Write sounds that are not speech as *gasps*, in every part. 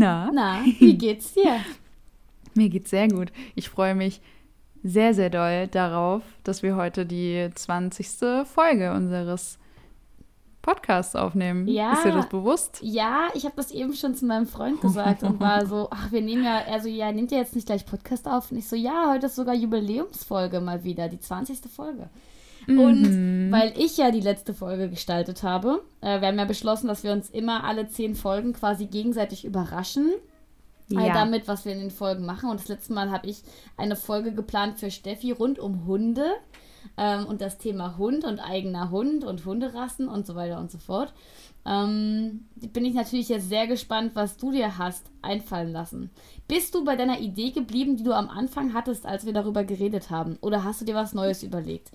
Na? Na, wie geht's dir? *laughs* Mir geht's sehr gut. Ich freue mich sehr, sehr doll darauf, dass wir heute die 20. Folge unseres Podcasts aufnehmen. Ja. Ist dir das bewusst? Ja, ich habe das eben schon zu meinem Freund gesagt und war so, ach, wir nehmen ja, also ja, nehmt ihr jetzt nicht gleich Podcast auf? Und ich so, ja, heute ist sogar Jubiläumsfolge mal wieder, die 20. Folge. Und Mhm. weil ich ja die letzte Folge gestaltet habe, äh, wir haben ja beschlossen, dass wir uns immer alle zehn Folgen quasi gegenseitig überraschen. Äh, Ja. damit, was wir in den Folgen machen. Und das letzte Mal habe ich eine Folge geplant für Steffi rund um Hunde ähm, und das Thema Hund und eigener Hund und Hunderassen und so weiter und so fort. Ähm, bin ich natürlich jetzt sehr gespannt, was du dir hast einfallen lassen. Bist du bei deiner Idee geblieben, die du am Anfang hattest, als wir darüber geredet haben? Oder hast du dir was Neues überlegt?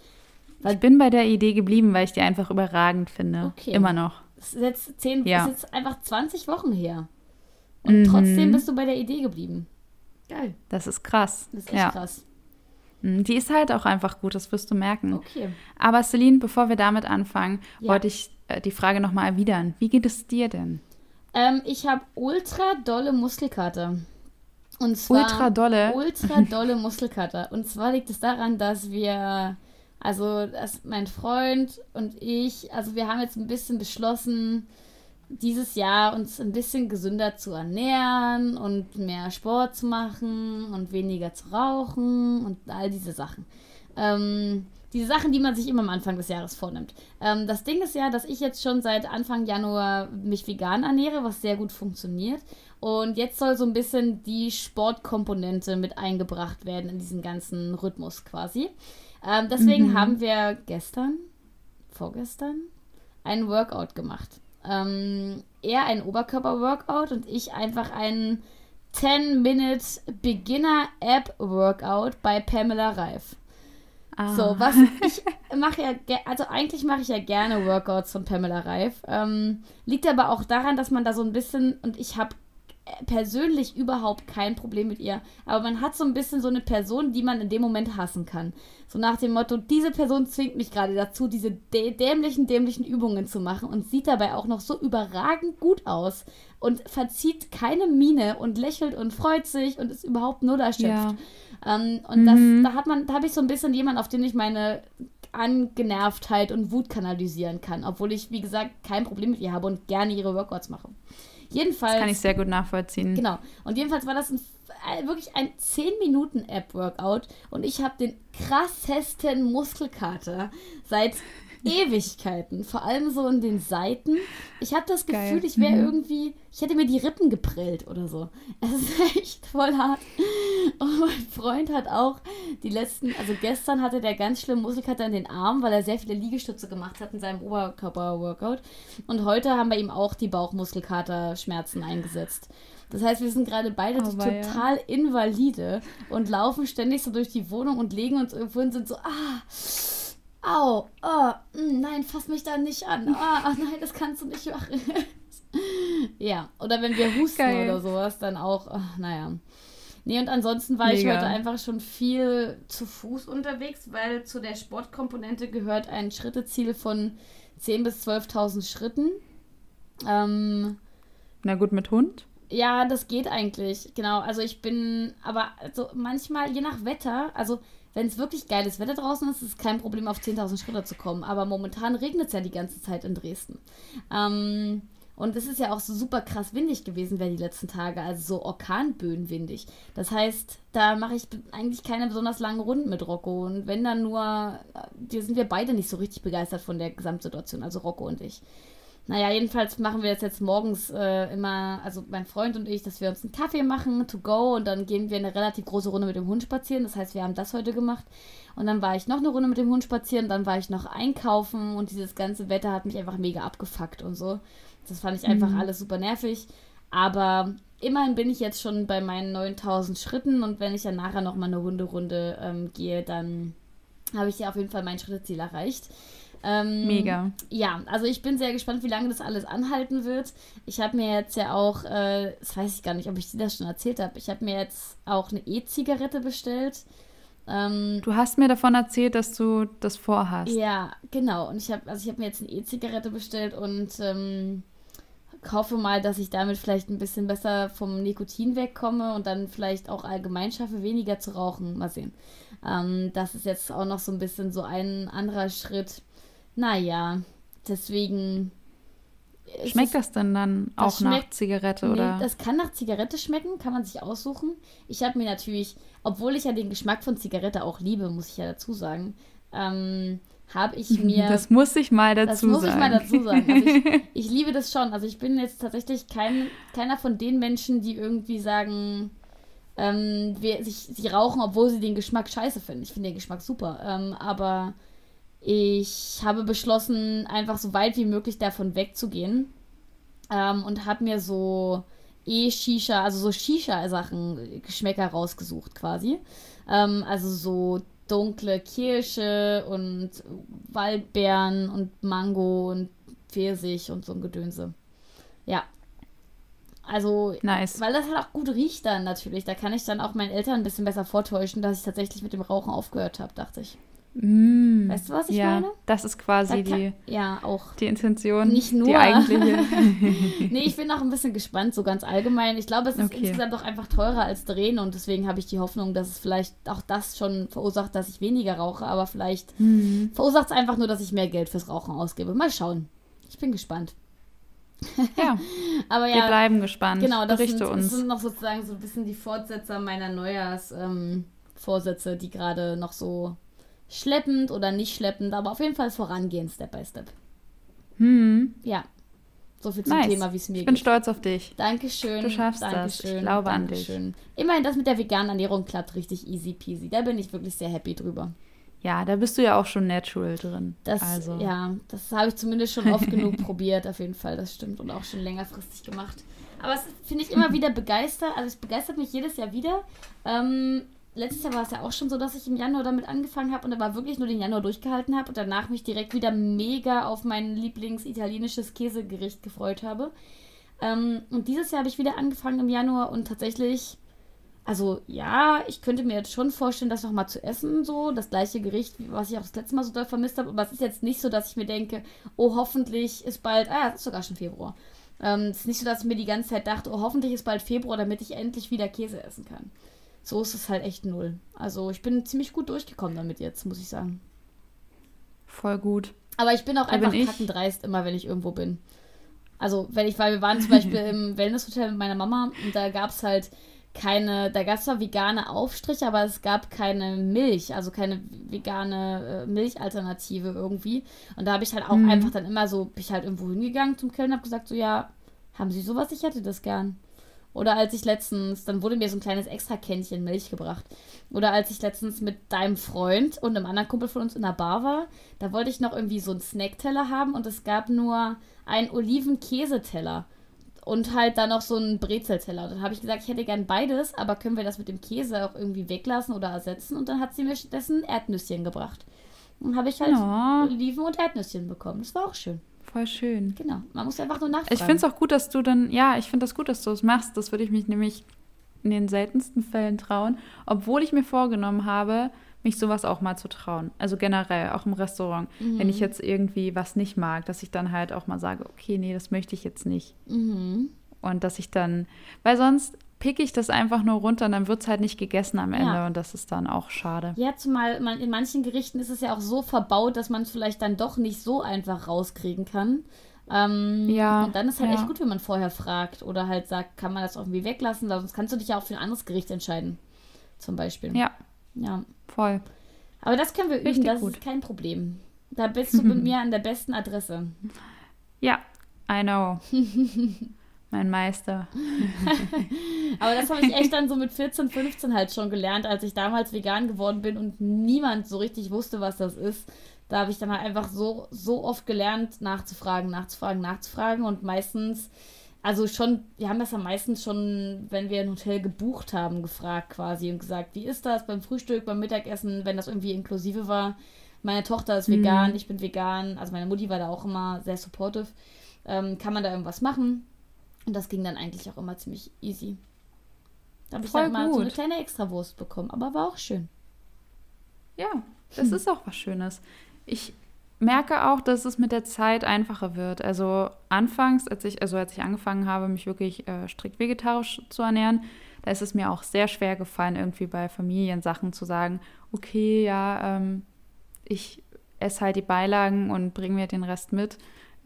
Ich bin bei der Idee geblieben, weil ich die einfach überragend finde. Okay. Immer noch. Das ist jetzt, zehn, Ja. ist jetzt einfach 20 Wochen her. Und Mhm. trotzdem bist du bei der Idee geblieben. Geil. Das ist krass. Das ist echt ja. krass. Mhm, Die ist halt auch einfach gut, das wirst du merken. Okay. Aber Celine, bevor wir damit anfangen, Ja. wollte ich äh, die Frage nochmal erwidern. Wie geht es dir denn? Ähm, ich habe ultra dolle Muskelkater. Und zwar Ultra dolle? ultra dolle *laughs* Muskelkater. Und zwar liegt es daran, dass wir, also mein Freund und ich, also wir haben jetzt ein bisschen beschlossen, dieses Jahr uns ein bisschen gesünder zu ernähren und mehr Sport zu machen und weniger zu rauchen und all diese Sachen. Ähm, diese Sachen, die man sich immer am Anfang des Jahres vornimmt. Ähm, das Ding ist ja, dass ich jetzt schon seit Anfang Januar mich vegan ernähre, was sehr gut funktioniert. Und jetzt soll so ein bisschen die Sportkomponente mit eingebracht werden in diesen ganzen Rhythmus quasi. Ähm, deswegen Mhm. haben wir gestern, vorgestern, einen Workout gemacht. Ähm, er ein Oberkörper-Workout und ich einfach einen 10-Minute Beginner-App-Workout bei Pamela Reif. Ah. So, was ich *laughs* mache ja, also eigentlich mache ich ja gerne Workouts von Pamela Reif. Ähm, liegt aber auch daran, dass man da so ein bisschen, und ich habe persönlich überhaupt kein Problem mit ihr, aber man hat so ein bisschen so eine Person, die man in dem Moment hassen kann. So nach dem Motto, diese Person zwingt mich gerade dazu, diese dä dämlichen, dämlichen Übungen zu machen und sieht dabei auch noch so überragend gut aus und verzieht keine Miene und lächelt und freut sich und ist überhaupt null erschöpft. Ähm, und Mhm. das, da hat man, da habe ich so ein bisschen jemanden, auf den ich meine Angenervtheit und Wut kanalisieren kann, obwohl ich, wie gesagt, kein Problem mit ihr habe und gerne ihre Workouts mache. Jedenfalls. Das kann ich sehr gut nachvollziehen. Genau. Und jedenfalls war das ein, äh, wirklich ein 10-Minuten-App-Workout und ich habe den krassesten Muskelkater seit Ewigkeiten. Vor allem so in den Seiten. Ich habe das Geil. Gefühl, ich wäre Mhm. irgendwie, ich hätte mir die Rippen geprellt oder so. Es ist *laughs* echt voll hart. Und mein Freund hat auch die letzten, also gestern hatte der ganz schlimm Muskelkater in den Armen, weil er sehr viele Liegestütze gemacht hat in seinem Oberkörper-Workout. Und heute haben bei ihm auch die Bauchmuskelkater-Schmerzen eingesetzt. Das heißt, wir sind gerade beide weia. total invalide und laufen ständig so durch die Wohnung und legen uns irgendwo hin, sind so, ah, au, oh, nein, fass mich da nicht an. Ah, ah, nein, das kannst du nicht machen. *laughs* ja, oder wenn wir husten Geil. oder sowas, dann auch, ach, naja. Nee, und ansonsten war ich Mega. heute einfach schon viel zu Fuß unterwegs, weil zu der Sportkomponente gehört ein Schritteziel von 10.000 bis 12.000 Schritten. Ähm, Na gut, mit Hund? ja, das geht eigentlich. Genau. Also ich bin, aber also manchmal, je nach Wetter, also wenn es wirklich geiles Wetter draußen ist, ist es kein Problem, auf 10.000 Schritte zu kommen. Aber momentan regnet es ja die ganze Zeit in Dresden. Ähm, und es ist ja auch so super krass windig gewesen wäre die letzten Tage, also so Orkanböen windig. Das heißt, da mache ich eigentlich keine besonders langen Runden mit Rocco. Und wenn dann nur, da sind wir beide nicht so richtig begeistert von der Gesamtsituation, also Rocco und ich. Naja, jedenfalls machen wir das jetzt morgens äh, immer, also mein Freund und ich, dass wir uns einen Kaffee machen, to go, und dann gehen wir eine relativ große Runde mit dem Hund spazieren. Das heißt, wir haben das heute gemacht. Und dann war ich noch eine Runde mit dem Hund spazieren, dann war ich noch einkaufen und dieses ganze Wetter hat mich einfach mega abgefuckt und so. Das fand ich einfach alles super nervig. Aber immerhin bin ich jetzt schon bei meinen 9000 Schritten und wenn ich dann nachher noch mal eine Hunderunde ähm, gehe, dann habe ich ja auf jeden Fall mein Schritteziel erreicht. Ähm, Mega. Ja, also ich bin sehr gespannt, wie lange das alles anhalten wird. Ich habe mir jetzt ja auch, äh, das weiß ich gar nicht, ob ich dir das schon erzählt habe, ich habe mir jetzt auch eine E-Zigarette bestellt. Ähm, Du hast mir davon erzählt, dass du das vorhast. ja, genau. Und ich habe, also ich habe mir jetzt eine E-Zigarette bestellt und ähm, hoffe mal, dass ich damit vielleicht ein bisschen besser vom Nikotin wegkomme und dann vielleicht auch allgemein schaffe, weniger zu rauchen. Mal sehen. Ähm, das ist jetzt auch noch so ein bisschen so ein anderer Schritt. Naja, deswegen. Schmeckt das denn dann auch schmeckt, nach Zigarette oder? Nee, das kann nach Zigarette schmecken, kann man sich aussuchen. Ich habe mir natürlich, obwohl ich ja den Geschmack von Zigarette auch liebe, muss ich ja dazu sagen, ähm, habe ich *laughs* mir. Das muss ich mal dazu sagen. Das muss ich mal dazu sagen. Also ich, *laughs* ich, liebe das schon. Also ich bin jetzt tatsächlich kein, keiner von den Menschen, die irgendwie sagen, ähm, wir, sich, sie rauchen, obwohl sie den Geschmack scheiße finden. Ich finde den Geschmack super. Ähm, aber ich habe beschlossen, einfach so weit wie möglich davon wegzugehen. Ähm, und habe mir so E-Shisha, also so Shisha-Sachen, Geschmäcker rausgesucht quasi. Ähm, also so dunkle Kirsche und Waldbeeren und Mango und Pfirsich und so ein Gedönse. Ja. Also, nice. weil das halt auch gut riecht dann natürlich. Da kann ich dann auch meinen Eltern ein bisschen besser vortäuschen, dass ich tatsächlich mit dem Rauchen aufgehört habe, dachte ich. Mm, weißt du, was ich ja, meine? Das ist quasi da kann, die, ja, auch die Intention. Nicht nur. Die eigentliche. *laughs* *laughs* nee, ich bin auch ein bisschen gespannt, so ganz allgemein. Ich glaube, es ist okay. insgesamt auch einfach teurer als Drehen und deswegen habe ich die Hoffnung, dass es vielleicht auch das schon verursacht, dass ich weniger rauche, aber vielleicht mhm. verursacht es einfach nur, dass ich mehr Geld fürs Rauchen ausgebe. Mal schauen. Ich bin gespannt. *laughs* Ja, aber ja, wir bleiben gespannt. Genau, das Berichte sind, uns. Das sind noch sozusagen so ein bisschen die Fortsetzer meiner Neujahrsvorsätze, ähm, die gerade noch so schleppend oder nicht schleppend, aber auf jeden Fall vorangehen, Step by Step. Hm. Ja. So viel zum nice. Thema, wie es mir geht. Ich bin stolz auf dich. Dankeschön. Du schaffst Dankeschön, das. Ich glaube Dankeschön. an dich. Immerhin, das mit der veganen Ernährung klappt richtig easy peasy. Da bin ich wirklich sehr happy drüber. Ja, da bist du ja auch schon natural drin. Das, also. Ja, das habe ich zumindest schon oft genug *laughs* probiert, auf jeden Fall, das stimmt. Und auch schon längerfristig gemacht. Aber es finde ich immer wieder begeistert. Also es begeistert mich jedes Jahr wieder. Ähm, letztes Jahr war es ja auch schon so, dass ich im Januar damit angefangen habe und aber wirklich nur den Januar durchgehalten habe und danach mich direkt wieder mega auf mein Lieblings-italienisches Käsegericht gefreut habe. Ähm, und dieses Jahr habe ich wieder angefangen im Januar und tatsächlich, also ja, ich könnte mir jetzt schon vorstellen, das nochmal zu essen, so das gleiche Gericht, was ich auch das letzte Mal so doll vermisst habe. Aber es ist jetzt nicht so, dass ich mir denke, oh, hoffentlich ist bald, ah, es ist sogar schon Februar. Ähm, es ist nicht so, dass ich mir die ganze Zeit dachte, oh, hoffentlich ist bald Februar, damit ich endlich wieder Käse essen kann so ist es halt echt null. Also ich bin ziemlich gut durchgekommen damit jetzt, muss ich sagen. Voll gut. Aber ich bin auch Da einfach bin kackendreist, immer wenn ich irgendwo bin. Also, wenn ich, weil wir waren zum Beispiel *laughs* im Wellnesshotel mit meiner Mama und da gab es halt keine, da gab es zwar vegane Aufstriche, aber es gab keine Milch, also keine vegane äh, Milchalternative irgendwie. Und da habe ich halt auch Mhm. einfach dann immer so, bin ich halt irgendwo hingegangen zum Kellner, habe gesagt, so, ja, haben Sie sowas? Ich hätte das gern. Oder als ich letztens, dann wurde mir so ein kleines Extra-Kännchen Milch gebracht. Oder als ich letztens mit deinem Freund und einem anderen Kumpel von uns in der Bar war, da wollte ich noch irgendwie so einen Snackteller haben und es gab nur einen Oliven-Käseteller. Und halt dann noch so einen Brezelteller. Und dann habe ich gesagt, ich hätte gern beides, aber können wir das mit dem Käse auch irgendwie weglassen oder ersetzen? Und dann hat sie mir stattdessen Erdnüsschen gebracht. Und dann habe ich halt Oh, Oliven und Erdnüsschen bekommen. Das war auch schön. Voll schön. Genau. Man muss einfach nur nachfragen. Ich finde es auch gut, dass du dann, ja, ich finde das gut, dass du es machst. Das würde ich mich nämlich in den seltensten Fällen trauen, obwohl ich mir vorgenommen habe, mich sowas auch mal zu trauen. Also generell, auch im Restaurant. Wenn ich jetzt irgendwie was nicht mag, dass ich dann halt auch mal sage, okay, nee, das möchte ich jetzt nicht. Mhm. Und dass ich dann, weil sonst picke ich das einfach nur runter und dann wird es halt nicht gegessen am Ende Ja. und das ist dann auch schade. Ja, zumal man, in manchen Gerichten ist es ja auch so verbaut, dass man es vielleicht dann doch nicht so einfach rauskriegen kann. Ähm, Ja, Und dann ist halt ja. echt gut, wenn man vorher fragt oder halt sagt, kann man das irgendwie weglassen, sonst kannst du dich ja auch für ein anderes Gericht entscheiden. Zum Beispiel. Ja, Ja. voll. Aber das können wir üben, Richtig das gut. ist kein Problem. Da bist du *laughs* mit mir an der besten Adresse. Ja, I know. *laughs* mein Meister. *laughs* Aber das habe ich echt dann so mit 14, 15 halt schon gelernt, als ich damals vegan geworden bin und niemand so richtig wusste, was das ist. Da habe ich dann halt einfach so, so oft gelernt, nachzufragen, nachzufragen, nachzufragen und meistens, also schon, wir haben das ja meistens schon, wenn wir ein Hotel gebucht haben, gefragt quasi und gesagt, wie ist das beim Frühstück, beim Mittagessen, wenn das irgendwie inklusive war. Meine Tochter ist vegan, ich bin vegan, also meine Mutti war da auch immer sehr supportive. Ähm, kann man da irgendwas machen? Und das ging dann eigentlich auch immer ziemlich easy. Da habe ich dann mal so eine kleine Extrawurst bekommen, aber war auch schön. Ja, das ist auch was Schönes. Ich merke auch, dass es mit der Zeit einfacher wird. Also anfangs, als ich, also als ich angefangen habe, mich wirklich äh, strikt vegetarisch zu ernähren, da ist es mir auch sehr schwer gefallen, irgendwie bei Familiensachen zu sagen, okay, ja, ähm, ich esse halt die Beilagen und bringe mir den Rest mit.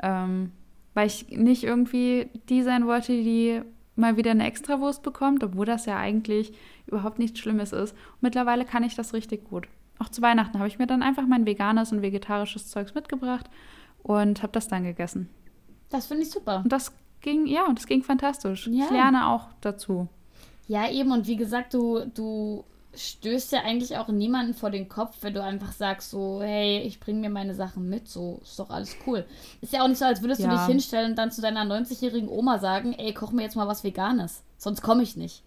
Ähm, weil ich nicht irgendwie die sein wollte, die mal wieder eine Extrawurst bekommt, obwohl das ja eigentlich überhaupt nichts Schlimmes ist. Und mittlerweile kann ich das richtig gut. Auch zu Weihnachten habe ich mir dann einfach mein veganes und vegetarisches Zeugs mitgebracht und habe das dann gegessen. Das finde ich super. Und das ging, ja, und das ging fantastisch. Ja. Ich lerne auch dazu. Ja, eben, und wie gesagt, du, du stößt ja eigentlich auch niemanden vor den Kopf, wenn du einfach sagst so, hey, ich bringe mir meine Sachen mit, so ist doch alles cool. Ist ja auch nicht so, als würdest ja. du dich hinstellen und dann zu deiner 90-jährigen Oma sagen, ey, koch mir jetzt mal was Veganes, sonst komme ich nicht.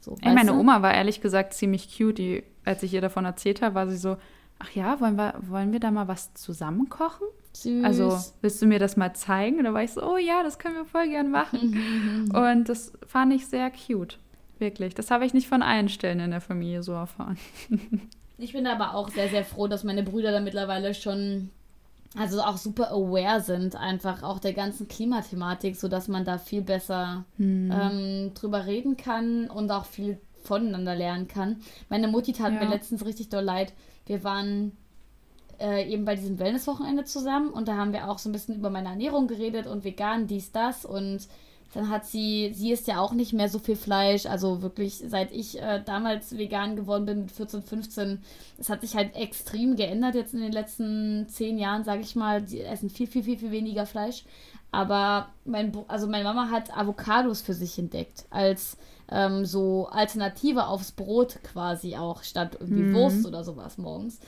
So, ey, meine du? Oma war ehrlich gesagt ziemlich cute, die, als ich ihr davon erzählt habe, war sie so, ach ja, wollen wir, wollen wir da mal was zusammen kochen? Süß. Also, willst du mir das mal zeigen? Und da war ich so, oh ja, das können wir voll gern machen. *laughs* und das fand ich sehr cute. Wirklich. Das habe ich nicht von allen Stellen in der Familie so erfahren. ich bin aber auch sehr, sehr froh, dass meine Brüder da mittlerweile schon also auch super aware sind, einfach auch der ganzen Klimathematik, sodass man da viel besser hm. ähm, drüber reden kann und auch viel voneinander lernen kann. Meine Mutti tat ja. mir letztens richtig doll leid. Wir waren äh, eben bei diesem Wellnesswochenende zusammen und da haben wir auch so ein bisschen über meine Ernährung geredet und vegan, dies, das und dann hat sie, sie isst ja auch nicht mehr so viel Fleisch. Also wirklich, seit ich äh, damals vegan geworden bin mit 14, 15, es hat sich halt extrem geändert jetzt in den letzten zehn Jahren, sage ich mal. Die essen viel, viel, viel, viel weniger Fleisch. Aber mein, also meine Mama hat Avocados für sich entdeckt als ähm, so Alternative aufs Brot quasi auch, statt irgendwie mhm. Wurst oder sowas morgens.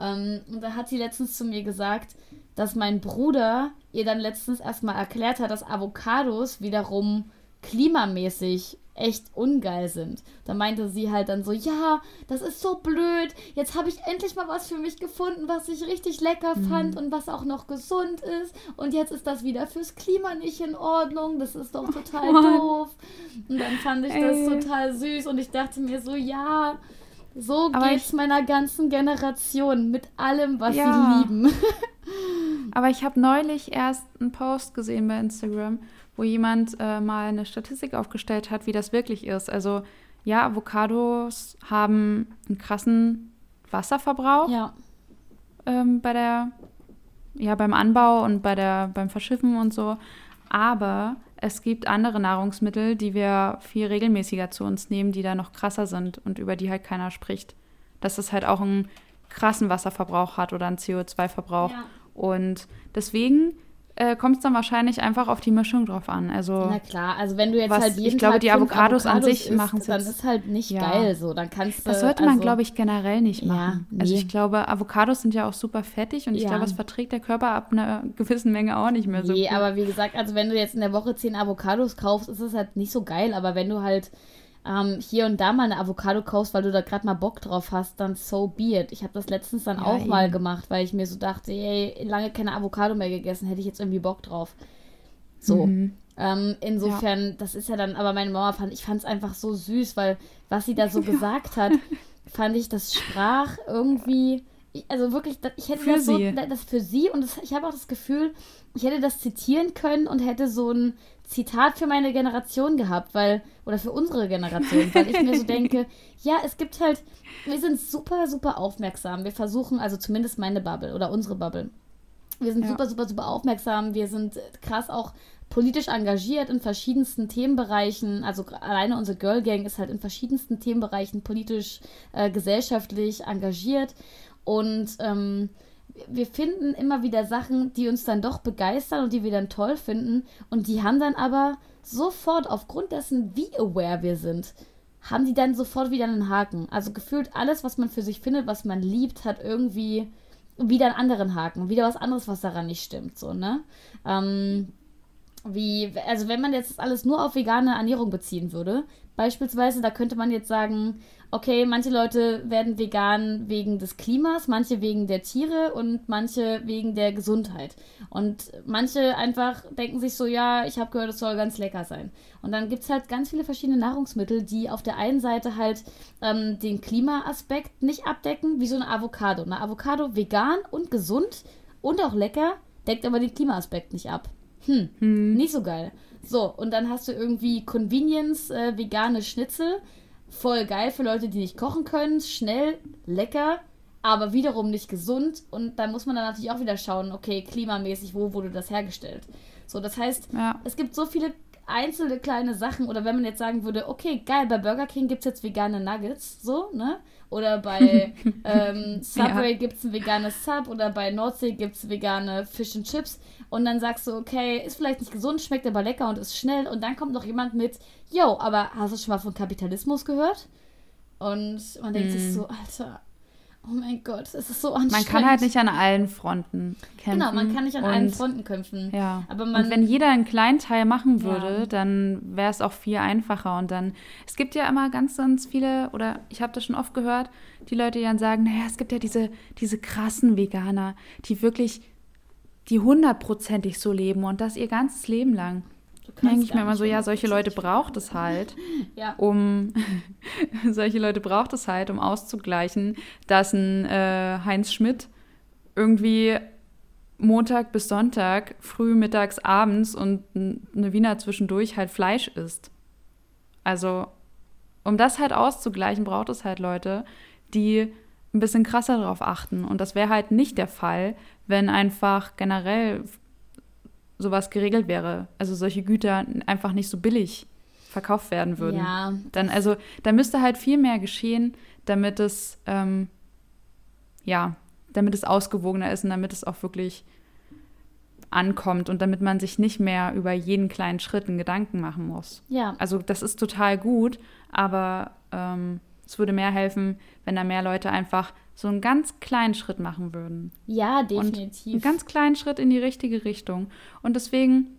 Ähm, und da hat sie letztens zu mir gesagt, dass mein Bruder ihr dann letztens erstmal erklärt hat, dass Avocados wiederum klimamäßig echt ungeil sind. Da meinte sie halt dann so, ja, das ist so blöd. Jetzt habe ich endlich mal was für mich gefunden, was ich richtig lecker mhm. fand und was auch noch gesund ist. Und jetzt ist das wieder fürs Klima nicht in Ordnung. Das ist doch *laughs* total oh doof. Und dann fand ich Ey. das total süß und ich dachte mir so, ja, so Aber geht's meiner ganzen Generation mit allem, was ja. sie lieben. *laughs* Aber ich habe neulich erst einen Post gesehen bei Instagram, wo jemand äh, mal eine Statistik aufgestellt hat, wie das wirklich ist. Also ja, Avocados haben einen krassen Wasserverbrauch ja. ähm, bei der, ja, beim Anbau und bei der, beim Verschiffen und so. Aber es gibt andere Nahrungsmittel, die wir viel regelmäßiger zu uns nehmen, die da noch krasser sind und über die halt keiner spricht. Dass es halt auch einen krassen Wasserverbrauch hat oder einen CO2-Verbrauch. Ja. Und deswegen äh, kommt es dann wahrscheinlich einfach auf die Mischung drauf an. Also, Na klar, also wenn du jetzt was, halt jeden Ich glaube, die Avocados, Avocados an sich machen es Dann ist halt nicht ja. geil so. Dann kannst du, das sollte man, also, glaube ich, generell nicht machen. Ja, nee. Also ich glaube, Avocados sind ja auch super fettig und ich ja. glaube, das verträgt der Körper ab einer gewissen Menge auch nicht mehr so Nee, gut. aber wie gesagt, also wenn du jetzt in der Woche zehn Avocados kaufst, ist es halt nicht so geil. Aber wenn du halt ähm, hier und da mal eine Avocado kaufst, weil du da gerade mal Bock drauf hast, dann so be it. Ich habe das letztens dann ja, auch eben. mal gemacht, weil ich mir so dachte, ey, lange keine Avocado mehr gegessen, hätte ich jetzt irgendwie Bock drauf. So. Mhm. Ähm, insofern, ja. das ist ja dann, aber meine Mama fand, ich fand es einfach so süß, weil was sie da so *laughs* gesagt hat, fand ich, das sprach irgendwie, also wirklich, ich hätte für das so, das für sie und das, ich habe auch das Gefühl, ich hätte das zitieren können und hätte so ein Zitat für meine Generation gehabt, weil, oder für unsere Generation, weil ich mir so *laughs* denke, ja, es gibt halt, wir sind super, super aufmerksam. Wir versuchen, also zumindest meine Bubble oder unsere Bubble. Wir sind ja. super, super, super aufmerksam. Wir sind krass auch politisch engagiert in verschiedensten Themenbereichen. Also alleine unsere Girl Gang ist halt in verschiedensten Themenbereichen politisch, äh, gesellschaftlich engagiert. Und ähm, wir finden immer wieder Sachen, die uns dann doch begeistern und die wir dann toll finden. Und die haben dann aber sofort, aufgrund dessen, wie aware wir sind, haben die dann sofort wieder einen Haken. Also gefühlt alles, was man für sich findet, was man liebt, hat irgendwie wieder einen anderen Haken. Wieder was anderes, was daran nicht stimmt. So, ne? Ähm, wie, also wenn man jetzt alles nur auf vegane Ernährung beziehen würde, beispielsweise, da könnte man jetzt sagen, okay, manche Leute werden vegan wegen des Klimas, manche wegen der Tiere und manche wegen der Gesundheit. Und manche einfach denken sich so, ja, ich habe gehört, es soll ganz lecker sein. Und dann gibt es halt ganz viele verschiedene Nahrungsmittel, die auf der einen Seite halt ähm, den Klimaaspekt nicht abdecken, wie so eine Avocado. Eine Avocado vegan und gesund und auch lecker, deckt aber den Klimaaspekt nicht ab. Hm, hm. nicht so geil. So, und dann hast du irgendwie Convenience, äh, vegane Schnitzel. Voll geil für Leute, die nicht kochen können. Schnell, lecker, aber wiederum nicht gesund. Und dann muss man dann natürlich auch wieder schauen, okay, klimamäßig, wo wurde das hergestellt? So, das heißt, ja. es gibt so viele einzelne kleine Sachen. Oder wenn man jetzt sagen würde, okay, geil, bei Burger King gibt es jetzt vegane Nuggets, so, ne? Oder bei *laughs* ähm, Subway ja. gibt es ein veganes Sub oder bei Nordsee gibt es vegane Fish and Chips. Und dann sagst du, okay, ist vielleicht nicht gesund, schmeckt aber lecker und ist schnell. Und dann kommt noch jemand mit, yo, aber hast du schon mal von Kapitalismus gehört? Und man denkt mm. sich so, Alter, Oh mein Gott, es ist so anstrengend. Man kann halt nicht an allen Fronten kämpfen. Genau, man kann nicht an und, allen Fronten kämpfen. Ja. Aber man, und wenn jeder einen kleinen Teil machen würde, ja. dann wäre es auch viel einfacher. Und dann, es gibt ja immer ganz, ganz viele, oder ich habe das schon oft gehört, die Leute, die dann sagen, naja, es gibt ja diese, diese krassen Veganer, die wirklich, die hundertprozentig so leben und das ihr ganzes Leben lang denke ich mir immer so, ja, solche Leute braucht es halt, *laughs* ja. um *laughs* solche Leute braucht es halt, um auszugleichen, dass ein äh, Heinz Schmidt irgendwie Montag bis Sonntag, früh, mittags, abends und eine Wiener zwischendurch halt Fleisch isst. Also, um das halt auszugleichen, braucht es halt Leute, die ein bisschen krasser darauf achten. Und das wäre halt nicht der Fall, wenn einfach generell sowas geregelt wäre. Also solche Güter einfach nicht so billig verkauft werden würden. Ja. Dann, also, da müsste halt viel mehr geschehen, damit es, ähm, ja, damit es ausgewogener ist und damit es auch wirklich ankommt und damit man sich nicht mehr über jeden kleinen Schritt einen Gedanken machen muss. Ja. Also das ist total gut, aber ähm, es würde mehr helfen, wenn da mehr Leute einfach so einen ganz kleinen Schritt machen würden. Ja, definitiv. Und einen ganz kleinen Schritt in die richtige Richtung. Und deswegen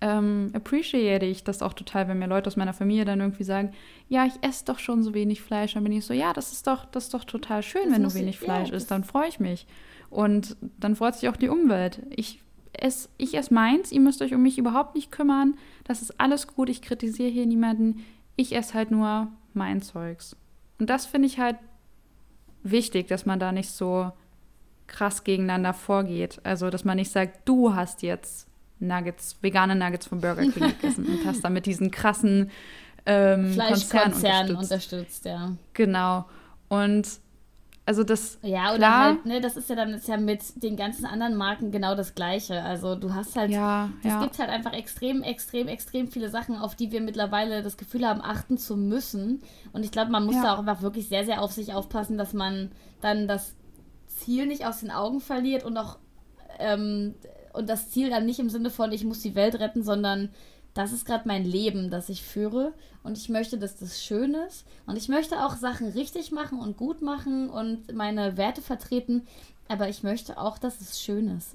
ähm, appreciate ich das auch total, wenn mir Leute aus meiner Familie dann irgendwie sagen, ja, ich esse doch schon so wenig Fleisch. Dann bin ich so, ja, das ist doch, das ist doch total schön, das wenn du wenig ich, Fleisch ja, isst. Dann freue ich mich. Und dann freut sich auch die Umwelt. Ich esse, ich esse meins, ihr müsst euch um mich überhaupt nicht kümmern. Das ist alles gut, ich kritisiere hier niemanden. Ich esse halt nur mein Zeugs. Und das finde ich halt wichtig, dass man da nicht so krass gegeneinander vorgeht. Also, dass man nicht sagt, du hast jetzt Nuggets, vegane Nuggets vom Burger King *laughs* gegessen und hast damit diesen krassen ähm, Fleischkonzern unterstützt. unterstützt. ja. Genau. Und also das. Ja, oder klar, halt, ne, das ist ja dann ist ja mit den ganzen anderen Marken genau das Gleiche. Also du hast halt, ja, es ja. gibt halt einfach extrem, extrem, extrem viele Sachen, auf die wir mittlerweile das Gefühl haben, achten zu müssen. Und ich glaube, man muss ja. da auch einfach wirklich sehr, sehr auf sich aufpassen, dass man dann das Ziel nicht aus den Augen verliert und auch ähm, und das Ziel dann nicht im Sinne von, ich muss die Welt retten, sondern das ist gerade mein Leben, das ich führe. Und ich möchte, dass das schön ist. Und ich möchte auch Sachen richtig machen und gut machen und meine Werte vertreten, aber ich möchte auch, dass es schön ist,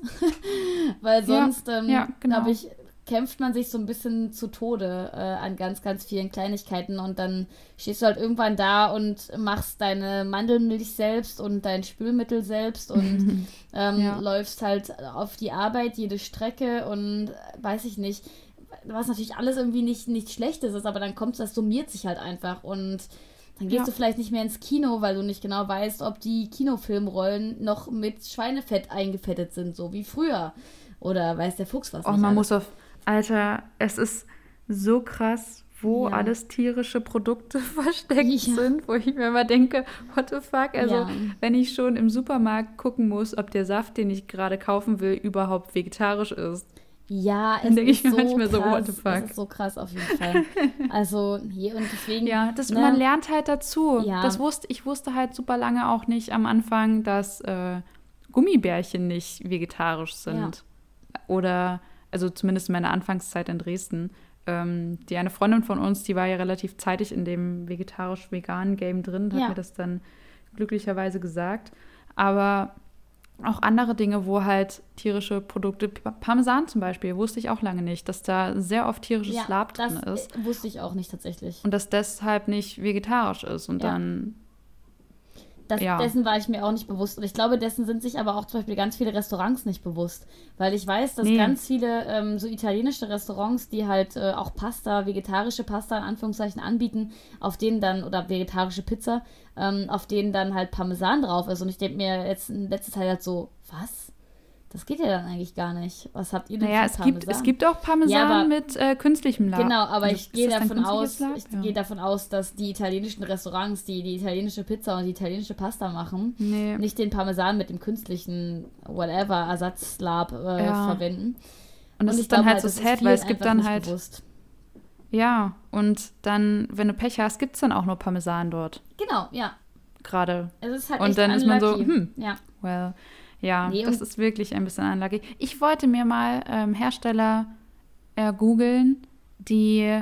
*laughs* weil sonst, ja, ähm, ja, genau. glaube ich, kämpft man sich so ein bisschen zu Tode äh, an ganz, ganz vielen Kleinigkeiten. Und dann stehst du halt irgendwann da und machst deine Mandelmilch selbst und dein Spülmittel selbst und *laughs* ähm, ja. läufst halt auf die Arbeit jede Strecke und äh, weiß ich nicht was natürlich alles irgendwie nicht, nicht Schlechtes ist, aber dann kommt das summiert sich halt einfach und dann gehst ja. du vielleicht nicht mehr ins Kino, weil du nicht genau weißt, ob die Kinofilmrollen noch mit Schweinefett eingefettet sind, so wie früher. Oder weiß der Fuchs was? Oh, man alles. muss auf. Alter, es ist so krass, wo ja. alles tierische Produkte *laughs* versteckt ja. sind, wo ich mir immer denke, what the fuck? Also, ja. wenn ich schon im Supermarkt gucken muss, ob der Saft, den ich gerade kaufen will, überhaupt vegetarisch ist. Ja, es ist, so krass, so, what the fuck? es ist so krass auf jeden Fall. *laughs* Also hier und deswegen. Ja, das, ne? man lernt halt dazu. Ja. Das wusste, ich wusste halt super lange auch nicht am Anfang, dass äh, Gummibärchen nicht vegetarisch sind. Ja. Oder, also zumindest in meiner Anfangszeit in Dresden. Ähm, die eine Freundin von uns, die war ja relativ zeitig in dem vegetarisch-veganen Game drin, hat ja. mir das dann glücklicherweise gesagt. Aber auch andere Dinge, wo halt tierische Produkte, Parmesan zum Beispiel, wusste ich auch lange nicht, dass da sehr oft tierisches ja, Lab drin ist. Wusste ich auch nicht tatsächlich. Und dass deshalb nicht vegetarisch ist. Und ja. dann das, ja. Dessen war ich mir auch nicht bewusst. Und ich glaube, dessen sind sich aber auch zum Beispiel ganz viele Restaurants nicht bewusst. Weil ich weiß, dass nee. ganz viele ähm, so italienische Restaurants, die halt äh, auch Pasta, vegetarische Pasta in Anführungszeichen anbieten, auf denen dann, oder vegetarische Pizza, ähm, auf denen dann halt Parmesan drauf ist. Und ich denke mir jetzt in letzter Zeit halt so, was? Das geht ja dann eigentlich gar nicht. Was habt ihr denn Naja, es gibt, Parmesan? es gibt auch Parmesan Ja, aber- mit äh, künstlichem Lab. Genau, aber Also, ich gehe davon aus, ich Lab? gehe Ja. davon aus, dass die italienischen Restaurants, die die italienische Pizza und die italienische Pasta machen, Nee. nicht den Parmesan mit dem künstlichen whatever Ersatzlab äh, Ja. verwenden. Und das ist dann halt so sad, weil es gibt dann halt, Bewusst. ja, und dann, wenn du Pech hast, gibt es dann auch nur Parmesan dort. Genau, ja. Gerade. Es ist halt Und dann ist man so, hm. Ja. Well, ja, Nee, das ist wirklich ein bisschen unlucky. Ich wollte mir mal ähm, Hersteller äh, googeln, die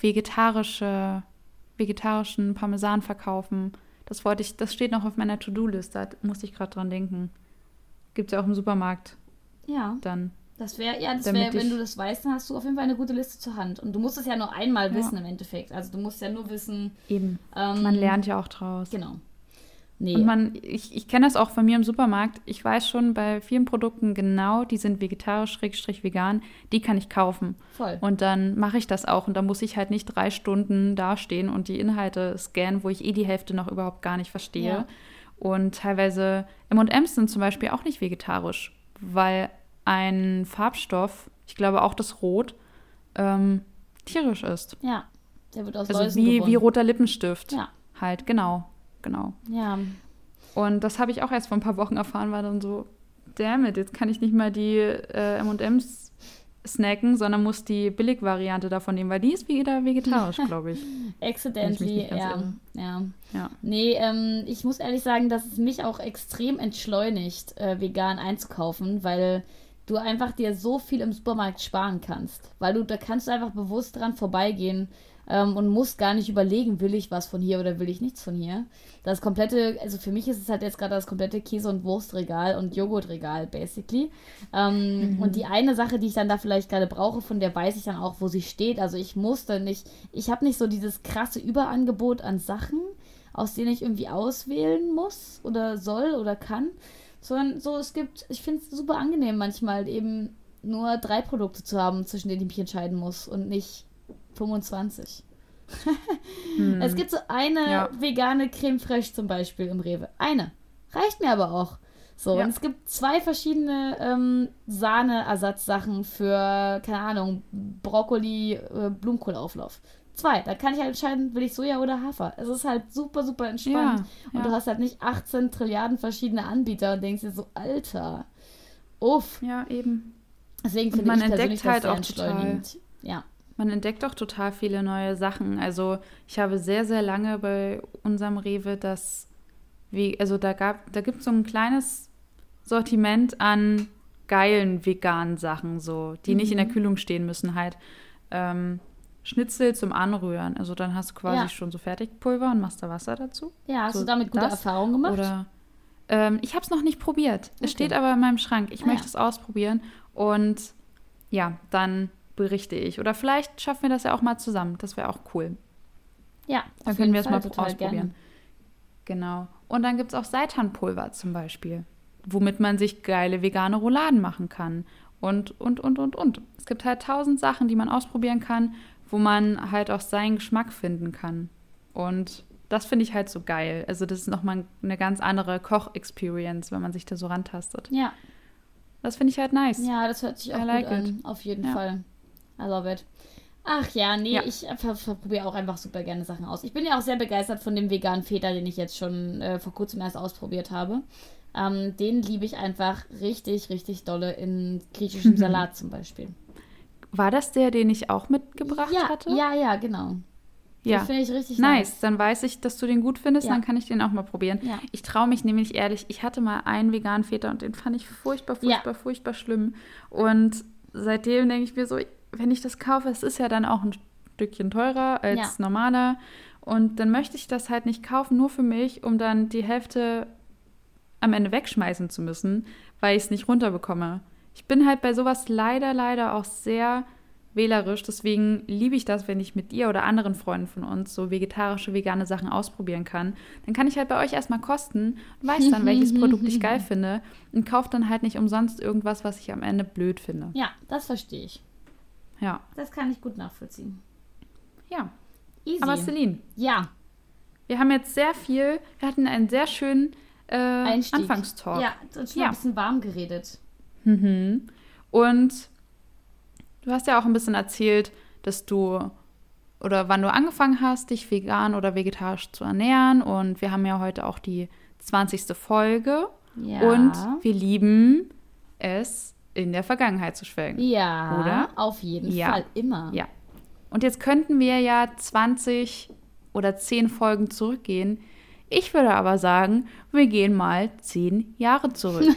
vegetarische, vegetarischen Parmesan verkaufen. Das wollte ich, das steht noch auf meiner To-Do-Liste, da musste ich gerade dran denken. Gibt es ja auch im Supermarkt Ja, dann. das wäre, ja, das wäre, wenn du das weißt, dann hast du auf jeden Fall eine gute Liste zur Hand. Und du musst es ja nur einmal Ja. wissen im Endeffekt. Also du musst ja nur wissen. Eben. Ähm, Man lernt ja auch draus. Genau. Nee. Und man, ich, ich kenne das auch von mir im Supermarkt. Ich weiß schon bei vielen Produkten genau, die sind vegetarisch, schrägstrich vegan, die kann ich kaufen. voll. Und dann mache ich das auch. Und dann muss ich halt nicht drei Stunden dastehen und die Inhalte scannen, wo ich eh die Hälfte noch überhaupt gar nicht verstehe. Ja. Und teilweise M&M's sind zum Beispiel auch nicht vegetarisch, weil ein Farbstoff, ich glaube auch das Rot, ähm, tierisch ist. Ja. Der wird aus Also Läusen wie, gewonnen. wie roter Lippenstift. Ja. Halt, genau, genau. Ja. Und das habe ich auch erst vor ein paar Wochen erfahren, war dann so, damn it, jetzt kann ich nicht mal die äh, M&M's snacken, sondern muss die Billigvariante davon nehmen, weil die ist wieder vegetarisch, *laughs* glaube ich. Accidentally, ganz ja. ja. Ja. Nee, ähm, ich muss ehrlich sagen, dass es mich auch extrem entschleunigt, äh, vegan einzukaufen, weil du einfach dir so viel im Supermarkt sparen kannst. Weil du, da kannst du einfach bewusst dran vorbeigehen ähm, und musst gar nicht überlegen, will ich was von hier oder will ich nichts von hier. Das komplette, also für mich ist es halt jetzt gerade das komplette Käse- und Wurstregal und Joghurtregal, basically. Ähm, Und die eine Sache, die ich dann da vielleicht gerade brauche, von der weiß ich dann auch, wo sie steht. Also ich muss dann nicht, ich habe nicht so dieses krasse Überangebot an Sachen, aus denen ich irgendwie auswählen muss oder soll oder kann, sondern so, es gibt, ich finde es super angenehm manchmal eben nur drei Produkte zu haben, zwischen denen ich mich entscheiden muss und nicht 25. Hm. Es gibt so eine Ja. vegane Creme fraiche zum Beispiel im Rewe. Eine. Reicht mir aber auch. So, Ja. und es gibt zwei verschiedene ähm, Sahneersatzsachen für, keine Ahnung, Brokkoli, äh, Blumenkohlauflauf. Zwei. Da kann ich halt entscheiden, will ich Soja oder Hafer. Es ist halt super, super entspannt. Ja, und ja. du hast halt nicht 18 Trilliarden verschiedene Anbieter und denkst dir so, Alter. Uff. Ja, eben. Deswegen finde man ich persönlich entdeckt das halt auch total. Ja. Man entdeckt auch total viele neue Sachen. Also ich habe sehr, sehr lange bei unserem Rewe das, wie, also da gab, da gibt es so ein kleines Sortiment an geilen veganen Sachen, so, die nicht in der Kühlung stehen müssen, halt. Ähm, Schnitzel zum Anrühren. Also dann hast du quasi Ja. schon so Fertigpulver und machst da Wasser dazu. Ja, hast So du damit gute das Erfahrungen gemacht? Oder ähm, ich habe es noch nicht probiert. Es Okay. steht aber in meinem Schrank. Ich Ah, möchte ja. es ausprobieren und ja, dann berichte ich. Oder vielleicht schaffen wir das ja auch mal zusammen. Das wäre auch cool. ja, Dann können wir es Fall, mal total ausprobieren. gerne. Genau. Und dann gibt es auch Seitanpulver zum Beispiel, womit man sich geile vegane Rouladen machen kann. Und, und, und, und, und. Es gibt halt tausend Sachen, die man ausprobieren kann, wo man halt auch seinen Geschmack finden kann. Und das finde ich halt so geil. Also das ist nochmal eine ganz andere Koch-Experience, wenn man sich da so rantastet. Ja, Das finde ich halt nice. ja, das hört sich auch I gut like an. it. Auf jeden Ja. Fall. I love it. Ach ja, nee, Ja. ich ver ver probiere auch einfach super gerne Sachen aus. Ich bin ja auch sehr begeistert von dem veganen Feta, den ich jetzt schon äh, vor kurzem erst ausprobiert habe. Ähm, den liebe ich einfach richtig, richtig dolle in griechischem *laughs* Salat zum Beispiel. War das der, den ich auch mitgebracht ja, hatte? ja, ja, genau. Ja. Den finde ich richtig Nice, dann weiß ich, dass du den gut findest, Ja. dann kann ich den auch mal probieren. Ja. Ich traue mich nämlich ehrlich, ich hatte mal einen veganen Feta und den fand ich furchtbar, furchtbar, furchtbar schlimm. Und seitdem denke ich mir so, wenn ich das kaufe, es ist ja dann auch ein Stückchen teurer als Ja. normaler. Und dann möchte ich das halt nicht kaufen, nur für mich, um dann die Hälfte am Ende wegschmeißen zu müssen, weil ich es nicht runterbekomme. Ich bin halt bei sowas leider, leider auch sehr wählerisch. Deswegen liebe ich das, wenn ich mit dir oder anderen Freunden von uns so vegetarische, vegane Sachen ausprobieren kann. Dann kann ich halt bei euch erstmal kosten und weiß dann, *laughs* welches Produkt ich geil finde und kaufe dann halt nicht umsonst irgendwas, was ich am Ende blöd finde. Ja, das verstehe ich. Ja. Das kann ich gut nachvollziehen. Ja. Easy. Aber Celine, ja, wir haben jetzt sehr viel, wir hatten einen sehr schönen äh, Einstieg. Anfangstalk. Ja, jetzt schon Ja. ein bisschen warm geredet. Mhm. Und du hast ja auch ein bisschen erzählt, dass du oder wann du angefangen hast, dich vegan oder vegetarisch zu ernähren. Und wir haben ja heute auch die 20. Folge. Ja. Und wir lieben es, in der Vergangenheit zu schwelgen. ja, Oder? auf jeden Ja. Fall, immer. Ja. Und jetzt könnten wir ja 20 oder 10 Folgen zurückgehen. Ich würde aber sagen, wir gehen mal 10 Jahre zurück. *laughs*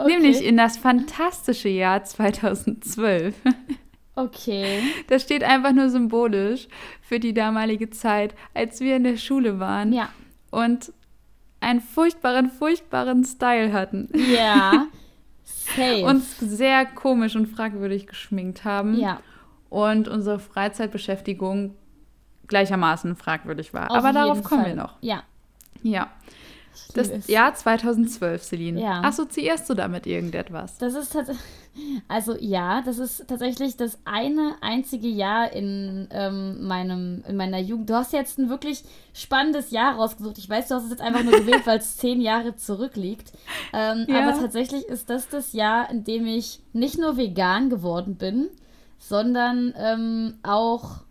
Okay. Nämlich in das fantastische Jahr 2012. *laughs* Okay. Das steht einfach nur symbolisch für die damalige Zeit, als wir in der Schule waren Ja. und einen furchtbaren, furchtbaren Style hatten. Ja. *laughs* Safe. Uns sehr komisch und fragwürdig geschminkt haben. ja. und unsere Freizeitbeschäftigung gleichermaßen fragwürdig war. auf Aber darauf kommen Fall. wir noch. Ja. Ja. Das es. Jahr 2012, Celine. Ja. Assoziierst du damit irgendetwas? Das ist tatsächlich, also ja, das ist tatsächlich das eine einzige Jahr in ähm, meinem, in meiner Jugend. Du hast jetzt ein wirklich spannendes Jahr rausgesucht. Ich weiß, du hast es jetzt einfach nur gewählt, *laughs* weil es zehn Jahre zurückliegt. Ähm, Ja. Aber tatsächlich ist das das Jahr, in dem ich nicht nur vegan geworden bin, sondern ähm, auch,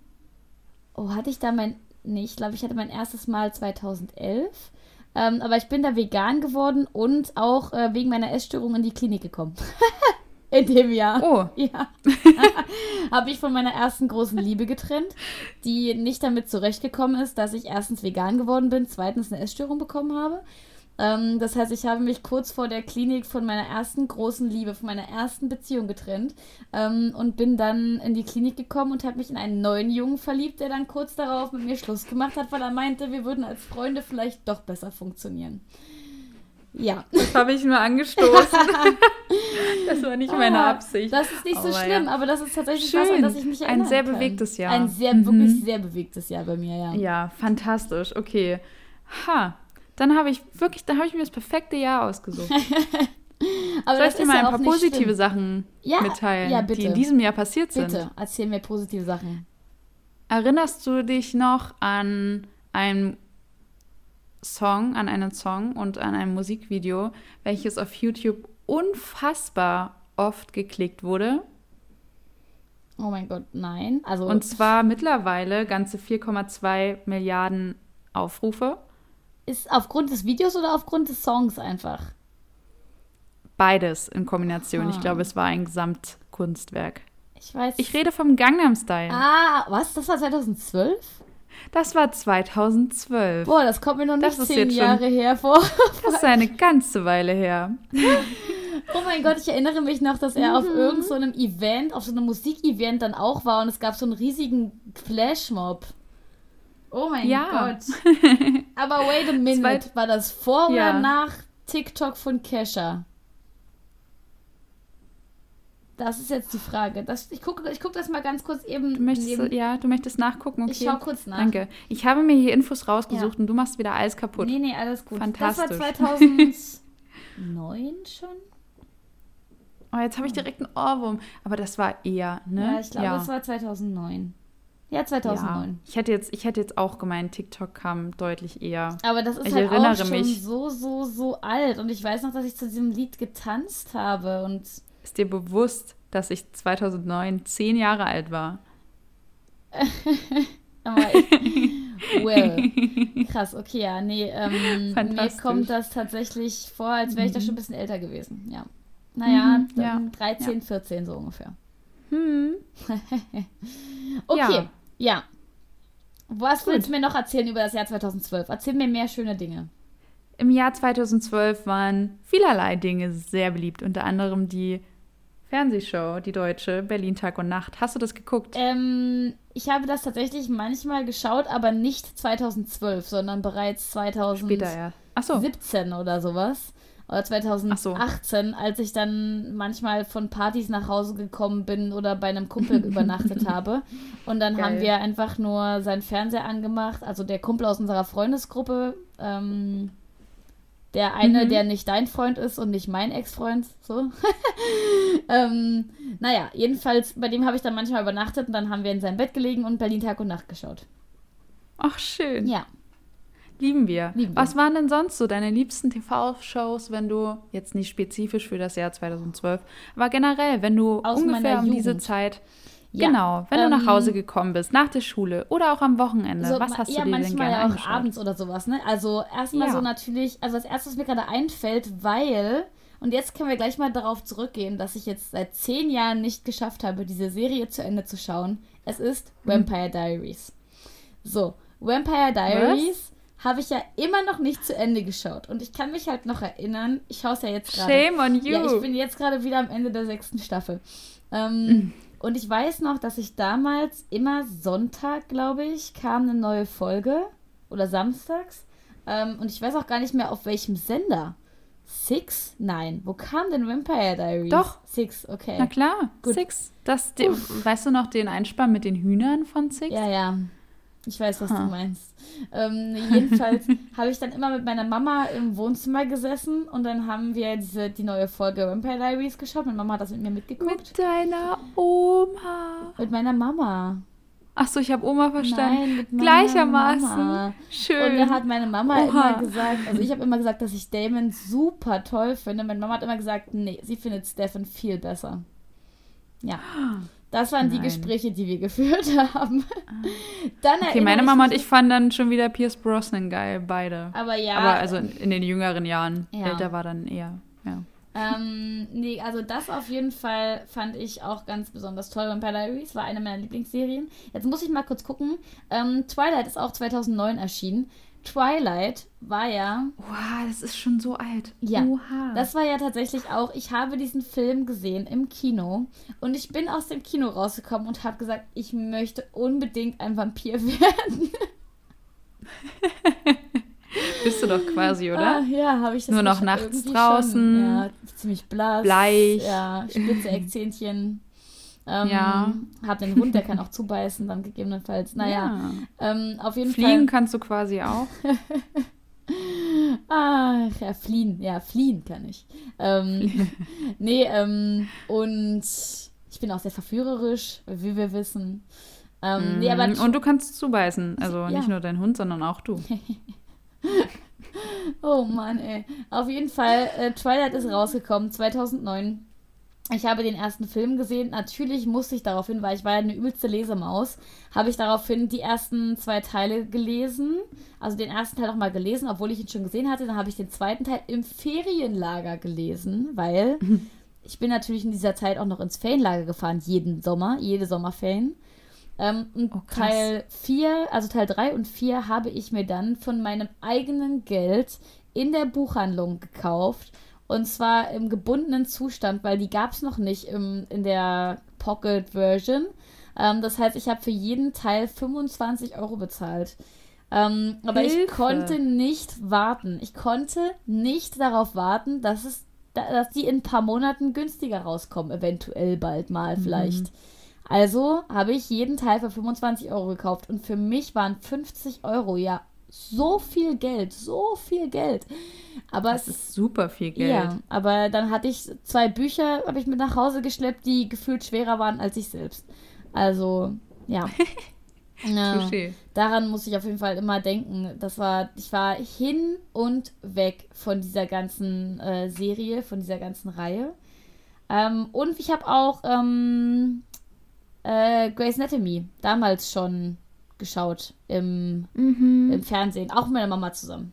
oh, hatte ich da mein, nee, ich glaube, ich hatte mein erstes Mal 2011. Ähm, aber ich bin da vegan geworden und auch äh, wegen meiner Essstörung in die Klinik gekommen. *laughs* in dem Jahr. Oh, *laughs* Ja. *laughs* Habe ich von meiner ersten großen Liebe getrennt, die nicht damit zurechtgekommen ist, dass ich erstens vegan geworden bin, zweitens eine Essstörung bekommen habe. Ähm, das heißt, ich habe mich kurz vor der Klinik von meiner ersten großen Liebe, von meiner ersten Beziehung getrennt ähm, und bin dann in die Klinik gekommen und habe mich in einen neuen Jungen verliebt, der dann kurz darauf mit mir Schluss gemacht hat, weil er meinte, wir würden als Freunde vielleicht doch besser funktionieren. Ja. das habe ich nur angestoßen. *laughs* das war nicht meine Ah, Absicht. Das ist nicht so Aber schlimm, ja. aber das ist tatsächlich was, an Schön. das ich mich erinnern Ein sehr kann. bewegtes Jahr. Ein sehr, Mhm. wirklich sehr bewegtes Jahr bei mir, ja. Ja, fantastisch. Okay. Ha. Dann habe ich wirklich, dann habe ich mir das perfekte Jahr ausgesucht. *laughs* Aber Soll ich dir mal ja ein paar positive schlimm. Sachen Ja, mitteilen, ja, die in diesem Jahr passiert sind? Bitte, erzähl mir positive Sachen. Erinnerst du dich noch an einen Song, an einen Song und an ein Musikvideo, welches auf YouTube unfassbar oft geklickt wurde? Oh mein Gott, nein. Also, Und zwar mittlerweile ganze 4,2 Milliarden Aufrufe. Ist aufgrund des Videos oder aufgrund des Songs einfach? Beides in Kombination. Ich Ah. glaube, es war ein Gesamtkunstwerk. Ich weiß. Ich rede vom Gangnam Style. Ah, was? Das war 2012? Das war 2012. Boah, das kommt mir noch Das nicht ist zehn jetzt schon- Jahre her vor. Das ist eine ganze Weile her. *laughs* Oh mein Gott, ich erinnere mich noch, dass er auf Mhm. irgendeinem so Event, auf so einem Musikevent dann auch war und es gab so einen riesigen Flashmob. Oh mein Ja. Gott. *laughs* Aber wait a minute, war das vor Ja. oder nach TikTok von Kesha? Das ist jetzt die Frage. Das, ich gucke ich guck das mal ganz kurz eben. Du möchtest, neben- ja, du möchtest nachgucken, okay? Ich schau kurz nach. Danke. Ich habe mir hier Infos rausgesucht und du machst wieder alles kaputt. Nee, nee, alles gut. Fantastisch. Das war 2009 *laughs* schon? Oh, jetzt habe ich direkt einen Ohrwurm. Aber das war eher, ne? Ja, ich glaube, das war 2009. Ja, ja. 2009. Ich hätte, jetzt, ich hätte jetzt auch gemeint, TikTok kam deutlich eher. Aber das ist Ich halt auch schon mich. so, so, so alt. Und ich weiß noch, dass ich zu diesem Lied getanzt habe. Und Ist dir bewusst, dass ich 2009 zehn Jahre alt war? *laughs* aber ich, well, *laughs* krass, okay, ja, nee, ähm, mir kommt das tatsächlich vor, als wäre ich da schon ein bisschen älter gewesen, ja. Naja, Mhm, ja. dann 13, 14 so ungefähr. Hm. *laughs* Okay, ja. Ja. Was Gut. willst du mir noch erzählen über das Jahr 2012? Erzähl mir mehr schöne Dinge. Im Jahr 2012 waren vielerlei Dinge sehr beliebt, unter anderem die Fernsehshow, die deutsche, Berlin Tag und Nacht. Hast du das geguckt? Ähm, ich habe das tatsächlich manchmal geschaut, aber nicht 2012, sondern bereits 2017 Später. Ach so. oder sowas. Oder 2018, als ich dann manchmal von Partys nach Hause gekommen bin oder bei einem Kumpel *laughs* übernachtet habe. Und dann Geil. haben wir einfach nur seinen Fernseher angemacht, also der Kumpel aus unserer Freundesgruppe, ähm, der eine, Mhm. der nicht dein Freund ist und nicht mein Ex-Freund, so. *laughs* ähm, naja, jedenfalls, bei dem habe ich dann manchmal übernachtet und dann haben wir in seinem Bett gelegen und Berlin Tag und Nacht geschaut. Ach, schön. Ja. Lieben wir. Lieben. Was waren denn sonst so deine liebsten TV-Shows, wenn du, jetzt nicht spezifisch für das Jahr 2012, aber generell, wenn du Aus ungefähr um diese. Zeit, Ja, genau, wenn du nach ähm, Hause gekommen bist, nach der Schule oder auch am Wochenende, So, was hast ja, du dir denn manchmal gerne ja auch angeschaut? abends oder sowas, ne? Also erstmal Ja. so natürlich, also das erste, was mir gerade einfällt, weil, und jetzt können wir gleich mal darauf zurückgehen, dass ich jetzt seit zehn Jahren nicht geschafft habe, diese Serie zu Ende zu schauen. Es ist Hm. Vampire Diaries. So, Vampire Diaries habe ich ja immer noch nicht zu Ende geschaut. Und ich kann mich halt noch erinnern, ich schaue es ja jetzt gerade. Shame on you. Ja, ich bin jetzt gerade wieder am Ende der sechsten Staffel. Ähm, Mhm. Und ich weiß noch, dass ich damals immer Sonntag, glaube ich, kam eine neue Folge oder samstags. Ähm, und ich weiß auch gar nicht mehr, auf welchem Sender. Six? Nein. Wo kam denn Vampire Diaries? Doch. Six, okay. Na klar, Gut. Six. Das, die, weißt du noch den Einspann mit den Hühnern von Six? Ja, ja. Ich weiß, was Ha. du meinst. Ähm, *laughs* jedenfalls habe ich dann immer mit meiner Mama im Wohnzimmer gesessen und dann haben wir diese, die neue Folge Vampire Diaries geschaut. Meine Mama hat das mit mir mitgeguckt. Mit deiner Oma. Mit, meiner Mama. Ach so, ich habe Oma verstanden. Nein, Gleichermaßen. Mama. Schön. Und da hat meine Mama Oha. immer gesagt, also ich habe immer gesagt, dass ich Damon super toll finde. Meine Mama hat immer gesagt, nee, sie findet Stefan viel besser. Ja. *gasps* Das waren die Nein. Gespräche, die wir geführt *laughs* haben. Dann okay, meine Mama und ich fanden dann schon wieder Pierce Brosnan geil, beide. Aber ja. Aber also in, in den jüngeren Jahren. Ja. Älter war dann eher. Ja. Ähm, nee, also das auf jeden Fall fand ich auch ganz besonders toll. Vampire Diaries war eine meiner Lieblingsserien. Jetzt muss ich mal kurz gucken. Ähm, Twilight ist auch 2009 erschienen. Twilight war ja Wow, das ist schon so alt. Ja, Oha. Das war ja tatsächlich auch, ich habe diesen Film gesehen im Kino und ich bin aus dem Kino rausgekommen und habe gesagt, ich möchte unbedingt ein Vampir *laughs* werden. *laughs* Bist du doch quasi, oder? Ah, ja, habe ich das Nur noch nachts draußen. Schon. Ja, ziemlich blass. Bleich. Ja, spitze Eckzähnchen. Ähm, Ja. Hab den Hund, der kann auch zubeißen, dann gegebenenfalls. Naja, ähm, auf jeden Fliegen Fall. kannst du quasi auch. *laughs* Ach, ja, fliehen. Ja, fliehen kann ich. Ähm, *laughs* nee, ähm, und ich bin auch sehr verführerisch, wie wir wissen. Ähm, nee, aber Mhm. Und du kannst zubeißen. Also Ja. nicht nur dein Hund, sondern auch du. *laughs* Oh Mann, ey. Auf jeden Fall, äh, Twilight ist rausgekommen, 2009. Ich habe den ersten Film gesehen. Natürlich musste ich daraufhin, weil ich war ja eine übelste Lesemaus, habe ich daraufhin die ersten zwei Teile gelesen. Also den ersten Teil noch mal gelesen, obwohl ich ihn schon gesehen hatte. Dann habe ich den zweiten Teil im Ferienlager gelesen, weil *laughs* ich bin natürlich in dieser Zeit auch noch ins Ferienlager gefahren, jeden Sommer, jede Sommerferien. Ähm, und Oh. Teil 4, also Teil 3 und 4 habe ich mir dann von meinem eigenen Geld in der Buchhandlung gekauft. Und zwar im gebundenen Zustand, weil die gab es noch nicht im, in der Pocket Version. Ähm, das heißt, ich habe für jeden Teil 25 Euro bezahlt. Ähm, aber ich konnte nicht warten. Ich konnte nicht darauf warten, dass es, da- dass die in ein paar Monaten günstiger rauskommen, eventuell bald mal vielleicht. Also habe ich jeden Teil für 25 Euro gekauft und für mich waren 50 Euro ja so viel Geld, so viel Geld. Aber Das es ist super viel Geld. ja, aber dann hatte ich zwei Bücher, habe ich mit nach Hause geschleppt, die gefühlt schwerer waren als ich selbst. Also, ja. *laughs* ja. Touché. Daran muss ich auf jeden Fall immer denken. Das war, ich war hin und weg von dieser ganzen äh, Serie, von dieser ganzen Reihe. Ähm, und ich habe auch ähm, äh, Grey's Anatomy damals schon geschaut im, Mhm. im Fernsehen, auch mit meiner Mama zusammen.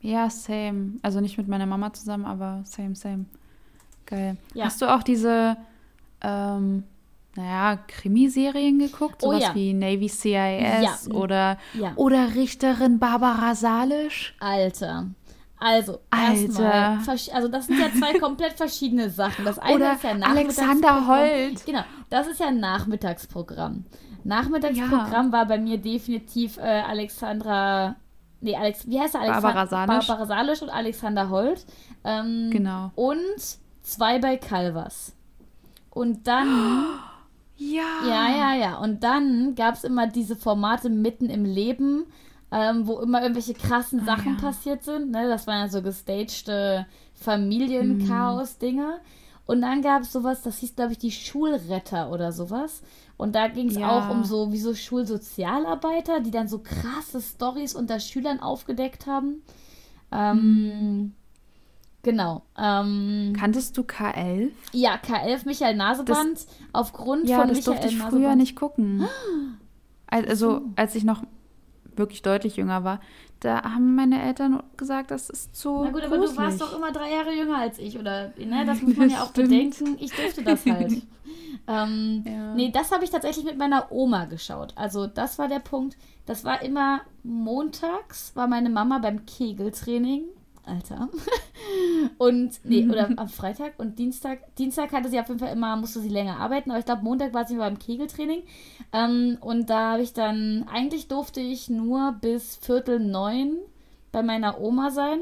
Ja, same. Also nicht mit meiner Mama zusammen, aber same, same. Geil. Ja. Hast du auch diese, ähm, naja, Krimiserien geguckt? Oh Sowas ja. wie Navy CIS Ja. oder, oder Richterin Barbara Salisch? Alter. Also, erstmal, also das sind ja zwei *laughs* komplett verschiedene Sachen. Das eine Oder ist ja Alexander Nachmittagsprogramm. Holt. Genau, das ist ja ein Nachmittagsprogramm. Nachmittagsprogramm war bei mir definitiv äh, Alexandra, nee, Alex, wie heißt er? Alexand- Barbara Salisch. Barbara Salisch und Alexander Holt. Ähm, Genau. Und zwei bei Calvas. Und dann *gasps* Ja. ja, ja, ja. Und dann gab es immer diese Formate mitten im Leben, ähm, wo immer irgendwelche krassen Sachen ja. passiert sind. Ne? Das waren ja so gestagte Familienchaos-Dinge. Und dann gab es sowas, das hieß, glaube ich, die Schulretter oder sowas. Und da ging es Ja. auch um so, wie so Schulsozialarbeiter, die dann so krasse Stories unter Schülern aufgedeckt haben. Ähm, Genau. Ähm, Kanntest du K11? ja, K11 Michael Naseband aufgrund Ja, von das Michael durfte ich Naseband. früher nicht gucken. Al- Also, als ich noch wirklich deutlich jünger war, da haben meine Eltern gesagt, das ist zu Na gut, aber gruselig. du warst doch immer drei Jahre jünger als ich, oder? Ne, *laughs* das muss man ja auch Stimmt. bedenken. Ich durfte das halt. *laughs* ähm, Ja. Nee, das habe ich tatsächlich mit meiner Oma geschaut. Also das war der Punkt. Das war immer montags, war meine Mama beim Kegeltraining. Alter. *laughs* Und, nee, oder *laughs* am Freitag und Dienstag. Dienstag hatte sie auf jeden Fall immer, musste sie länger arbeiten, aber ich glaube, Montag war sie beim Kegeltraining. Ähm, und da habe ich dann, eigentlich durfte ich nur bis Viertel neun bei meiner Oma sein.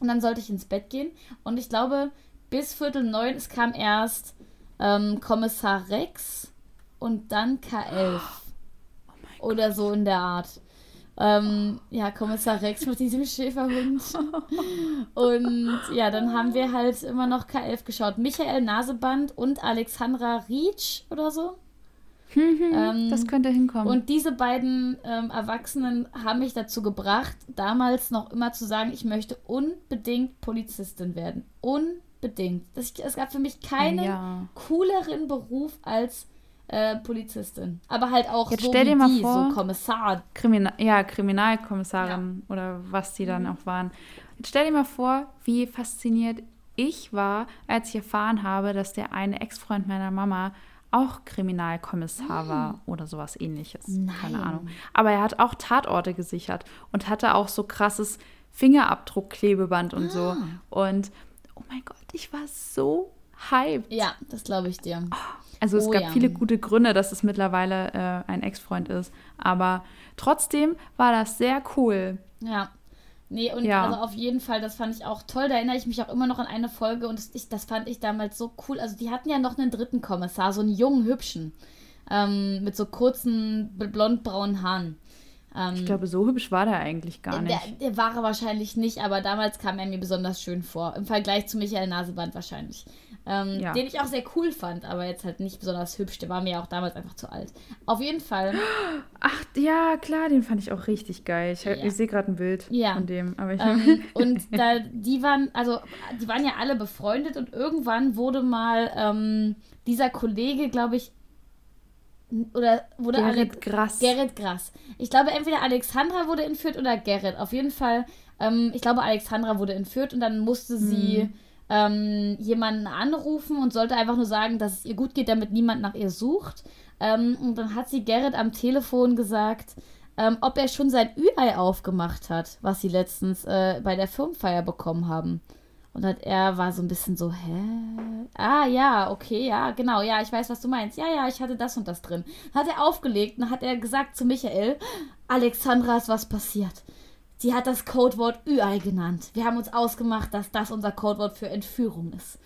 Und dann sollte ich ins Bett gehen. Und ich glaube, bis Viertel neun, es kam erst ähm, Kommissar Rex und dann K11. *gasps* Oder so in der Art. Ähm, ja, Kommissar Rex mit diesem Schäferhund. Und ja, dann haben wir halt immer noch K11 geschaut. Michael Naseband und Alexandra Rietsch oder so. Ähm, das könnte hinkommen. und diese beiden ähm, Erwachsenen haben mich dazu gebracht, damals noch immer zu sagen, ich möchte unbedingt Polizistin werden. Unbedingt. Das, es gab für mich keinen ja. cooleren Beruf als äh, Polizistin. Aber halt auch Jetzt so stell dir mal die, vor- so Kommissar. Krimina ja, Kriminalkommissarin oder was die dann auch waren. Jetzt stell dir mal vor, wie fasziniert ich war, als ich erfahren habe, dass der eine Ex-Freund meiner Mama auch Kriminalkommissar war oder sowas ähnliches. Keine Nein. Ahnung. Aber er hat auch Tatorte gesichert und hatte auch so krasses Fingerabdruckklebeband und so. Und oh mein Gott, ich war so hyped. Ja, das glaube ich dir. Also es Oh gab ja. viele gute Gründe, dass es mittlerweile äh, ein Ex-Freund ist. Aber trotzdem war das sehr cool. Ja. Nee, und Ja. also auf jeden Fall, das fand ich auch toll. Da erinnere ich mich auch immer noch an eine Folge und das, ich, das fand ich damals so cool. Also die hatten ja noch einen dritten Kommissar, so einen jungen, hübschen. Ähm, mit so kurzen, blond-braunen Haaren. Ähm, Ich glaube, so hübsch war der eigentlich gar der, nicht. der war er wahrscheinlich nicht, aber damals kam er mir besonders schön vor. Im Vergleich zu Michael Naseband wahrscheinlich. Ähm, Ja. Den ich auch sehr cool fand, aber jetzt halt nicht besonders hübsch. Der war mir auch damals einfach zu alt. Auf jeden Fall. Ach ja, klar, den fand ich auch richtig geil. Ich, Ja. ich sehe gerade ein Bild Ja. von dem. Aber ich, ähm, *laughs* und da, die waren, also die waren ja alle befreundet und irgendwann wurde mal ähm, dieser Kollege, glaube ich, oder wurde Gerrit Grass. Gerrit Grass. Ich glaube, entweder Alexandra wurde entführt oder Gerrit. Auf jeden Fall, ähm, ich glaube, Alexandra wurde entführt und dann musste sie Hm. Ähm, jemanden anrufen und sollte einfach nur sagen, dass es ihr gut geht, damit niemand nach ihr sucht. Ähm, und dann hat sie Gerrit am Telefon gesagt, ähm, ob er schon sein Ü-Ei aufgemacht hat, was sie letztens äh, bei der Firmenfeier bekommen haben. Und hat, er war so ein bisschen so, hä? Ah, ja, okay, ja, genau, ja, ich weiß, was du meinst. Ja, ja, ich hatte das und das drin. Hat er aufgelegt und hat er gesagt zu Michael, Alexandra ist was passiert. Sie hat das Codewort Ü-Ei genannt. Wir haben uns ausgemacht, dass das unser Codewort für Entführung ist.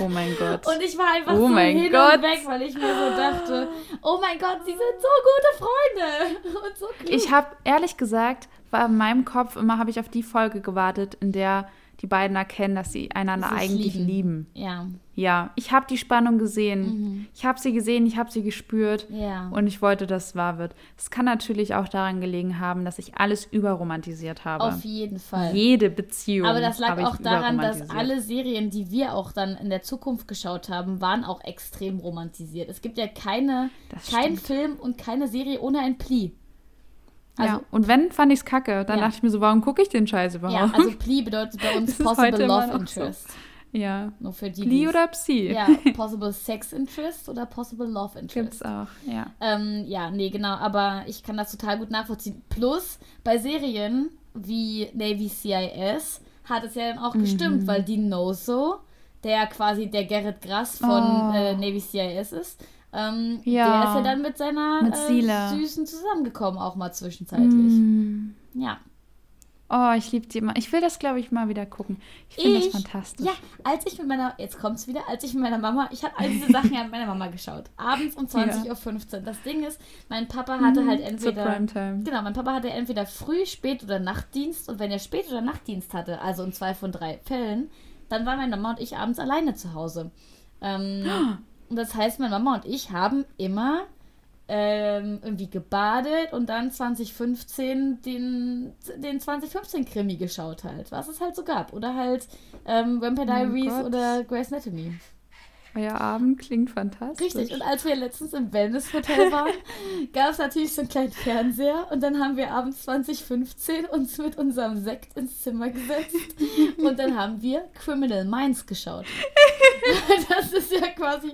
Oh mein Gott. *laughs* Und ich war einfach Oh so mein hin Gott. und weg, weil ich mir so dachte, oh mein Gott, sie sind so gute Freunde *laughs* und so klug. Ich habe ehrlich gesagt, war in meinem Kopf immer, habe ich auf die Folge gewartet, in der die beiden erkennen, dass sie einander Sich eigentlich lieben. lieben. ja, Ja, ich habe die Spannung gesehen. Ich habe sie gesehen, ich habe sie gespürt. Mhm. ja. Und ich wollte, dass es wahr wird. Es kann natürlich auch daran gelegen haben, dass ich alles überromantisiert habe. auf jeden Fall. Jede Beziehung. Aber das lag auch daran, dass alle Serien, die wir auch dann in der Zukunft geschaut haben, waren auch extrem romantisiert. Es gibt ja keine, Das keinen. Film und keine Serie ohne ein Pli. Also, ja, und wenn, fand ich es kacke. Dann Ja. dachte ich mir so, warum gucke ich den Scheiß überhaupt? ja, also Pli bedeutet bei uns *laughs* Das Possible Love noch so. Interest. Ja. Nur für die, die's- oder Psi? Ja, *laughs* Possible Sex Interest oder Possible Love Interest. Gibt's auch, ja. Ähm, ja, nee, genau, aber ich kann das total gut nachvollziehen. Plus, bei Serien wie Navy CIS hat es ja dann auch gestimmt, Mhm. weil die Noso, der quasi der Gerrit Grass von Oh. äh, Navy CIS ist, ähm, Ja. der ist ja dann mit seiner Mit äh. Süßen zusammengekommen, auch mal zwischenzeitlich. Mm. Ja. Oh, ich liebe die immer. Ich will das, glaube ich, mal wieder gucken. Ich finde das fantastisch. Ja, als ich mit meiner, jetzt kommt's wieder, als ich mit meiner Mama, ich habe all diese Sachen ja mit meiner Mama geschaut. Abends um *laughs* 20.15 Uhr. Das Ding ist, mein Papa hatte halt Zur entweder. Primetime. Genau, mein Papa hatte entweder Früh-, Spät- oder Nachtdienst und wenn er Spät- oder Nachtdienst hatte, also in zwei von drei Fällen, dann waren meine Mama und ich abends alleine zu Hause. Ähm, *gasps* und das heißt, meine Mama und ich haben immer ähm, irgendwie gebadet und dann 2015 den, den 2015-Krimi geschaut halt, was es halt so gab. Oder halt ähm, Vampire Diaries Gott. oder Grey's Anatomy. Euer Abend klingt fantastisch. Richtig, und als wir letztens im Wellness-Hotel *laughs* waren, gab es natürlich so einen kleinen Fernseher und dann haben wir abends 2015 uns mit unserem Sekt ins Zimmer gesetzt und dann haben wir Criminal Minds geschaut. *laughs* das ist ja quasi,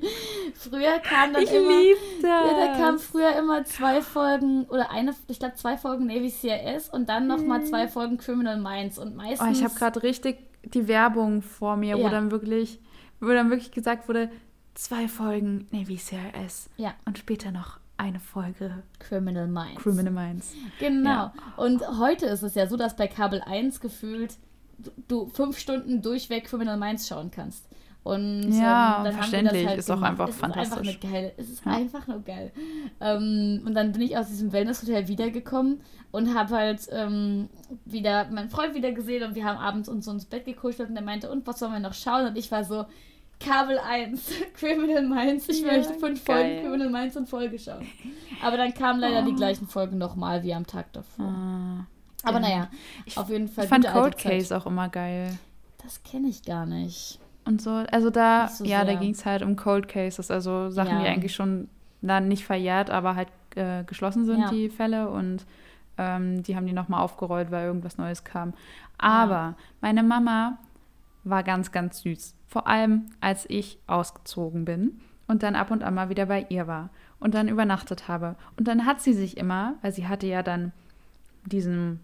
früher kam dann ich immer... lieb das. Ja, da kamen früher immer zwei Folgen oder eine, ich glaube zwei Folgen Navy CRS und dann nochmal zwei Folgen Criminal Minds und meistens. Oh, ich habe gerade richtig die Werbung vor mir, wo Ja. dann wirklich, wo dann wirklich gesagt wurde, zwei Folgen Navy CRS Ja, und später noch eine Folge Criminal Minds. Criminal Minds. Genau. Ja. Und heute ist es ja so, dass bei Kabel 1 gefühlt du- fünf Stunden durchweg Criminal Minds schauen kannst. Und Ja, ähm, dann verständlich. haben wir das halt Ist auch gemacht. einfach es fantastisch. Ist einfach eine geile, es ist Ja. einfach nur geil. Ähm, und dann bin ich aus diesem Wellness-Hotel wiedergekommen und habe halt ähm, wieder meinen Freund wieder gesehen und wir haben abends uns so ins Bett gekuschelt und er meinte, und was sollen wir noch schauen? Und ich war so, Kabel 1, *laughs* Criminal Minds, ich Ja, möchte fünf geil. Folgen Criminal Minds in Folge schauen. Aber dann kamen leider die Oh. gleichen Folgen nochmal wie am Tag davor. Ah, Aber ja. naja, Ich auf jeden Fall ich fand Cold. Case auch immer geil. Das kenne ich gar nicht. Und so, also da, so ja, da sehr. ging es halt um Cold Cases, also Sachen, die Ja. eigentlich schon dann nicht verjährt, aber halt äh, geschlossen sind, Ja. die Fälle. Und ähm, die haben die nochmal aufgerollt, weil irgendwas Neues kam. Aber meine Mama war ganz, ganz süß. Vor allem, als ich ausgezogen bin und dann ab und an mal wieder bei ihr war und dann übernachtet habe. Und dann hat sie sich immer, weil sie hatte ja dann diesen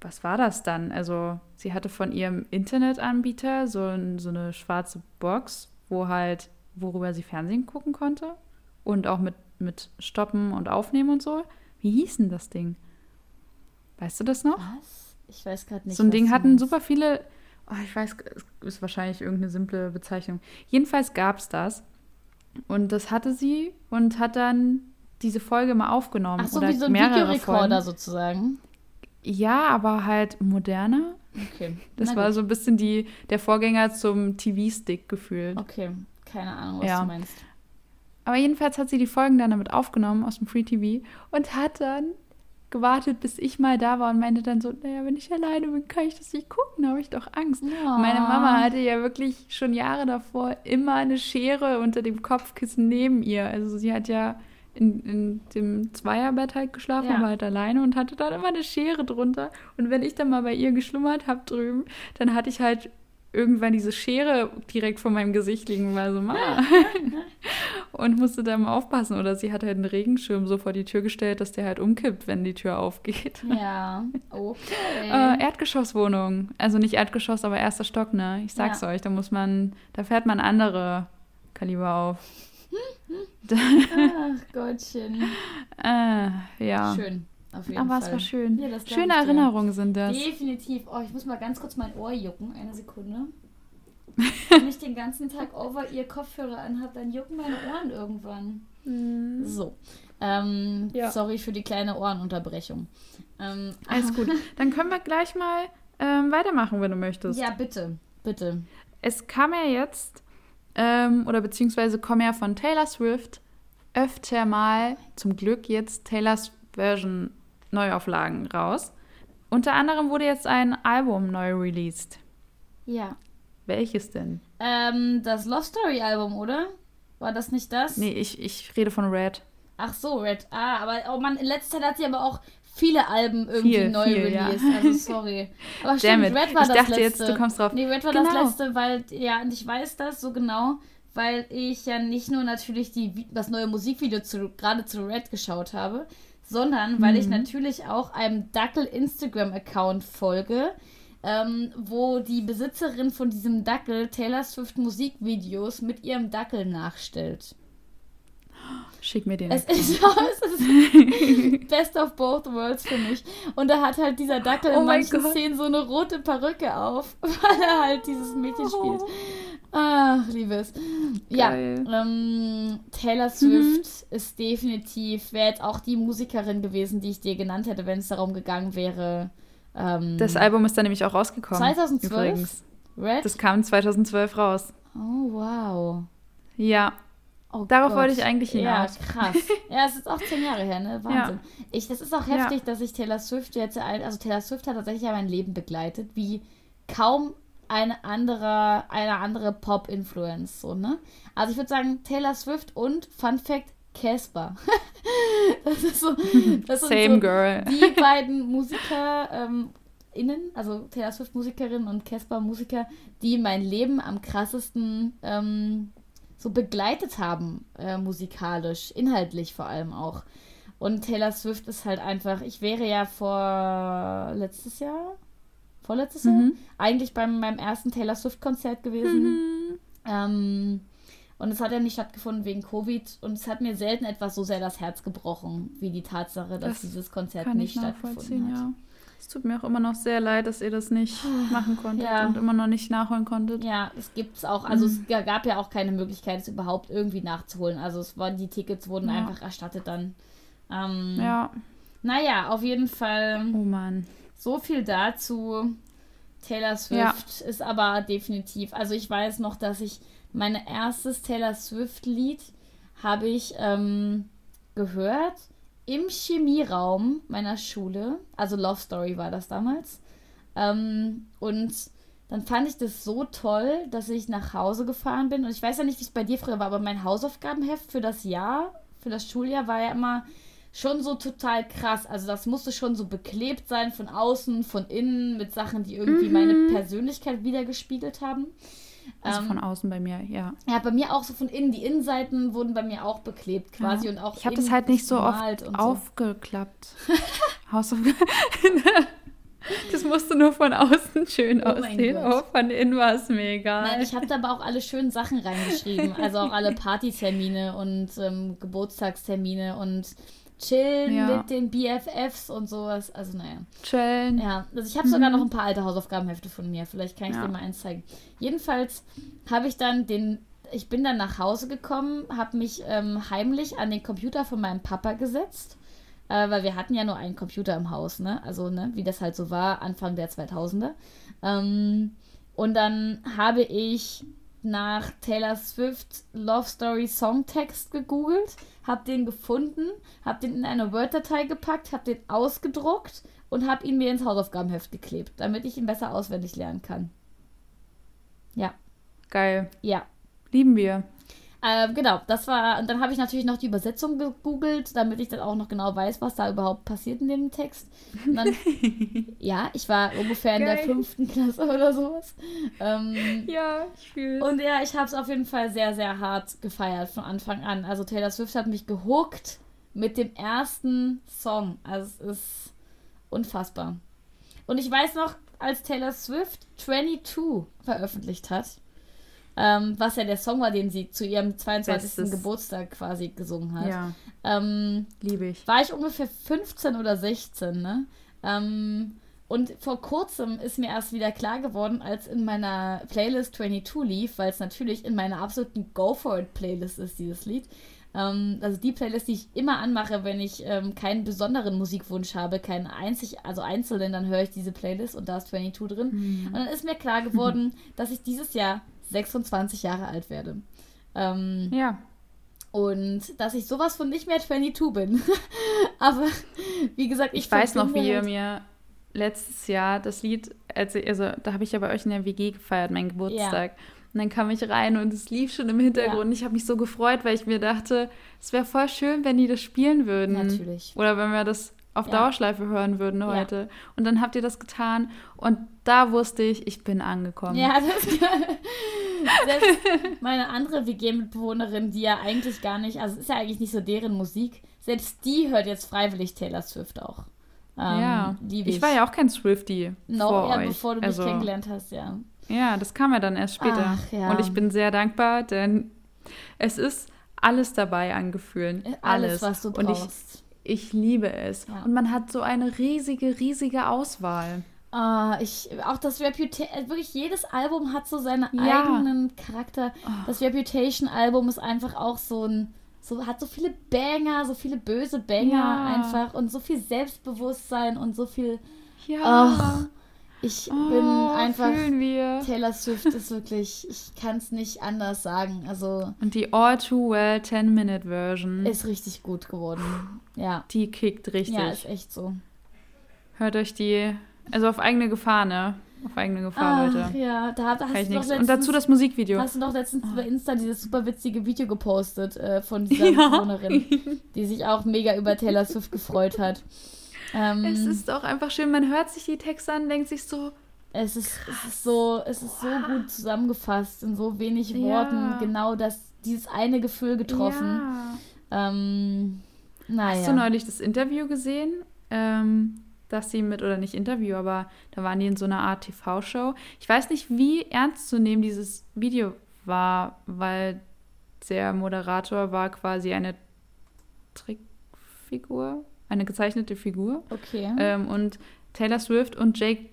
was war das dann? Also, sie hatte von ihrem Internetanbieter so, so eine schwarze Box, wo halt, worüber sie Fernsehen gucken konnte. Und auch mit, mit Stoppen und Aufnehmen und so. Wie hieß denn das Ding? Weißt du das noch? Was? Ich weiß gerade nicht. so ein Ding hatten super viele. Oh, ich weiß, es ist wahrscheinlich irgendeine simple Bezeichnung. Jedenfalls gab es das. Und das hatte sie und hat dann diese Folge mal aufgenommen. Ach so, oder wie so ein Videorekorder sozusagen. Ja, aber halt moderner. Okay. Das Na war gut. so ein bisschen die, der Vorgänger zum TV-Stick gefühlt. Okay, keine Ahnung, was Ja. du meinst. Aber jedenfalls hat sie die Folgen dann damit aufgenommen aus dem Free TV und hat dann gewartet, bis ich mal da war und meinte dann so, naja, wenn ich alleine bin, kann ich das nicht gucken, da habe ich doch Angst. Und meine Mama hatte ja wirklich schon Jahre davor immer eine Schere unter dem Kopfkissen neben ihr. Also sie hat ja in, in dem Zweierbett halt geschlafen, Ja. war halt alleine und hatte dann immer eine Schere drunter. Und wenn ich dann mal bei ihr geschlummert habe drüben, dann hatte ich halt irgendwann diese Schere direkt vor meinem Gesicht liegen, war so, Mama. *laughs* und musste da mal aufpassen. Oder sie hat halt einen Regenschirm so vor die Tür gestellt, dass der halt umkippt, wenn die Tür aufgeht. Ja, okay. Äh, Erdgeschosswohnung. Also nicht Erdgeschoss, aber erster Stock, ne? Ich sag's Ja. euch, da muss man, da fährt man andere Kaliber auf. *laughs* Ach Gottchen. Äh, ja. Schön, auf jeden Aber Fall. es war schön. Ja, Schöne. Erinnerungen sind das. Definitiv. Oh, ich muss mal ganz kurz mein Ohr jucken. Eine Sekunde. *laughs* Wenn ich den ganzen Tag over ihr Kopfhörer anhabe, dann jucken meine Ohren irgendwann. So. Ähm, Ja. Sorry für die kleine Ohrenunterbrechung. Ähm, Alles gut. *laughs* Dann können wir gleich mal ähm, weitermachen, wenn du möchtest. Ja, bitte. Bitte. Es kam ja jetzt, ähm, oder beziehungsweise kommen ja von Taylor Swift öfter mal, zum Glück jetzt, Taylors Version Neuauflagen raus. Unter anderem wurde jetzt ein Album neu released. Ja. Welches denn? Ähm, das Love Story Album, oder? War das nicht das? Nee, ich, ich rede von Red. Ach so, Red. Ah, aber oh Mann, in letzter Zeit hat sie aber auch viele Alben irgendwie Viel, neu viel, ja. released. Also *laughs* sorry. Aber stimmt. Red war ich das dachte letzte. jetzt, du kommst drauf. Nee, Red war das Genau. letzte, weil, ja, und ich weiß das so genau, weil ich ja nicht nur natürlich die, das neue Musikvideo zu, gerade zu Red geschaut habe, sondern weil Mhm. ich natürlich auch einem Dackel-Instagram-Account folge, ähm, wo die Besitzerin von diesem Dackel Taylor Swift Musikvideos mit ihrem Dackel nachstellt. Schick mir den. Es ist, *laughs* es ist *laughs* best of both worlds für mich. Und da hat halt dieser Dackel Oh in manchen. Szenen so eine rote Perücke auf, *laughs* weil er halt dieses Mädchen spielt. Ach, liebes. Ja. Mhm. ähm, Taylor Swift ist definitiv, wäre jetzt auch die Musikerin gewesen, die ich dir genannt hätte, wenn es darum gegangen wäre. Ähm, Das Album ist dann nämlich auch rausgekommen. 2012? Übrigens. Red? Das kam 2012 raus. Oh, wow. Ja. Oh Darauf Gott. wollte ich eigentlich hinaus. Ja, krass. *laughs* ja, es ist auch zehn Jahre her, ne? Wahnsinn. Ich, das ist auch Ja. heftig, dass ich Taylor Swift jetzt, also Taylor Swift hat tatsächlich ja mein Leben begleitet, wie kaum eine andere, eine andere Pop-Influence, so, ne? Also ich würde sagen, Taylor Swift und, Fun Fact, Casper. *laughs* das ist so, das sind Same so girl. die beiden Musiker, ähm, innen, also Taylor Swift Musikerin und Casper Musiker, die mein Leben am krassesten ähm, so begleitet haben, äh, musikalisch, inhaltlich vor allem auch. Und Taylor Swift ist halt einfach, ich wäre ja vor letztes Jahr, vorletztes Jahr, Mhm. eigentlich beim meinem ersten Taylor Swift Konzert gewesen. Mhm. Ähm, und es hat ja nicht stattgefunden wegen Covid und es hat mir selten etwas so sehr das Herz gebrochen, wie die Tatsache, dass Das dieses Konzert nicht ich stattgefunden hat. ja. Es tut mir auch immer noch sehr leid, dass ihr das nicht *sighs* machen konntet Ja. und immer noch nicht nachholen konntet. Ja, es gibt's auch. Also Mhm. es ga- gab ja auch keine Möglichkeit, es überhaupt irgendwie nachzuholen. Also es waren die Tickets wurden Ja. einfach erstattet dann. Ähm, Ja. Naja, auf jeden Fall Oh Mann. So viel dazu. Taylor Swift ist aber definitiv. Also ich weiß noch, dass ich mein erstes Taylor Swift-Lied habe ich ähm, gehört im Chemieraum meiner Schule. Also Love Story war das damals. Ähm, und dann fand ich das so toll, dass ich nach Hause gefahren bin. Und ich weiß ja nicht, wie es bei dir früher war, aber mein Hausaufgabenheft für das Jahr, für das Schuljahr war ja immer schon so total krass. Also das musste schon so beklebt sein von außen, von innen, mit Sachen, die irgendwie Mhm. meine Persönlichkeit wiedergespiegelt haben. Also Ähm, von außen bei mir, ja. ja, bei mir auch so von innen. Die Innenseiten wurden bei mir auch beklebt quasi Ja. und auch Ich habe das halt nicht so oft und aufgeklappt. *laughs* *laughs* Das musste nur von außen schön Oh aussehen, aber von innen war es mir egal. Nein, ich habe da aber auch alle schönen Sachen reingeschrieben. Also auch alle *laughs* Partytermine und ähm, Geburtstagstermine und Chillen Ja. mit den BFFs und sowas. Also naja. Chillen. Ja, also ich habe sogar noch ein paar alte Hausaufgabenhefte von mir. Vielleicht kann ich Ja. dir mal eins zeigen. Jedenfalls habe ich dann den. Ich bin dann nach Hause gekommen, habe mich ähm, heimlich an den Computer von meinem Papa gesetzt, äh, weil wir hatten ja nur einen Computer im Haus, ne? Also, ne, wie das halt so war, Anfang der 2000er. Ähm, und dann habe ich nach Taylor Swift Love Story Songtext gegoogelt, habe den gefunden, habe den in eine Word-Datei gepackt, habe den ausgedruckt und habe ihn mir ins Hausaufgabenheft geklebt, damit ich ihn besser auswendig lernen kann. Ja, Geil. ja. Lieben wir. Ähm, genau, das war. Und dann habe ich natürlich noch die Übersetzung gegoogelt, damit ich dann auch noch genau weiß, was da überhaupt passiert in dem Text. Dann, *laughs* ja, ich war ungefähr in der Geil. fünften Klasse oder sowas. Ähm, Ja, ich fühle Und ja, ich habe es auf jeden Fall sehr, sehr hart gefeiert von Anfang an. Also Taylor Swift hat mich gehuckt mit dem ersten Song. Also es ist unfassbar. Und ich weiß noch, als Taylor Swift 22 veröffentlicht hat, ähm, was ja der Song war, den sie zu ihrem 22. Bestes. Geburtstag quasi gesungen hat, Ja, ähm, liebe ich. war ich ungefähr 15 oder 16, ne? Ähm, und vor kurzem ist mir erst wieder klar geworden, als in meiner Playlist 22 lief, weil es natürlich in meiner absoluten Go For It Playlist ist, dieses Lied. Ähm, also die Playlist, die ich immer anmache, wenn ich ähm, keinen besonderen Musikwunsch habe, keinen einzig, also einzelnen, dann höre ich diese Playlist und da ist 22 drin. Mhm. Und dann ist mir klar geworden, dass ich dieses Jahr 26 Jahre alt werde. Ähm, Ja, und dass ich sowas von nicht mehr 22 bin. *laughs* Aber wie gesagt, ich, ich, weiß noch, wie ihr halt- mir letztes Jahr das Lied, also, also da habe ich ja bei euch in der WG gefeiert, meinen Geburtstag. Und dann kam ich rein und es lief schon im Hintergrund. Ich habe mich so gefreut, weil ich mir dachte, es wäre voll schön, wenn die das spielen würden. Natürlich. Oder wenn wir das auf Ja. Dauerschleife hören würden Ja. heute. Und dann habt ihr das getan und da wusste ich, ich bin angekommen. Ja, das Selbst meine andere WG-Mitbewohnerin, die ja eigentlich gar nicht, also es ist ja eigentlich nicht so deren Musik, selbst die hört jetzt freiwillig Taylor Swift auch. Ähm, Ja. lieb ich war ja auch kein Swifty noch, vor ja, euch. bevor du mich also, kennengelernt hast, ja. Ja, das kam ja dann erst später. Ach, ja. Und ich bin sehr dankbar, denn es ist alles dabei an Gefühlen. Äh, Alles, was du Und ich, brauchst. ich liebe es. Ja. Und man hat so eine riesige, riesige Auswahl. Ah, ich, auch das Reputation, wirklich jedes Album hat so seinen Ja. eigenen Charakter. Das Reputation-Album ist einfach auch so ein, so, hat so viele Banger, so viele böse Banger Ja. einfach und so viel Selbstbewusstsein und so viel, Ja. Ach, Ich Oh, bin einfach. wir. Taylor Swift ist wirklich, ich kann es nicht anders sagen. Also Und die All Too Well 10-Minute-Version, ist richtig gut geworden. Ja. die kickt richtig. Ja, ist echt so. Hört euch die, also auf eigene Gefahr, ne? Auf eigene Gefahr, Ach, Leute. ja, da, da hast du doch letztens, Und dazu das Musikvideo. hast du doch letztens bei Insta dieses super witzige Video gepostet äh, von *laughs* dieser Ja. Bewohnerin, *laughs* die sich auch mega über Taylor Swift gefreut hat. Ähm, Es ist auch einfach schön, man hört sich die Texte an, denkt sich so, Es ist, es ist so, es ist so gut zusammengefasst, in so wenig Ja. Worten, genau das, dieses eine Gefühl getroffen. Ja. Ähm, naja. Hast du neulich das Interview gesehen? Ähm, dass sie mit, oder nicht Interview, aber da waren die in so einer Art TV-Show. Ich weiß nicht, wie ernst zu nehmen dieses Video war, weil der Moderator war quasi eine Trickfigur, eine gezeichnete Figur. Okay. Ähm, und Taylor Swift und Jake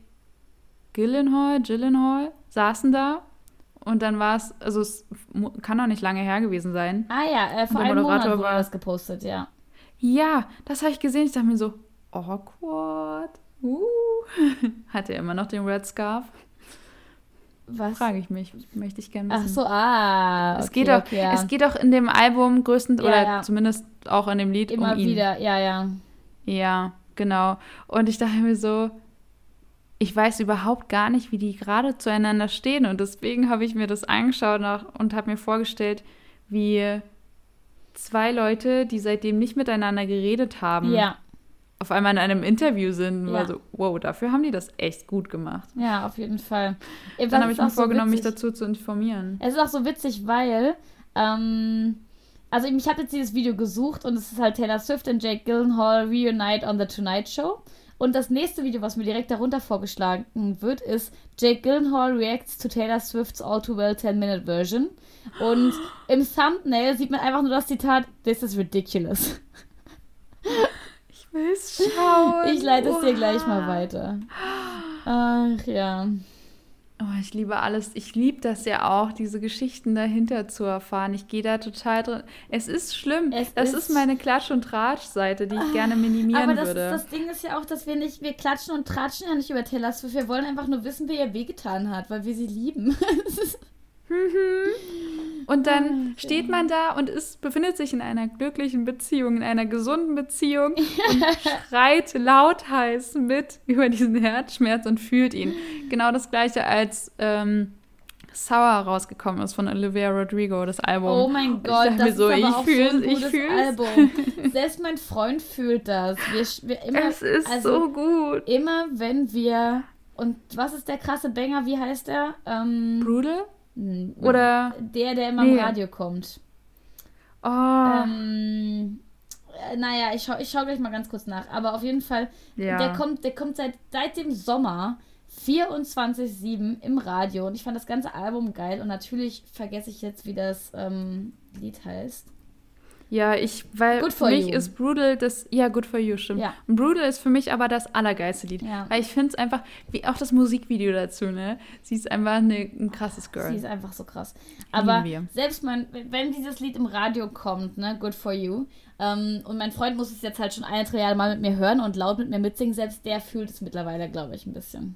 Gyllenhaal, Gyllenhaal saßen da. Und dann war es, also es kann auch nicht lange her gewesen sein. ah ja, äh, vor der einem Monat Moderator wurde war- das gepostet, ja. Ja, das habe ich gesehen. Ich dachte mir so, awkward. Uh. *laughs* Hat er immer noch den Red Scarf? Was? Frage ich mich. Möchte ich gerne Ach wissen. so, ah. es, okay, geht auch, okay, ja. es geht auch in dem Album größten, Ja, oder ja. zumindest auch in dem Lied immer um ihn. wieder, ja, ja. Ja, genau. Und ich dachte mir so, ich weiß überhaupt gar nicht, wie die gerade zueinander stehen. Und deswegen habe ich mir das angeschaut und habe mir vorgestellt, wie zwei Leute, die seitdem nicht miteinander geredet haben, Ja, auf einmal in einem Interview sind. Ja. war so, wow, dafür haben die das echt gut gemacht. ja, auf jeden Fall. Äh, Dann habe ich mir auch so vorgenommen, mich dazu zu informieren. Es ist auch so witzig, weil, ähm, also ich habe jetzt dieses Video gesucht und es ist halt Taylor Swift und Jake Gyllenhaal reunite on the Tonight Show. Und das nächste Video, was mir direkt darunter vorgeschlagen wird, ist Jake Gyllenhaal reacts to Taylor Swift's All Too Well 10-Minute Version. Und im Thumbnail sieht man einfach nur das Zitat, This is ridiculous. *laughs* Ich will es schauen. Ich leite es dir gleich mal weiter. Ach ja. Oh, ich liebe alles. Ich liebe das ja auch, diese Geschichten dahinter zu erfahren. Ich gehe da total drin. Es ist schlimm. Es das ist- ist, meine Klatsch- und Tratsch-Seite, die ich gerne minimieren Aber das, würde. das Ding ist ja auch, dass wir nicht, wir klatschen und tratschen ja nicht über Taylor Swift. Wir wollen einfach nur wissen, wer ihr wehgetan hat, weil wir sie lieben. *laughs* Ist- Und dann Ah, steht man da und ist, befindet sich in einer glücklichen Beziehung, in einer gesunden Beziehung *laughs* und schreit lautheiß mit über diesen Herzschmerz und fühlt ihn. Genau das gleiche, als ähm, Sour rausgekommen ist von Olivia Rodrigo, das Album. oh mein ich Gott, dachte das mir so, ist aber ich auch fühl's, so ein ich gutes fühl's. Album. *laughs* Selbst mein Freund fühlt das. Wir, wir immer, es ist also, so gut. Immer wenn wir und was ist der krasse Banger? Wie heißt der? Ähm, Brutal? Oder, der, der immer Nee. im Radio kommt. oh, Ähm, äh, naja, ich schau, ich schau gleich mal ganz kurz nach. Aber auf jeden Fall, ja. der kommt, der kommt seit, seit dem Sommer 24-7 im Radio. Und ich fand das ganze Album geil. Und natürlich vergesse ich jetzt, wie das ähm, Lied heißt. Ja, ich, weil Good für mich you. ist Brutal das, ja, Good for You, stimmt. Ja. Brutal ist für mich aber das allergeilste Lied. Ja. Weil ich finde es einfach, wie auch das Musikvideo dazu, ne? Sie ist einfach eine, ein krasses Girl. Sie ist einfach so krass. Aber selbst mein, wenn dieses Lied im Radio kommt, ne, Good for You, ähm, und mein Freund muss es jetzt halt schon ein, drei Jahre mal mit mir hören und laut mit mir mitsingen, selbst der fühlt es mittlerweile, glaube ich, ein bisschen.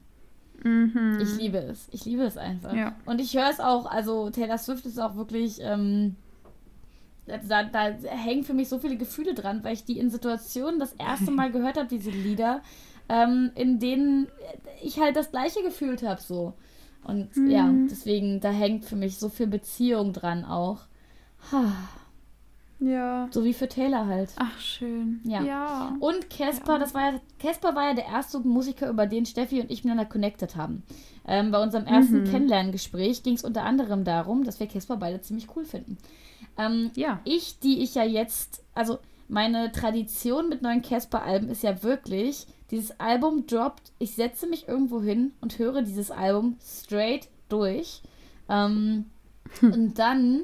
Mhm. Ich liebe es. Ich liebe es einfach. Ja. Und ich höre es auch, also Taylor Swift ist auch wirklich, ähm, da, da hängen für mich so viele Gefühle dran, weil ich die in Situationen das erste Mal gehört habe, diese Lieder, ähm, in denen ich halt das gleiche gefühlt habe, so. Und ja, Mhm. deswegen, da hängt für mich so viel Beziehung dran auch. Ha, Ja. So wie für Taylor halt. Ach, schön. Ja. Ja. Und Casper, Ja. das war ja, Casper war ja der erste Musiker, über den Steffi und ich miteinander connected haben. Ähm, bei unserem ersten Mhm. Kennenlerngespräch ging es unter anderem darum, dass wir Casper beide ziemlich cool finden. Ähm, Ja. ich, die ich ja jetzt, also meine Tradition mit neuen Casper-Alben ist ja wirklich, dieses Album droppt, ich setze mich irgendwo hin und höre dieses Album straight durch. Ähm, und dann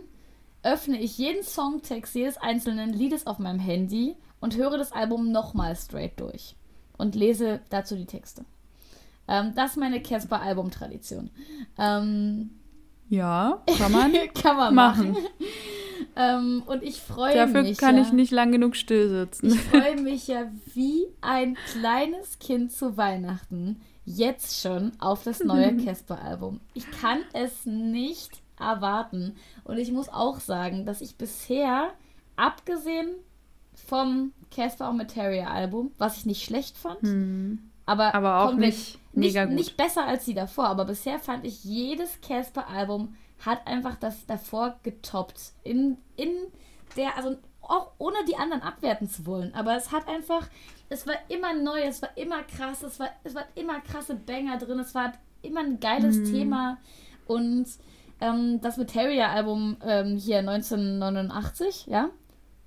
öffne ich jeden Songtext jedes einzelnen Liedes auf meinem Handy und höre das Album nochmal straight durch und lese dazu die Texte. Ähm, das ist meine Casper-Album-Tradition. Ähm, Ja, kann man *laughs* kann man machen. machen. ähm, und ich freue Dafür mich. kann ja, ich nicht lang genug still sitzen. Ich freue *laughs* mich ja wie ein kleines Kind zu Weihnachten, jetzt schon auf das neue *laughs* Casper-Album. Ich kann es nicht erwarten. Und ich muss auch sagen, dass ich bisher, abgesehen vom Casper und Materia Album, was ich nicht schlecht fand, Hm. Aber, Aber auch nicht mega gut. nicht besser als die davor, aber bisher fand ich jedes Casper-Album hat einfach das davor getoppt. In, in der, also auch ohne die anderen abwerten zu wollen, aber es hat einfach, es war immer neu, es war immer krass, es war, es war immer krasse Banger drin, es war immer ein geiles Mhm. Thema und ähm, das Materia-Album ähm, hier 1989, ja?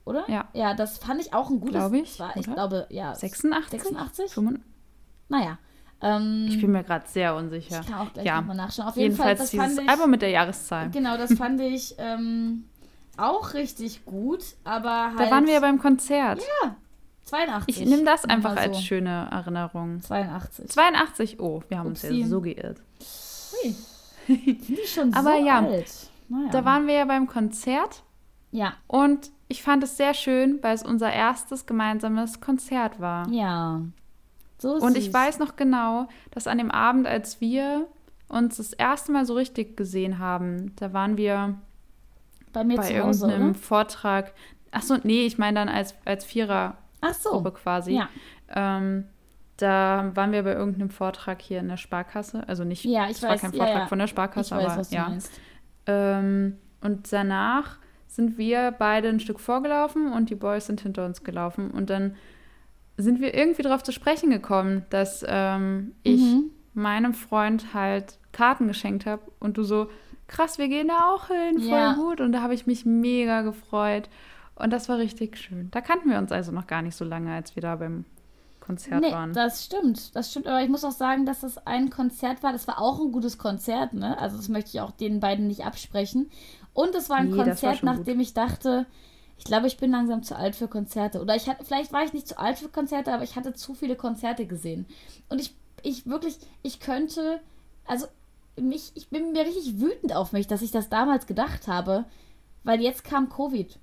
Oder? Ja. Ja, das fand ich auch ein gutes. Glaub ich, War, ich glaube, ja. 86? 86? 85? Naja. Ähm, Ich bin mir gerade sehr unsicher. ich kann auch gleich Ja. nochmal nachschauen. Auf jeden Jedenfalls Fall, dieses ich, Album mit der Jahreszahl. Genau, das *laughs* fand ich ähm, auch richtig gut, aber halt. Da waren wir ja beim Konzert. 82. Ich nehme das einfach Nochmal als so. schöne Erinnerung. 82. 82, oh, wir haben uns Upsi. ja so geirrt. Ui. Sind *laughs* die schon Aber so ja, alt? Naja. Da waren wir ja beim Konzert ja, und ich fand es sehr schön, weil es unser erstes gemeinsames Konzert war. ja. So Und ich weiß noch genau, dass an dem Abend, als wir uns das erste Mal so richtig gesehen haben, da waren wir bei mir bei zu Hause, irgendeinem oder? Vortrag. Achso, nee, ich meine dann als, als Vierergruppe Ach so. quasi. Ja. Ähm, da waren wir bei irgendeinem Vortrag hier in der Sparkasse. Also nicht, Ja, ich es war weiß, kein ja, Vortrag ja. von der Ich Sparkasse, weiß, aber du ja. Ähm, und danach sind wir beide ein Stück vorgelaufen und die Boys sind hinter uns gelaufen. Und dann sind wir irgendwie darauf zu sprechen gekommen, dass ähm, ich Mhm. meinem Freund halt Karten geschenkt habe und du so, krass, wir gehen da auch hin, voll Ja. gut. Und da habe ich mich mega gefreut. Und das war richtig schön. Da kannten wir uns also noch gar nicht so lange, als wir da beim Konzert Nee, waren. das stimmt. Das stimmt. Aber ich muss auch sagen, dass das ein Konzert war. Das war auch ein gutes Konzert, ne? Also, das möchte ich auch den beiden nicht absprechen. Und es war ein Nee, das war Konzert, schon gut. nachdem ich dachte, ich glaube, ich bin langsam zu alt für Konzerte. Oder ich hatte, vielleicht war ich nicht zu alt für Konzerte, aber ich hatte zu viele Konzerte gesehen. Und ich, ich wirklich, ich könnte, also mich, ich bin mir richtig wütend auf mich, dass ich das damals gedacht habe, weil jetzt kam Covid.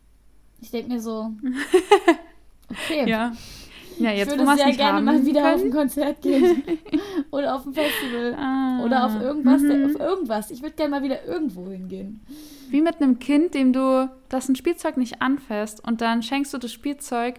Ich denke mir so, *laughs* okay. ja. Ja, Ich jetzt wo würde sehr gerne mal wieder auf können. ein Konzert gehen. *laughs* oder auf ein Festival. Ah, Oder auf irgendwas. mhm. Auf irgendwas. Ich würde gerne mal wieder irgendwo hingehen. Wie mit einem Kind, dem du das ein Spielzeug nicht anfasst und dann schenkst du das Spielzeug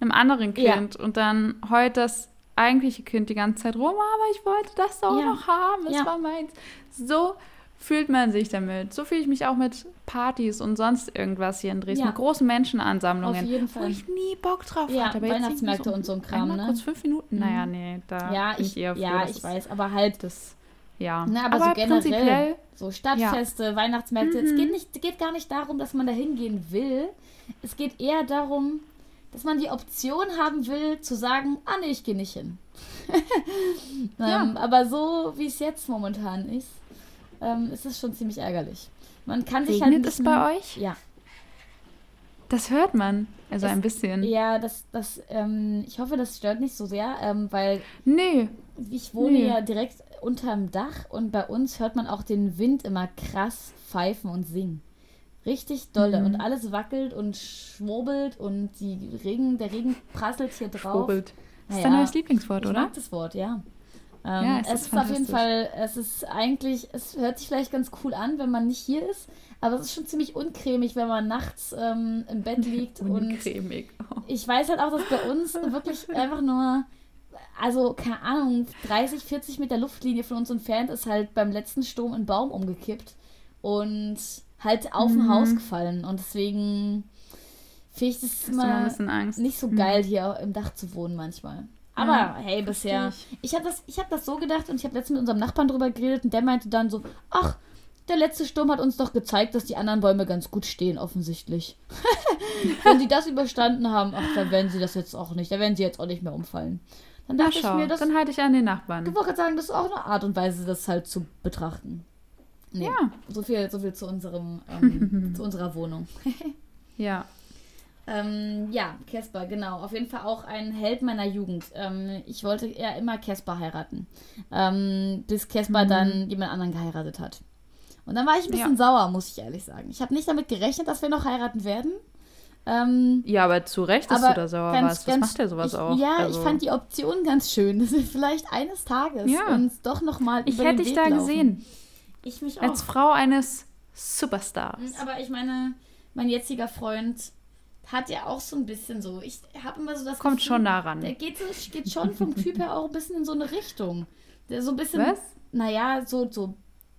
einem anderen Ja. Kind und dann heult das eigentliche Kind die ganze Zeit rum, aber ich wollte das auch Ja. noch haben, es Ja. war meins. So fühlt man sich damit. So fühle ich mich auch mit Partys und sonst irgendwas hier in Dresden, Ja. mit großen Menschenansammlungen, Auf jeden wo Fall. ich nie Bock drauf Ja, hatte. Aber Weihnachtsmärkte irgendwie und so ein Kram, ne? kurz fünf Minuten, Mhm. naja, nee, da ja, bin ich, ich eher froh, ja, ich weiß. Aber halt, das, ja. ne, aber, so generell. prinzipiell, So Stadtfeste, Weihnachtsmärkte. Mhm. Es geht, nicht, geht gar nicht darum, dass man da hingehen will. Es geht eher darum, dass man die Option haben will, zu sagen, ah nee, ich gehe nicht hin. *laughs* Ja. ähm, aber so, wie es jetzt momentan ist, ähm, ist es schon ziemlich ärgerlich. Man kann sich halt regnet es bei euch? Ja, Das hört man, also Es- ein bisschen. ja, das, das, ähm, ich hoffe, das stört nicht so sehr, ähm, weil Nee, ich wohne Nee. ja direkt unterm Dach und bei uns hört man auch den Wind immer krass pfeifen und singen. Richtig dolle Mhm. und alles wackelt und schwurbelt und die Regen, der Regen prasselt hier drauf. schwurbelt. Das ist Ja, dein neues Lieblingswort, Ich oder? mag das Wort, ja. Ähm, Ja, es, es ist, auf jeden. Fall, es ist eigentlich, es hört sich vielleicht ganz cool an, wenn man nicht hier ist, aber es ist schon ziemlich uncremig, wenn man nachts ähm, im Bett *laughs* liegt Uncremig. Oh. ich weiß halt auch, dass bei uns *laughs* wirklich einfach nur, also keine Ahnung, 30, 40 Meter Luftlinie von uns entfernt ist halt beim letzten Sturm ein Baum umgekippt und halt auf Mhm. ein Haus gefallen. Und deswegen finde ich das immer nicht so Mhm. geil hier im Dach zu wohnen manchmal. Aber Ja, hey, bisher. versteh Ich habe das, ich hab das so gedacht und ich habe letztens mit unserem Nachbarn drüber geredet und der meinte dann so, ach, der letzte Sturm hat uns doch gezeigt, dass die anderen Bäume ganz gut stehen, offensichtlich. *laughs* Wenn sie das überstanden haben, ach, dann werden sie das jetzt auch nicht. Da werden sie jetzt auch nicht mehr umfallen. Dann Na dachte ich schau, mir, das, dann halte ich an den Nachbarn. ich wollte gerade sagen, das ist auch eine Art und Weise, das halt zu betrachten. Nee, Ja. So viel, so viel zu unserem, ähm, *laughs* zu unserer Wohnung. *laughs* Ja. Ähm, ja, Casper, genau. Auf jeden Fall auch ein Held meiner Jugend. Ähm, ich wollte ja immer Casper heiraten. Ähm, bis Casper Mhm. dann jemand anderen geheiratet hat. Und dann war ich ein bisschen sauer, muss ich ehrlich sagen. Ich habe nicht damit gerechnet, dass wir noch heiraten werden. Ähm, ja, aber zu Recht, dass du da sauer ganz, warst. Was ganz, macht der sowas ich, auch? Ja, Also, ich fand die Option ganz schön, *laughs* dass wir vielleicht eines Tages Ja. uns doch nochmal ich hätte dich da gesehen. Ich mich auch. Als Frau eines Superstars. Mhm, Aber ich meine, mein jetziger Freund hat ja auch so ein bisschen so. Ich habe immer so das Kommt Gefühl, schon nah ran. Der geht, so, geht schon vom Typ her auch ein bisschen in so eine Richtung. Der so ein bisschen. Was? Naja, so, so.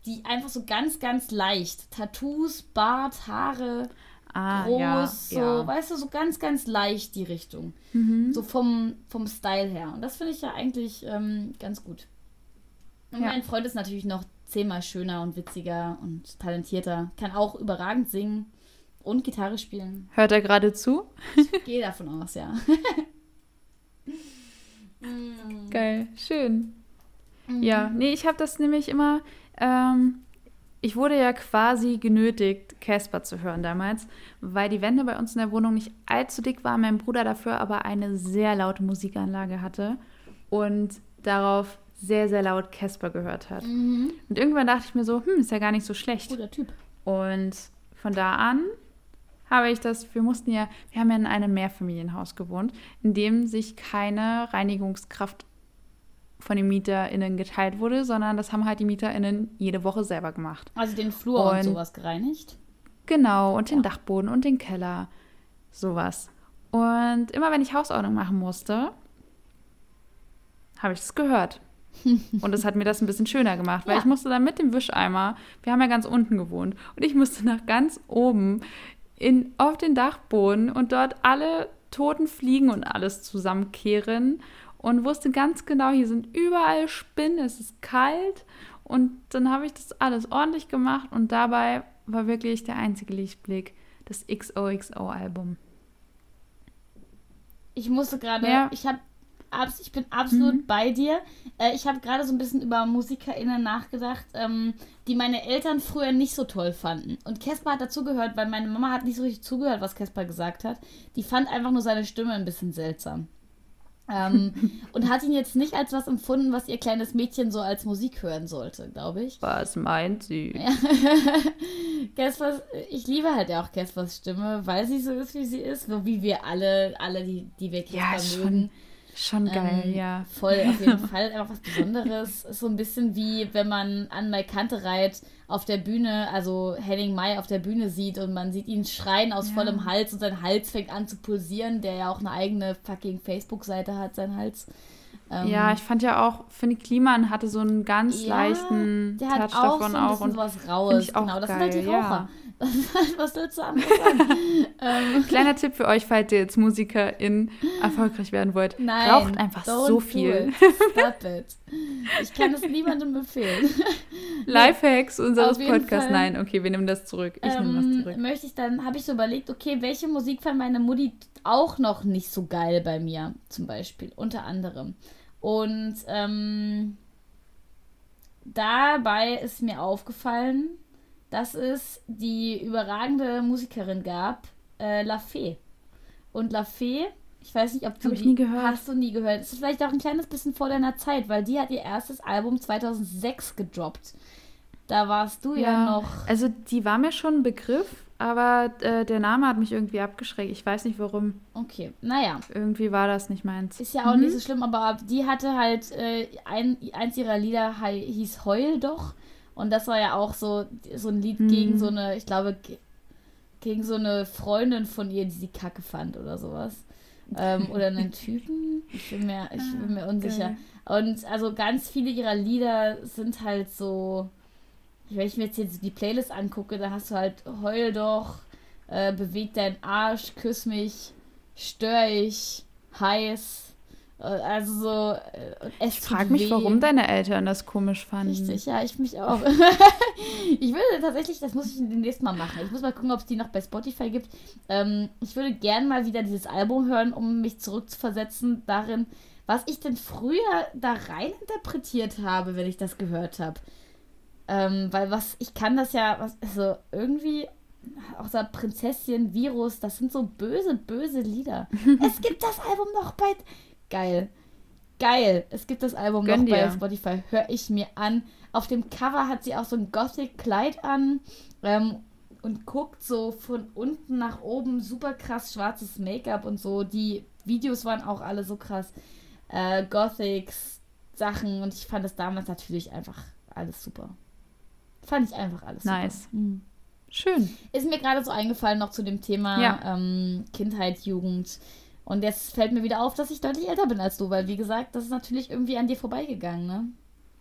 Die einfach so ganz, ganz leicht. Tattoos, Bart, Haare, Ah, groß, ja, so, ja. weißt du, so ganz, ganz leicht die Richtung. Mhm. So vom, vom Style her. Und das finde ich ja eigentlich ähm, ganz gut. Und Ja. mein Freund ist natürlich noch zehnmal schöner und witziger und talentierter. Kann auch überragend singen und Gitarre spielen. Hört er gerade zu? Gehe davon aus, ja. *laughs* Mm. Geil, schön. Mhm. Ja, nee, ich habe das nämlich immer. Ähm, ich wurde ja quasi genötigt, Casper zu hören damals, weil die Wände bei uns in der Wohnung nicht allzu dick waren, mein Bruder dafür aber eine sehr laute Musikanlage hatte und darauf sehr, sehr laut Casper gehört hat. Mhm. Und irgendwann dachte ich mir so, hm, ist ja gar nicht so schlecht. Guter Typ. Und von da an habe ich das, wir mussten ja, wir haben ja in einem Mehrfamilienhaus gewohnt, in dem sich keine Reinigungskraft von den MieterInnen geteilt wurde, sondern das haben halt die MieterInnen jede Woche selber gemacht. Also den Flur und, Und- sowas gereinigt. Genau, und den Ja. Dachboden und den Keller, sowas. Und immer wenn ich Hausordnung machen musste, habe ich das gehört. *laughs* Und das hat mir das ein bisschen schöner gemacht, weil Ja. ich musste dann mit dem Wischeimer, wir haben ja ganz unten gewohnt, und ich musste nach ganz oben in, auf den Dachboden und dort alle toten Fliegen und alles zusammenkehren und wusste ganz genau, hier sind überall Spinnen, es ist kalt. Und dann habe ich das alles ordentlich gemacht und dabei war wirklich der einzige Lichtblick das XOXO-Album. Ich musste gerade, Ja. ich habe, abs ich bin absolut Mhm. bei dir. Äh, ich habe gerade so ein bisschen über MusikerInnen nachgedacht, ähm, die meine Eltern früher nicht so toll fanden. Und Casper hat dazugehört, weil meine Mama hat nicht so richtig zugehört, was Casper gesagt hat. Die fand einfach nur seine Stimme ein bisschen seltsam. Ähm, *laughs* und hat ihn jetzt nicht als was empfunden, was ihr kleines Mädchen so als Musik hören sollte, glaube ich. Was meint sie? Ja. *laughs* Caspers, ich liebe halt ja auch Caspers Stimme, weil sie so ist, wie sie ist, so wie wir alle, alle, die, die wir Ja, Casper schon mögen. Schon geil, Ähm, ja. Voll, auf jeden *laughs* Fall einfach was Besonderes. Ist so ein bisschen wie, wenn man an Mai Kantereit auf der Bühne, also Henning Mai auf der Bühne sieht und man sieht ihn schreien aus Ja. vollem Hals und sein Hals fängt an zu pulsieren, der ja auch eine eigene fucking Facebook-Seite hat, sein Hals. Ähm, Ja, ich fand ja auch, finde Kliman hatte so einen ganz ja, leichten der hat Touch auch davon so ein auch. bisschen Und was Raues. auch genau, das sind halt die geil, ja. *laughs* Was willst du anderes sagen? *laughs* ähm, kleiner Tipp für euch, falls ihr jetzt Musikerin erfolgreich werden wollt. Nein, Raucht einfach so viel. Stop it. Ich kann es niemandem empfehlen. *laughs* Lifehacks unseres Podcasts. Fall. Nein, okay, wir nehmen das zurück. Ich nehme ähm, das zurück. möchte ich dann, habe ich so überlegt, okay, welche Musik fand meine Mutti auch noch nicht so geil bei mir, zum Beispiel, unter anderem. Und ähm, dabei ist mir aufgefallen, dass es die überragende Musikerin gab, äh, La Fee. Und La Fee, ich weiß nicht, ob du Hab ich nie gehört. hast du nie gehört. Es ist vielleicht auch ein kleines bisschen vor deiner Zeit, weil die hat ihr erstes Album 2006 gedroppt. Da warst du ja, noch. Also die war mir schon ein Begriff, aber äh, der Name hat mich irgendwie abgeschreckt. Ich weiß nicht warum. Okay, naja. Irgendwie war das nicht meins. Ist ja auch Mhm. nicht so schlimm, aber die hatte halt, äh, ein, eins ihrer Lieder hieß Heul doch. Und das war ja auch so, so ein Lied Mhm. gegen so eine, ich glaube, ge- gegen so eine Freundin von ihr, die sie kacke fand oder sowas. Ähm, *laughs* oder einen Typen. Ich bin mir, ich bin mir unsicher. Und also ganz viele ihrer Lieder sind halt so, wenn ich mir jetzt, jetzt die Playlist angucke, da hast du halt Heul doch, äh, beweg deinen Arsch, küss mich, stör ich, heiß. Äh, also so, äh, es Ich frage mich, warum deine Eltern das komisch fanden. Richtig, ja, ich mich auch. *laughs* ich würde tatsächlich, das muss ich demnächst mal machen. Ich muss mal gucken, ob es die noch bei Spotify gibt. Ähm, ich würde gern mal wieder dieses Album hören, um mich zurückzuversetzen darin, was ich denn früher da rein interpretiert habe, wenn ich das gehört habe. Ähm, weil was, ich kann das ja, was, also irgendwie, außer Prinzesschen, Virus, das sind so böse, böse Lieder. *laughs* es gibt das Album noch bei. Geil. Geil. Es gibt das Album Gönn noch bei dir. Spotify. Hör ich mir an. Auf dem Cover hat sie auch so ein Gothic-Kleid an. Ähm, und guckt so von unten nach oben, super krass schwarzes Make-up und so. Die Videos waren auch alle so krass. Äh, Gothics, Sachen und ich fand das damals natürlich einfach alles super. Fand ich einfach alles Nice. super. Mhm. Schön. Ist mir gerade so eingefallen noch zu dem Thema Ja. ähm, Kindheit, Jugend. Und jetzt fällt mir wieder auf, dass ich deutlich älter bin als du, weil wie gesagt, das ist natürlich irgendwie an dir vorbeigegangen, ne?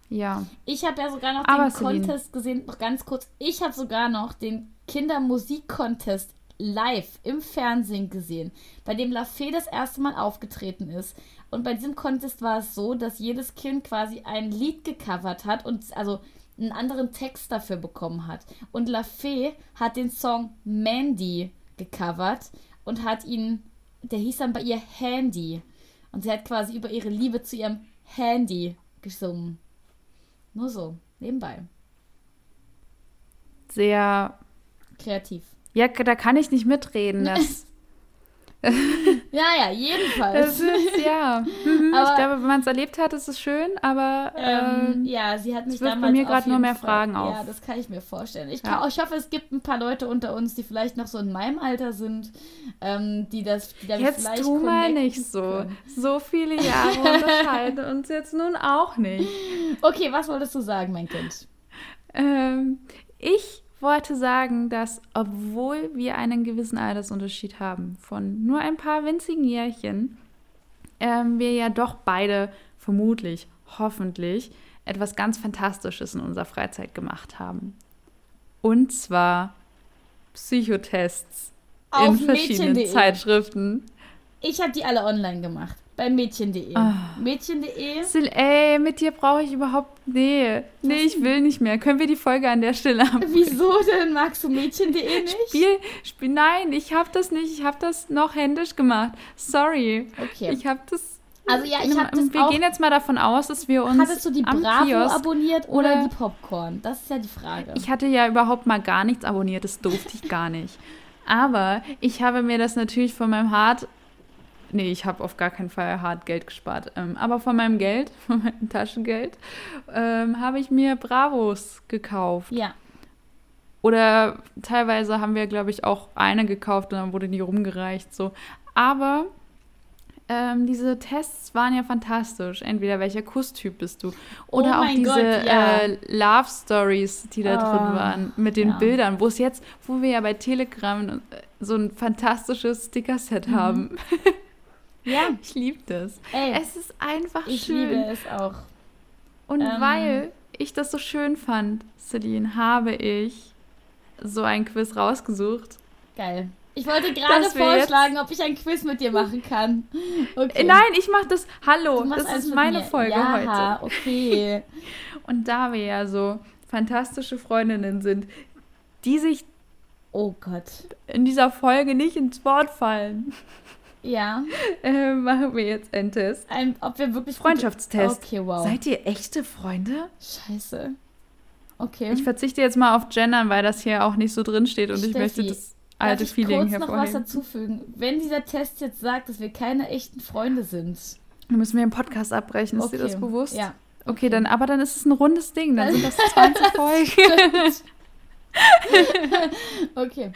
Ja. Ich habe ja sogar noch Aber den Celine- Contest gesehen, noch ganz kurz. Ich habe sogar noch den Kindermusik-Contest live im Fernsehen gesehen, bei dem Lafay das erste Mal aufgetreten ist. Und bei diesem Contest war es so, dass jedes Kind quasi ein Lied gecovert hat und also einen anderen Text dafür bekommen hat. Und Lafay hat den Song Mandy gecovert und hat ihn, der hieß dann bei ihr Handy. Und sie hat quasi über ihre Liebe zu ihrem Handy gesungen. Nur so, nebenbei. Sehr. Kreativ. Ja, da kann ich nicht mitreden. *laughs* Das, *laughs* Ja, ja, jedenfalls. das ist, ja. *laughs* Mhm, Aber- ich glaube, wenn man es erlebt hat, ist es schön, aber. Ähm, Ähm, ja, sie hat mich wirft bei damals mir grad nur mehr Fall- Fragen auf. Ja, das kann ich mir vorstellen. Ich, Ja. kann, ich hoffe, es gibt ein paar Leute unter uns, die vielleicht noch so in meinem Alter sind, ähm, die das die damit jetzt vielleicht tu mal nicht so. können. So viele Jahre *laughs* unterscheiden uns jetzt nun auch nicht. Okay, was wolltest du sagen, mein Kind? Ähm, ich wollte sagen, dass obwohl wir einen gewissen Altersunterschied haben, von nur ein paar winzigen Jährchen, ähm, wir ja doch beide vermutlich, hoffentlich, etwas ganz Fantastisches in unserer Freizeit gemacht haben. Und zwar Psychotests Auf in verschiedenen Mädchen.de. Zeitschriften. Ich habe die alle online gemacht. Bei Mädchen.de. Ah. Mädchen.de. Sil, ey, mit dir brauche ich überhaupt. Nee, nee, ich will nicht mehr. Können wir die Folge an der Stelle haben? Wieso denn? Magst du Mädchen.de nicht? Spiel, Spiel, nein, ich habe das nicht. Ich habe das noch händisch gemacht. Sorry. Okay. Ich habe das. Also ja, ich habe das wir auch. gehen jetzt mal davon aus, dass wir uns Hattest du die am Bravo Kiosk abonniert oder, oder- die Popcorn? Das ist ja die Frage. Ich hatte ja überhaupt mal gar nichts abonniert, das durfte ich gar nicht. Aber ich habe mir das natürlich von meinem Hart. Nee, ich habe auf gar keinen Fall hart Geld gespart. Ähm, aber von meinem Geld, *laughs* von meinem Taschengeld, ähm, habe ich mir Bravos gekauft. ja. Oder teilweise haben wir, glaube ich, auch eine gekauft und dann wurde die rumgereicht. So. Aber ähm, diese Tests waren ja fantastisch. Entweder welcher Kusstyp bist du. Oder Oh auch diese Gott, ja. äh, Love Stories, die da Ah, drin waren, mit den ja. Bildern, wo es jetzt, wo wir ja bei Telegram so ein fantastisches Sticker-Set Mhm. haben. *laughs* Ja. *laughs* Ich liebe das. Ey, Es ist einfach ich schön. liebe es auch. Und Ähm. weil ich das so schön fand, Celine, habe ich so ein Quiz rausgesucht. Geil. Ich wollte gerade vorschlagen, ob ich ein Quiz mit dir machen kann. *laughs* Okay. Nein, ich mache das. Hallo, das ist meine mir. Folge ja, heute. okay. *laughs* Und da wir ja so fantastische Freundinnen sind, die sich Oh Gott. in dieser Folge nicht ins Wort fallen, Ja. *laughs* äh, machen wir jetzt einen Test. Ein, ob wir wirklich. Freundschaftstest. Okay, wow. Seid ihr echte Freunde? Scheiße. Okay. Ich verzichte jetzt mal auf Gendern, weil das hier auch nicht so drin steht und ich Steffi, möchte das alte Darf ich Feeling kurz noch was hervorheben. dazufügen? Wenn dieser Test jetzt sagt, dass wir keine echten Freunde sind. Dann müssen wir den Podcast abbrechen, ist dir das bewusst? Ja. Okay, dann, aber dann ist es ein rundes Ding, dann sind das *laughs* 20 Folgen. *laughs* *laughs* okay.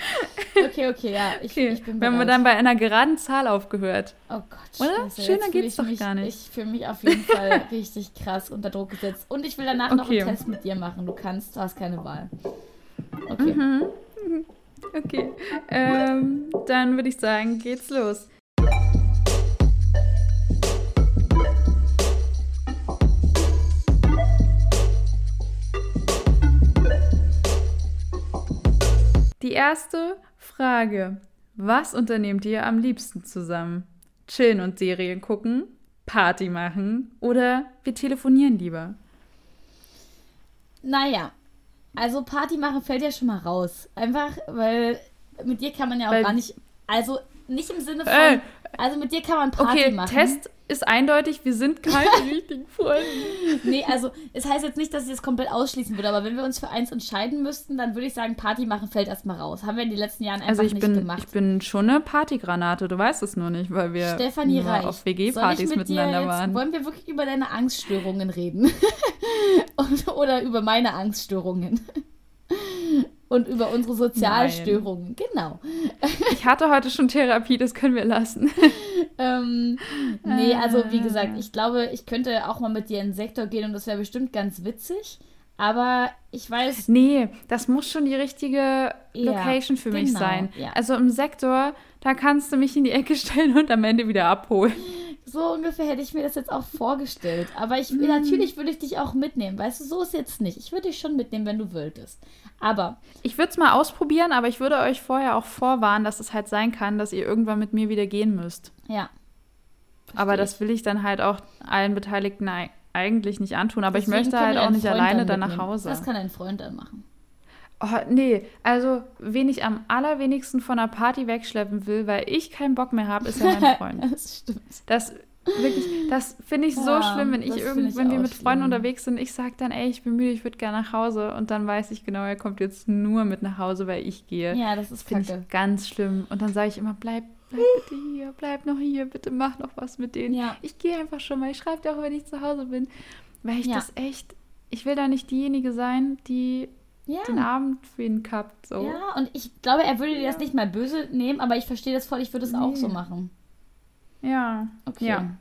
Okay, okay, ja. Ich, Okay, ich bin wenn wir dann bei einer geraden Zahl aufgehört. Oh Gott, Oder? Scheiße, Schöner geht's doch mich, gar nicht. Ich fühle mich auf jeden Fall *laughs* richtig krass unter Druck gesetzt. Und ich will danach noch Okay. einen Test mit dir machen. Du kannst, du hast keine Wahl. Okay. Mhm. Okay, ähm, dann würde ich sagen, geht's los. Die erste Frage. Was unternehmt ihr am liebsten zusammen? Chillen und Serien gucken? Party machen? Oder wir telefonieren lieber? Naja, also Party machen fällt ja schon mal raus. Einfach, weil mit dir kann man ja auch Weil- gar nicht. Also nicht im Sinne von. Äh, also mit dir kann man Party Okay, machen. Test ist eindeutig, wir sind keine *laughs* richtigen Freunde. Nee, also es heißt jetzt nicht, dass ich das komplett ausschließen würde, aber wenn wir uns für eins entscheiden müssten, dann würde ich sagen, Party machen fällt erstmal raus. Haben wir in den letzten Jahren einfach Also ich nicht bin, gemacht. ich bin schon eine Partygranate, du weißt es nur nicht, weil wir Stefanie nur Reich. auf WG-Partys mit miteinander jetzt, waren. Wollen wir wirklich über deine Angststörungen reden? *laughs* Und, oder über meine Angststörungen? Und über unsere Sozialstörungen. Genau. Ich hatte heute schon Therapie, das können wir lassen. *laughs* ähm, nee, also wie gesagt, ich glaube, ich könnte auch mal mit dir in den Sektor gehen und das wäre bestimmt ganz witzig. Aber ich weiß. Nee, das muss schon die richtige Location ja, für mich genau, sein. Ja. Also im Sektor, da kannst du mich in die Ecke stellen und am Ende wieder abholen. So ungefähr hätte ich mir das jetzt auch vorgestellt. Aber ich, mm. natürlich würde ich dich auch mitnehmen. Weißt du, so ist jetzt nicht. Ich würde dich schon mitnehmen, wenn du wolltest. Aber. Ich würde es mal ausprobieren, aber ich würde euch vorher auch vorwarnen, dass es halt sein kann, dass ihr irgendwann mit mir wieder gehen müsst. Ja. Verstehe aber das will ich dann halt auch allen Beteiligten eigentlich nicht antun. Aber Deswegen ich möchte halt auch nicht alleine dann, dann nach Hause. Das kann ein Freund dann machen. Oh, nee, also wen ich am allerwenigsten von einer Party wegschleppen will, weil ich keinen Bock mehr habe, ist ja mein *laughs* Freund. das stimmt. Das wirklich, das finde ich so ja, schlimm, wenn ich irgend, wenn wir mit schlimm. Freunden unterwegs sind. Ich sage dann, ey, ich bin müde, ich würde gerne nach Hause und dann weiß ich genau, er kommt jetzt nur mit nach Hause, weil ich gehe. Ja, das ist finde ich ganz schlimm. Und dann sage ich immer, bleib, bleib bitte hier, bleib noch hier, bitte mach noch was mit denen. Ja. Ich gehe einfach schon mal. Ich schreibe dir auch, wenn ich zu Hause bin, weil ich ja. das echt, ich will da nicht diejenige sein, die ja. den Abend für ihn gehabt. So. Ja, und ich glaube, er würde dir das nicht mal böse nehmen, aber ich verstehe das voll, ich würde es nee. auch so machen. Ja. Okay. Ja.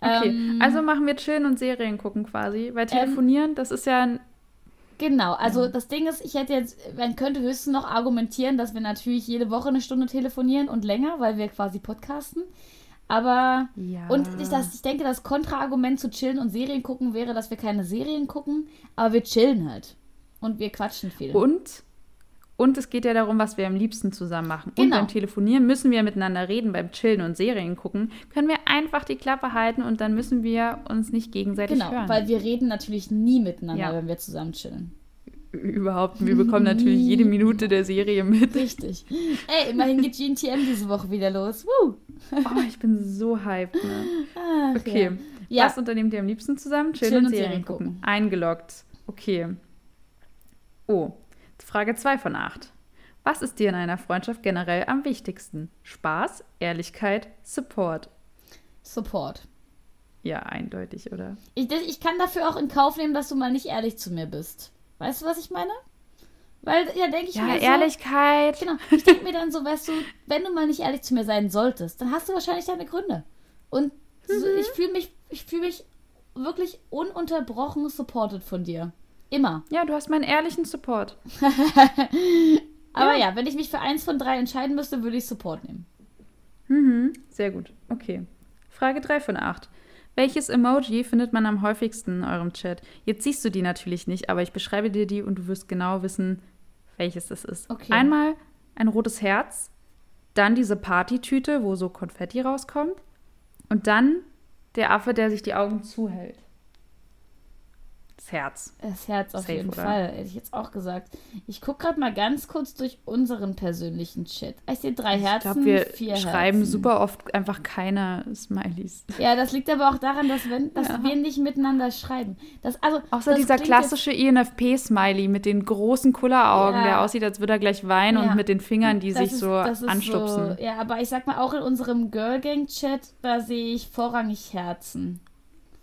Okay, ähm, also machen wir Chillen und Serien gucken quasi. Weil ähm, telefonieren, ähm, das ist ja ein. Genau, also ja. das Ding ist, ich hätte jetzt, man könnte höchstens noch argumentieren, dass wir natürlich jede Woche eine Stunde telefonieren und länger, weil wir quasi podcasten. Aber ja. und ich, das, ich denke, das Kontraargument zu chillen und Serien gucken wäre, dass wir keine Serien gucken, aber wir chillen halt. Und wir quatschen viel. Und? Und es geht ja darum, was wir am liebsten zusammen machen. Genau. Und beim Telefonieren müssen wir miteinander reden, beim Chillen und Serien gucken, können wir einfach die Klappe halten und dann müssen wir uns nicht gegenseitig genau, hören. Genau, weil wir reden natürlich nie miteinander, ja. wenn wir zusammen chillen. Überhaupt. Wir bekommen natürlich jede Minute der Serie mit. Richtig. Ey, immerhin geht GNTM diese Woche wieder los. Woo. Oh, ich bin so hyped. Ne? *laughs* Ach, okay. Ja. Was unternehmt ihr am liebsten zusammen? Chillen, Chillen und, Serien, Serien gucken. gucken. Eingeloggt. Okay. Oh, Frage 2 von 8. Was ist dir in einer Freundschaft generell am wichtigsten? Spaß, Ehrlichkeit, Support? Support. Ja, eindeutig, oder? Ich, ich kann dafür auch in Kauf nehmen, dass du mal nicht ehrlich zu mir bist. Weißt du, was ich meine? Weil, ja, denke ich ja, mir. Ja, Ehrlichkeit. So, genau. Ich denke mir dann so, weißt du, wenn du mal nicht ehrlich zu mir sein solltest, dann hast du wahrscheinlich deine Gründe. Und mhm. so, ich fühle mich, ich fühle mich wirklich ununterbrochen supported von dir. Immer. *laughs* Ja, du hast meinen ehrlichen Support. Aber ja. ja. wenn ich mich für eins von drei entscheiden müsste, würde ich Support nehmen. Mhm, sehr gut. Okay. Frage 3 von 8. Welches Emoji findet man am häufigsten in eurem Chat? Jetzt siehst du die natürlich nicht, aber ich beschreibe dir die und du wirst genau wissen, welches das ist. Okay. Einmal ein rotes Herz, dann diese Partytüte, wo so Konfetti rauskommt und dann der Affe, der sich die Augen zuhält. Das Herz. Das Herz auf Safe, jeden oder? Fall, hätte ich jetzt auch gesagt. Ich gucke gerade mal ganz kurz durch unseren persönlichen Chat. Ich sehe drei Herzen, ich glaub, wir vier schreiben Herzen. super oft einfach keine Smileys. Ja, das liegt aber auch daran, dass, wenn, dass ja. wir nicht miteinander schreiben. Das, also, Außer das dieser klassische INFP-Smiley mit den großen Kulleraugen, ja. der aussieht, als würde er gleich weinen ja. und mit den Fingern, die das sich ist, so anstupsen. So, ja, aber ich sag mal, auch in unserem Girl Gang-Chat, da sehe ich vorrangig Herzen.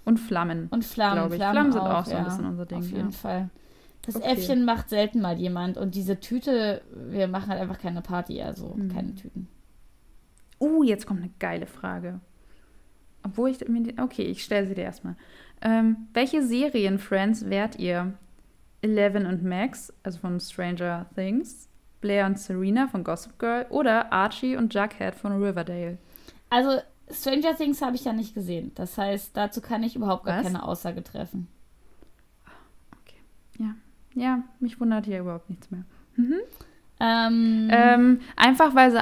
Und Flammen. Und Flammen. Ich. Flammen, Flammen sind auch, auch so ein bisschen unser Ding. Auf jeden ja. Fall. Das okay. Äffchen macht selten mal jemand. Und diese Tüte, wir machen halt einfach keine Party, also mhm. keine Tüten. Uh, jetzt kommt eine geile Frage. Obwohl ich mir. Okay, ich stelle sie dir erstmal. Ähm, welche Serien-Friends wärt ihr? Eleven und Max, also von Stranger Things, Blair und Serena von Gossip Girl oder Archie und Jughead von Riverdale? Also Stranger Things habe ich ja nicht gesehen. Das heißt, dazu kann ich überhaupt gar Was? keine Aussage treffen. Okay. Ja. Ja, mich wundert hier überhaupt nichts mehr. Mhm. Ähm, ähm, einfach weil sie,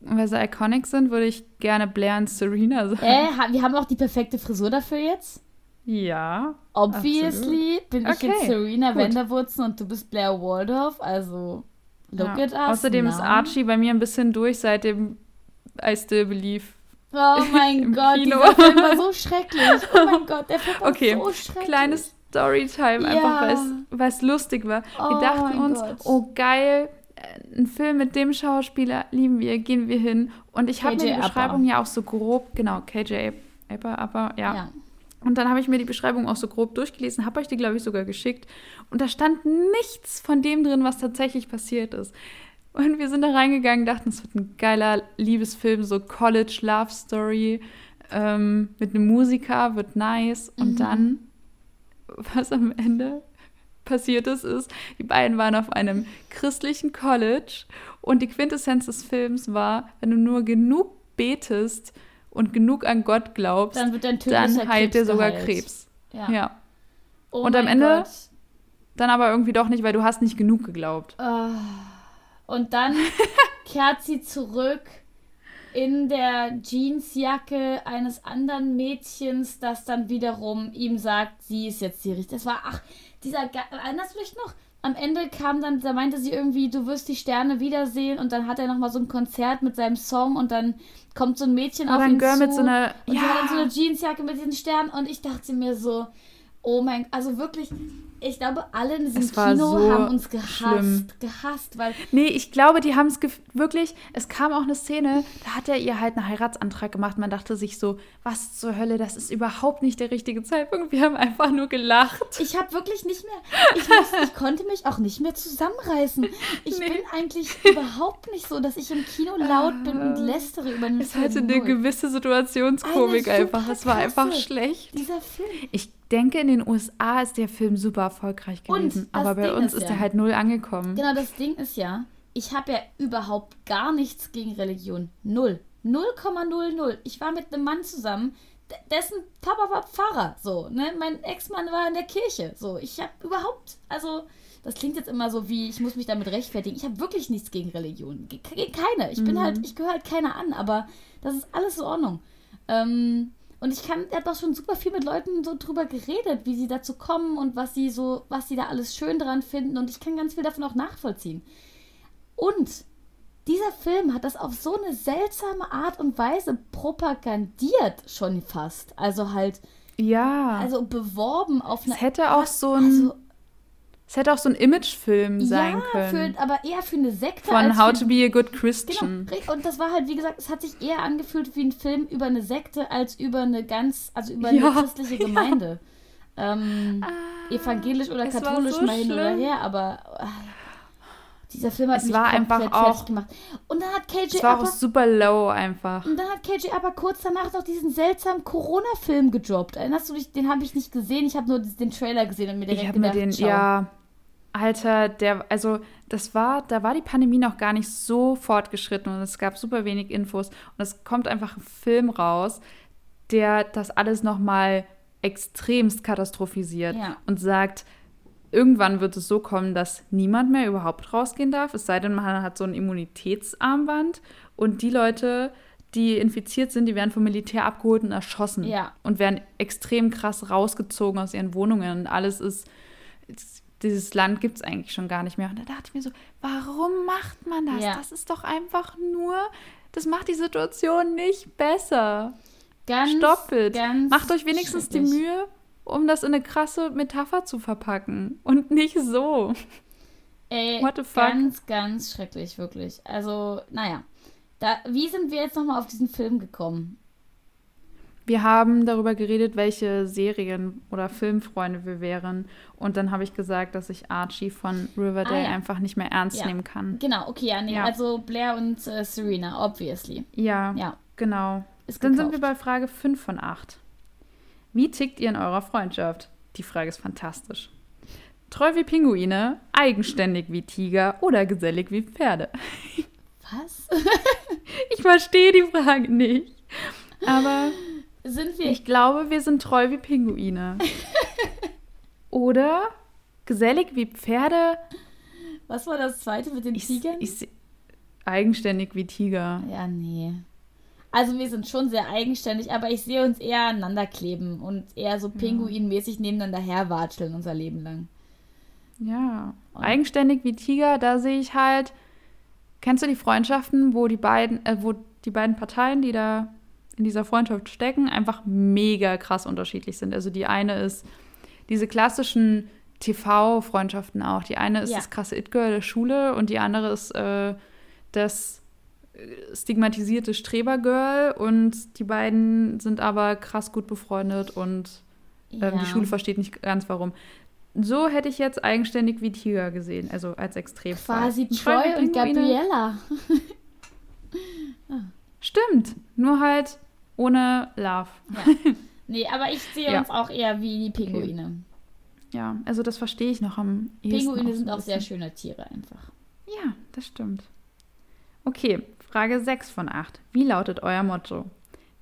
weil sie iconic sind, würde ich gerne Blair und Serena sagen. Äh, wir haben auch die perfekte Frisur dafür jetzt. Ja. Obviously absolut. bin ich okay, jetzt Serena gut. Wenderwurzen und du bist Blair Waldorf, also look ja. at us. Außerdem now. ist Archie bei mir ein bisschen durch seit dem I Still Believe Oh *laughs* mein Gott, Kino. dieser Film war so schrecklich. Oh mein Gott, der Film war okay. so schrecklich. Kleines Storytime, ja. einfach weil es lustig war. Oh wir dachten uns, Gott. oh geil, äh, ein Film mit dem Schauspieler lieben wir, gehen wir hin. Und ich habe mir die Beschreibung ja auch so grob, genau, KJ Apper, Upper, ja. ja. Und dann habe ich mir die Beschreibung auch so grob durchgelesen, habe euch die, glaube ich, sogar geschickt. Und da stand nichts von dem drin, was tatsächlich passiert ist. Und wir sind da reingegangen, dachten, es wird ein geiler Liebesfilm, so College Love Story ähm, mit einem Musiker, wird nice. Und Mhm. dann, was am Ende passiert ist, ist, die beiden waren auf einem christlichen College und die Quintessenz des Films war, wenn du nur genug betest und genug an Gott glaubst, Dann wird dein dann heilt dir sogar geheilt. Krebs. Ja. Ja. Oh Und am Ende- Gott. Dann aber irgendwie doch nicht, weil du hast nicht genug geglaubt. Ah. Und dann *laughs* kehrt sie zurück in der Jeansjacke eines anderen Mädchens, das dann wiederum ihm sagt, sie ist jetzt die richtige. Das war, ach, dieser, Ge- du dich noch? Am Ende kam dann, da meinte sie irgendwie, du wirst die Sterne wiedersehen und dann hat er nochmal so ein Konzert mit seinem Song und dann kommt so ein Mädchen auf Oder ein ihn Girl zu mit so einer. und die hat dann so Ja, eine Jeansjacke mit diesen Sternen und ich dachte mir so, oh mein, also wirklich, ich glaube, alle in diesem Es Kino so haben uns gehasst, schlimm. gehasst, weil nee, ich glaube, die haben es wirklich. Es kam auch eine Szene, da hat er ihr halt einen Heiratsantrag gemacht. Man dachte sich so, was zur Hölle, das ist überhaupt nicht der richtige Zeitpunkt. Wir haben einfach nur gelacht. ich habe wirklich nicht mehr, ich, musste, ich konnte mich auch nicht mehr zusammenreißen. Ich Nee. bin eigentlich überhaupt nicht so, dass ich im Kino laut bin und lästere über den Es Film. hatte eine gewisse Situationskomik einfach. Es war einfach schlecht. Dieser Film. Ich denke, in den USA ist der Film super erfolgreich gewesen. aber bei Ding uns ist ja- er halt null angekommen. Genau, das Ding ist ja, ich habe ja überhaupt gar nichts gegen Religion. Null. 0,00. Ich war mit einem Mann zusammen, dessen Papa war Pfarrer. So, ne? Mein Ex-Mann war in der Kirche. So, ich habe überhaupt, also, das klingt jetzt immer so wie, ich muss mich damit rechtfertigen. Ich habe wirklich nichts gegen Religion. Keine. Ich bin halt, ich gehöre halt keiner an, aber das ist alles in Ordnung. Ähm, und ich kann, er hat auch schon super viel mit Leuten so drüber geredet, wie sie dazu kommen und was sie so, was sie da alles schön dran finden. Und ich kann ganz viel davon auch nachvollziehen. Und dieser Film hat das auf so eine seltsame Art und Weise propagandiert, schon fast. Also halt, Ja. also beworben auf eine. es hätte auch so ein, also, es hätte auch so ein Imagefilm sein ja, können. für, aber eher für eine Sekte. Von How to be a good Genau, Christian. richtig. und das war halt, wie gesagt, es hat sich eher angefühlt wie ein Film über eine Sekte als über eine ganz, also über eine Ja, christliche *laughs* Gemeinde. Ähm, evangelisch oder katholisch so mal hin oder schlimm. her, aber äh, dieser Film hat Es mich war einfach auch- gemacht. Und dann hat KJ Es war auch aber, super low einfach. und dann hat KJ aber kurz danach noch diesen seltsamen Corona-Film gedroppt. Erinnerst du dich? Den habe ich nicht gesehen. Ich habe nur den Trailer gesehen und mir direkt Ich habe mir gedacht, den, ciao. ja, Alter, der, also das war, da war die Pandemie noch gar nicht so fortgeschritten und es gab super wenig Infos und es kommt einfach ein Film raus, der das alles noch mal extremst katastrophisiert Ja. und sagt, irgendwann wird es so kommen, dass niemand mehr überhaupt rausgehen darf, es sei denn, man hat so ein Immunitätsarmband und die Leute, die infiziert sind, die werden vom Militär abgeholt und erschossen Ja. und werden extrem krass rausgezogen aus ihren Wohnungen und alles ist dieses Land gibt es eigentlich schon gar nicht mehr. Und da dachte ich mir so, warum macht man das? Ja. Das ist doch einfach nur, das macht die Situation nicht besser. Ganz, Stopp it. ganz Macht euch wenigstens die schrecklich. Mühe, um das in eine krasse Metapher zu verpacken und nicht so. Ey, What the fuck? ganz, ganz schrecklich, wirklich. Also, naja. Da, wie sind wir jetzt nochmal auf diesen Film gekommen? Wir haben darüber geredet, welche Serien- oder Filmfreunde wir wären. Und dann habe ich gesagt, dass ich Archie von Riverdale Ah, ja. einfach nicht mehr ernst Ja. nehmen kann. Genau, okay, ja, nee, Ja. also Blair und äh, Serena, obviously. Ja, Ja, genau. ist Dann gekauft. sind wir bei Frage 5 von 8. Wie tickt ihr in eurer Freundschaft? Die Frage ist fantastisch. Treu wie Pinguine, eigenständig wie Tiger oder gesellig wie Pferde? Was? *laughs* Ich verstehe die Frage nicht. Aber sind wir. ich glaube, wir sind treu wie Pinguine. *laughs* Oder gesellig wie Pferde? was war das zweite mit den Ich, Tigern? ich, eigenständig wie Tiger. ja, nee. Also wir sind schon sehr eigenständig, aber ich sehe uns eher aneinander kleben und eher so pinguinmäßig nebeneinander herwatscheln unser Leben lang. Ja, Und- eigenständig wie Tiger, da sehe ich halt. Kennst du die Freundschaften, wo die beiden, äh, wo die beiden Parteien, die da in dieser Freundschaft stecken, einfach mega krass unterschiedlich sind? Also die eine ist diese klassischen TV-Freundschaften auch. Die eine ist Ja. das krasse It-Girl der Schule und die andere ist äh, das stigmatisierte Streber-Girl und die beiden sind aber krass gut befreundet und ähm, Ja. die Schule versteht nicht ganz warum. So hätte ich jetzt eigenständig wie Tiger gesehen, also als Extremfall. Quasi Troy und. Gabriella. *laughs* Stimmt, nur halt ohne Love. Ja. *laughs* Nee, aber ich sehe Ja. uns auch eher wie die Pinguine. Ja, also das verstehe ich noch am ehesten. Pinguine so sind auch sehr schöne Tiere einfach. Ja, das stimmt. Okay, Frage 6 von 8. Wie lautet euer Motto?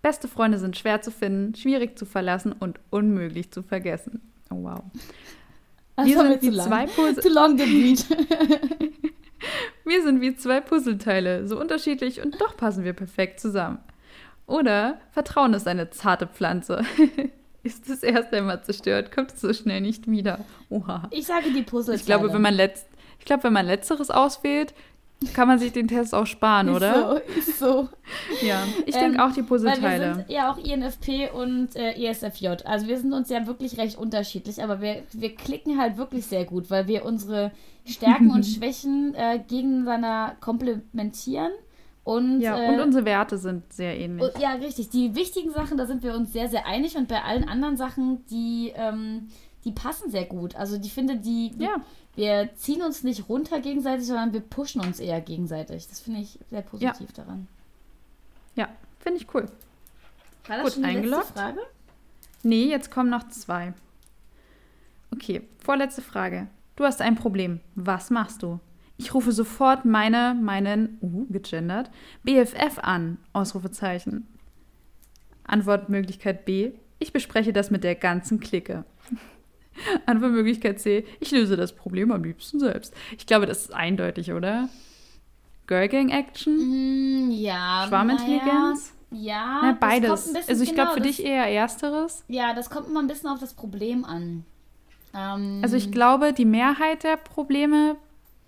Beste Freunde sind schwer zu finden, schwierig zu verlassen und unmöglich zu vergessen. Oh wow. Das Wir sind wie zwei Puzzle Too long the beat. *laughs* Wir sind wie zwei Puzzleteile, so unterschiedlich und doch passen wir perfekt zusammen. Oder Vertrauen ist eine zarte Pflanze. *laughs* ist es erst einmal zerstört, kommt es so schnell nicht wieder. Oha. Ich sage die Puzzleteile. Ich glaube, wenn man, letzt, ich glaube, wenn man letzteres auswählt, kann man sich den Test auch sparen, oder? Ist so, ist so. *laughs* Ja, ich Ähm, denke auch die Weil wir Puzzleteile. sind ja auch INFP und äh, ESFJ. Also wir sind uns ja wirklich recht unterschiedlich, aber wir, wir klicken halt wirklich sehr gut, weil wir unsere Stärken und *laughs* Schwächen äh, gegeneinander komplementieren. Und, Ja, äh, und unsere Werte sind sehr ähnlich. und, ja, richtig. Die wichtigen Sachen, da sind wir uns sehr, sehr einig und bei allen anderen Sachen, die, ähm, die passen sehr gut. Also die finde, die Ja, wir ziehen uns nicht runter gegenseitig, sondern wir pushen uns eher gegenseitig. Das finde ich sehr positiv daran. ja, finde ich cool. War Gut, schon die eingeloggt? letzte Frage? Nee, jetzt kommen noch zwei. Okay, vorletzte Frage. Du hast ein Problem. Was machst du? Ich rufe sofort meine, meinen, uh, gegendert, BFF an, Ausrufezeichen. Antwortmöglichkeit B. Ich bespreche das mit der ganzen Clique. *laughs* Antwortmöglichkeit C. Ich löse das Problem am liebsten selbst. Ich glaube, das ist eindeutig, oder? Girl Gang Action? Mm, ja. Schwarmintelligenz? Naja, ja. Na, das beides. also ich glaube für genau, dich eher ersteres. Das, ja, das kommt immer ein bisschen auf das Problem an. Ähm, Also ich glaube, die Mehrheit der Probleme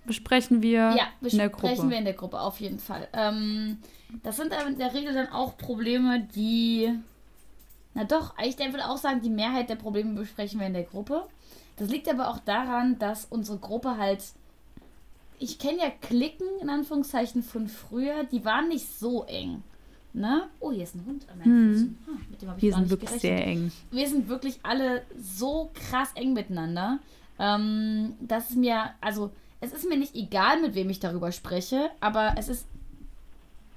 besprechen wir ja, in der besprechen Gruppe. wir in der Gruppe auf jeden Fall. Ähm, das sind aber in der Regel dann auch Probleme, die. Na doch, ich würde auch sagen, die Mehrheit der Probleme besprechen wir in der Gruppe. Das liegt aber auch daran, dass unsere Gruppe halt. Ich kenne ja Klicken, in Anführungszeichen, von früher, die waren nicht so eng. Ne? Oh, hier ist ein Hund an meinen Hm. Füßen. Ah, mit dem habe ich Wir gar sind nicht wirklich gerechnet sehr eng. wir sind wirklich alle so krass eng miteinander, ähm, dass es mir, also es ist mir nicht egal, mit wem ich darüber spreche, aber es ist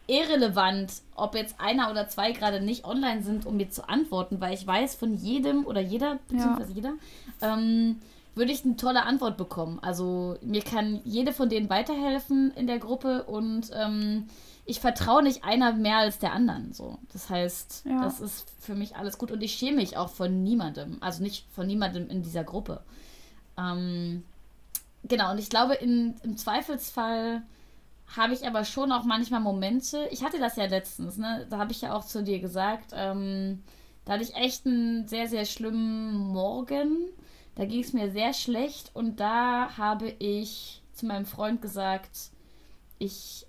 irrelevant, ob jetzt einer oder zwei gerade nicht online sind, um mir zu antworten, weil ich weiß von jedem oder jeder, beziehungsweise jeder, ähm, würde ich eine tolle Antwort bekommen. Also mir kann jede von denen weiterhelfen in der Gruppe und ähm, ich vertraue nicht einer mehr als der anderen. So, das heißt, Ja. das ist für mich alles gut und ich schäme mich auch von niemandem, also nicht von niemandem in dieser Gruppe. Ähm, genau, und ich glaube, in, im Zweifelsfall habe ich aber schon auch manchmal Momente. Ich hatte das ja letztens, ne? Da habe ich ja auch zu dir gesagt, ähm, da hatte ich echt einen sehr, sehr schlimmen Morgen. Da ging es mir sehr schlecht und da habe ich zu meinem Freund gesagt, ich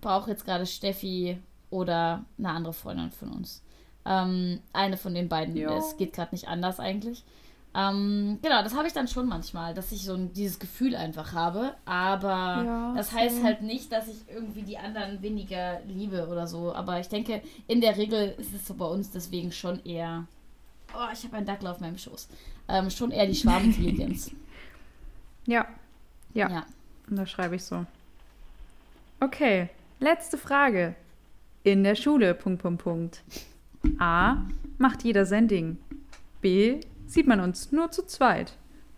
brauche jetzt gerade Steffi oder eine andere Freundin von uns. Ähm, eine von den beiden. Es geht gerade nicht anders eigentlich. Ähm, genau, das habe ich dann schon manchmal, dass ich so ein, dieses Gefühl einfach habe. Aber Ja, das heißt same. halt nicht, dass ich irgendwie die anderen weniger liebe oder so. Aber ich denke, in der Regel ist es so bei uns deswegen schon eher. Oh, ich habe einen Dackel auf meinem Schoß. Ähm, schon eher die Schwarmintelligenz. *laughs* Ja, ja, ja. und da schreibe ich so. Okay, letzte Frage. In der Schule, Punkt, Punkt, Punkt. A. Macht jeder sein Ding. B. Sieht man uns nur zu zweit.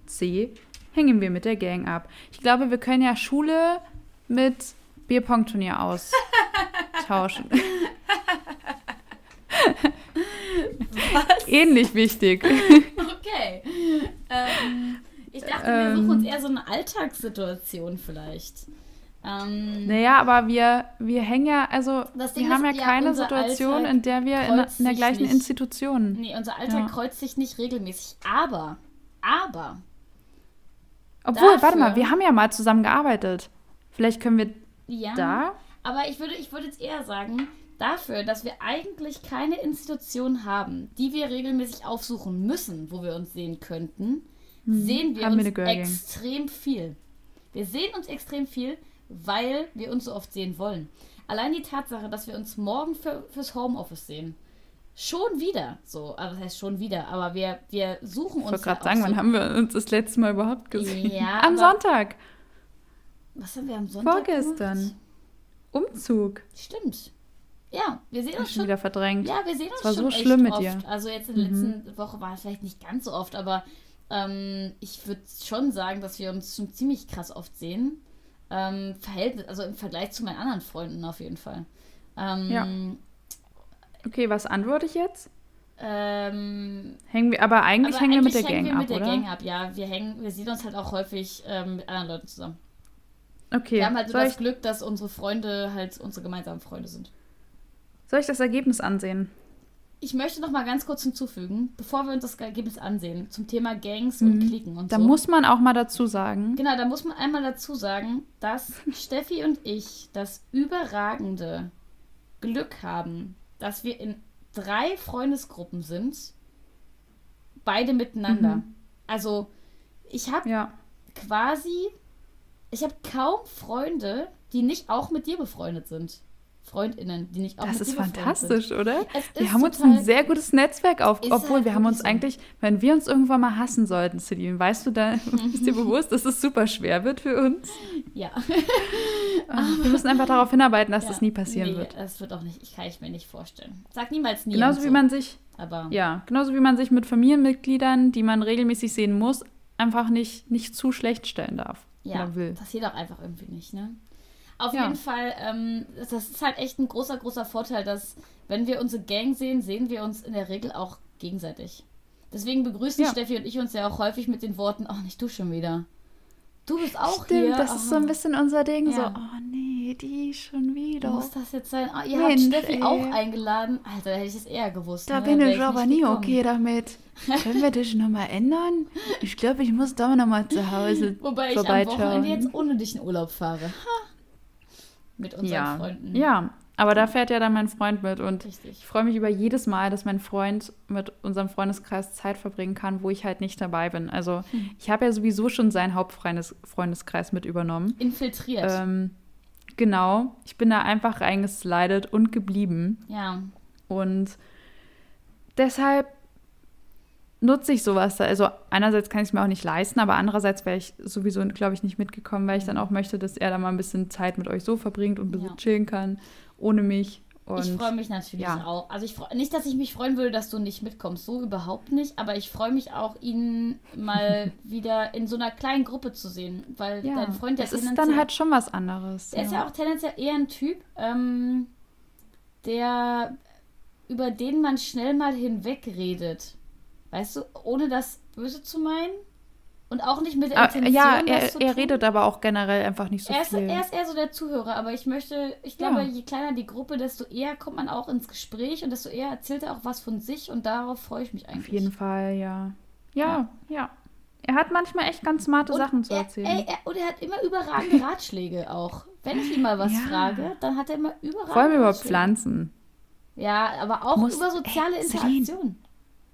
C. Hängen wir mit der Gang ab. Ich glaube, wir können ja Schule mit Bierpong-Turnier austauschen. *laughs* Ähnlich wichtig. Okay. Ähm, ich dachte, wir Ähm. suchen uns eher so eine Alltagssituation vielleicht. Ähm, Naja, aber wir, wir hängen ja, also wir haben ja ist, ja, keine unser Situation, Alltag in der wir in, in der gleichen nicht. Institution. Nee, unser Alltag Ja. kreuzt sich nicht regelmäßig. Aber, aber, Obwohl, warte dafür- mal, wir haben ja mal zusammen gearbeitet. Vielleicht können wir ja. da. Aber ich würde, ich würde jetzt eher sagen, dafür, dass wir eigentlich keine Institution haben, die wir regelmäßig aufsuchen müssen, wo wir uns sehen könnten, sehen wir Hm, haben wir uns Gang. extrem viel. Wir sehen uns extrem viel, weil wir uns so oft sehen wollen. Allein die Tatsache, dass wir uns morgen für, fürs Homeoffice sehen, Schon wieder. So, aber das heißt schon wieder. Aber wir, wir suchen uns. Ich wollte gerade sagen, auch wann so, haben wir uns das letzte Mal überhaupt gesehen? *laughs* Ja, Am Sonntag. Was haben wir am Sonntag Vorgestern. Gemacht? Umzug. Stimmt. Ja, wir sehen uns schon schon wieder verdrängt. Ja, wir sehen uns Es war schon so schlimm mit oft. dir. Also jetzt in der Mhm. letzten Woche war es vielleicht nicht ganz so oft, aber ähm, ich würde schon sagen, dass wir uns schon ziemlich krass oft sehen. Ähm, Verhältnis, also im Vergleich zu meinen anderen Freunden auf jeden Fall. Ähm, Ja. Okay, was antworte ich jetzt? ähm, Hängen wir, aber eigentlich aber hängen wir mit der eigentlich Gang hängen wir ab, mit der oder? Gang ab, ja. Wir hängen, wir sehen uns halt auch häufig ähm, mit anderen Leuten zusammen. Okay, Wir haben halt so das Glück, dass unsere Freunde halt unsere gemeinsamen Freunde sind. soll ich das Ergebnis ansehen? Ich möchte noch mal ganz kurz hinzufügen, bevor wir uns das Ergebnis ansehen, zum Thema Gangs und Mhm. Klicken und Da so. muss man auch mal dazu sagen, Genau, da muss man einmal dazu sagen, dass *laughs* Steffi und ich das überragende Glück haben, dass wir in drei Freundesgruppen sind, beide miteinander. Mhm. Also, ich habe ja, quasi, ich habe kaum Freunde, die nicht auch mit dir befreundet sind. Freundinnen, die nicht auch das ist fantastisch, oder? sind. Wir ist haben uns ein sehr gutes Netzwerk auf, obwohl halt wir haben uns so. eigentlich, wenn wir uns irgendwann mal hassen sollten, Celine, weißt du da, *laughs* ist dir bewusst, dass es super schwer wird für uns? Ja. *laughs* Wir müssen einfach darauf hinarbeiten, dass ja. das nie passieren nee, wird. Das wird auch nicht, ich kann ich mir nicht vorstellen. Sag niemals nie. Genauso wie so, man sich, Aber ja, genauso wie man sich mit Familienmitgliedern, die man regelmäßig sehen muss, einfach nicht, nicht zu schlecht stellen darf. Ja, Oder will. passiert auch einfach irgendwie nicht, ne? Auf Ja. jeden Fall, ähm, das ist halt echt ein großer, großer Vorteil, dass wenn wir unsere Gang sehen, sehen wir uns in der Regel auch gegenseitig. Deswegen begrüßen Ja. Steffi und ich uns ja auch häufig mit den Worten, oh, nicht du schon wieder. Du bist auch Stimmt, hier. das ist so ein oh, bisschen unser Ding. So, Ja. oh nee, die schon wieder. Muss das jetzt sein? Ah, ihr Mensch, habt Steffi ey. auch eingeladen. Alter, da hätte ich es eher gewusst. Da ne? bin ich aber nie okay damit. Können wir das nochmal ändern? Ich glaube, ich muss doch nochmal zu Hause *laughs* Wobei ich am. Wochenende jetzt ohne dich in Urlaub fahre. Ha. Mit unseren ja. Freunden. ja, aber da fährt ja dann mein Freund mit und ich Richtig. freue mich über jedes Mal, dass mein Freund mit unserem Freundeskreis Zeit verbringen kann, wo ich halt nicht dabei bin. Also Hm. ich habe ja sowieso schon seinen Hauptfreundeskreis mit übernommen. Infiltriert. Ähm, genau, ich bin da einfach reingeslidet und geblieben. ja. Und deshalb nutze ich sowas. Also einerseits kann ich es mir auch nicht leisten, aber andererseits wäre ich sowieso, glaube ich, nicht mitgekommen, weil ich dann auch möchte, dass er da mal ein bisschen Zeit mit euch so verbringt und ein bisschen Ja. chillen kann, ohne mich. Und ich freue mich natürlich ja. auch. Also ich freu, nicht, dass ich mich freuen würde, dass du nicht mitkommst, so überhaupt nicht. Aber ich freue mich auch, ihn mal *laughs* wieder in so einer kleinen Gruppe zu sehen, weil ja, dein Freund, der das ist dann halt schon was anderes. der ist ja auch tendenziell eher ein Typ, ähm, der über den man schnell mal hinwegredet. Weißt du, ohne das böse zu meinen und auch nicht mit der Ah, Intention, ja, er, er redet aber auch generell einfach nicht so er, ist, viel. er ist eher so der Zuhörer, aber ich möchte, ich glaube, Ja. je kleiner die Gruppe, desto eher kommt man auch ins Gespräch und desto eher erzählt er auch was von sich und darauf freue ich mich eigentlich. Auf jeden Fall, ja. Ja, ja. Er hat manchmal echt ganz smarte und Sachen zu er, erzählen. Ey, er, und er hat immer überragende *laughs* Ratschläge auch. Wenn ich ihn mal was Ja. frage, dann hat er immer überragende Vor allem über. Pflanzen. Ja, aber auch Muss- über soziale ey, Celine.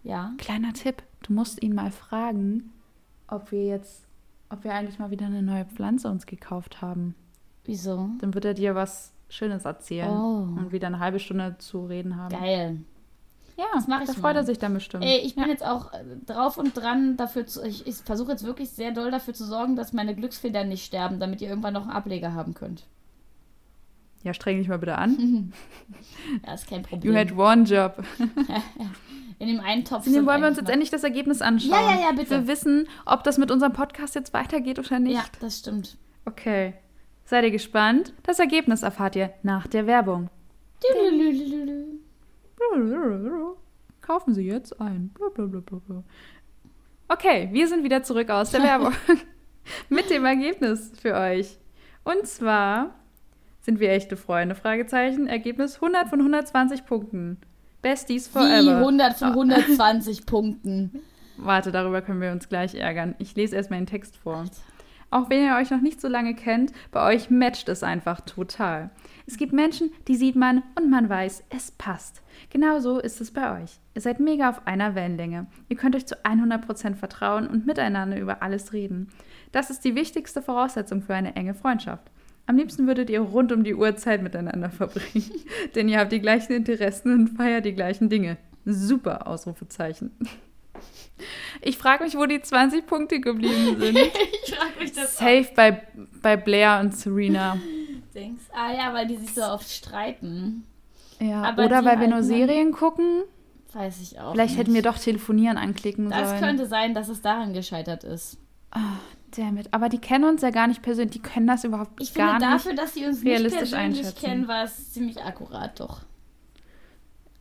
Ja. Kleiner Tipp, du musst ihn mal fragen, ob wir jetzt, ob wir eigentlich mal wieder eine neue Pflanze uns gekauft haben. Wieso? Dann wird er dir was Schönes erzählen Oh. und wieder eine halbe Stunde zu reden haben. Geil. Ja, Das mach ich da freut mal. er sich dann bestimmt. Ey, ich bin ja. jetzt auch äh, drauf und dran dafür zu. Ich, ich versuche jetzt wirklich sehr doll dafür zu sorgen, dass meine Glücksfedern nicht sterben, damit ihr irgendwann noch einen Ableger haben könnt. ja, streng dich mal bitte an. *laughs* Ja, ist kein You Problem. had one job. *laughs* In dem einen Topf. Sind wollen wir uns jetzt endlich das Ergebnis anschauen. Ja, ja, ja, bitte. Wir wissen, ob das mit unserem Podcast jetzt weitergeht oder nicht. Ja, das stimmt. Okay. Seid ihr gespannt? Das Ergebnis erfahrt ihr nach der Werbung. Kaufen Sie jetzt ein. Okay, wir sind wieder zurück aus der Werbung mit dem Ergebnis für euch. Und zwar sind wir echte Freunde? Fragezeichen. Ergebnis 100 von 120 Punkten. Besties Wie forever. 100 von 120 Punkten. Warte, darüber können wir uns gleich ärgern. Ich lese erstmal den Text vor. Auch wenn ihr euch noch nicht so lange kennt, bei euch matcht es einfach total. Es gibt Menschen, die sieht man und man weiß, es passt. Genauso ist es bei euch. Ihr seid mega auf einer Wellenlänge. Ihr könnt euch zu 100% vertrauen und miteinander über alles reden. Das ist die wichtigste Voraussetzung für eine enge Freundschaft. Am liebsten würdet ihr rund um die Uhr Zeit miteinander verbringen, *laughs* denn ihr habt die gleichen Interessen und feiert die gleichen Dinge. Super, Ausrufezeichen. Ich frage mich, wo die 20 Punkte geblieben *laughs* sind. ich frage mich das Safe bei, bei Blair und Serena. Denkst, ah ja, weil die sich so oft streiten. Ja, Aber oder weil wir nur Serien gucken. Weiß ich auch. Vielleicht nicht. hätten wir doch telefonieren anklicken Das sollen. könnte sein, dass es daran gescheitert ist. Damn it. Aber die kennen uns ja gar nicht persönlich. Die können das überhaupt Ich finde, gar nicht. dafür, dass sie uns nicht realistisch persönlich einschätzen. kennen, war es ziemlich akkurat doch.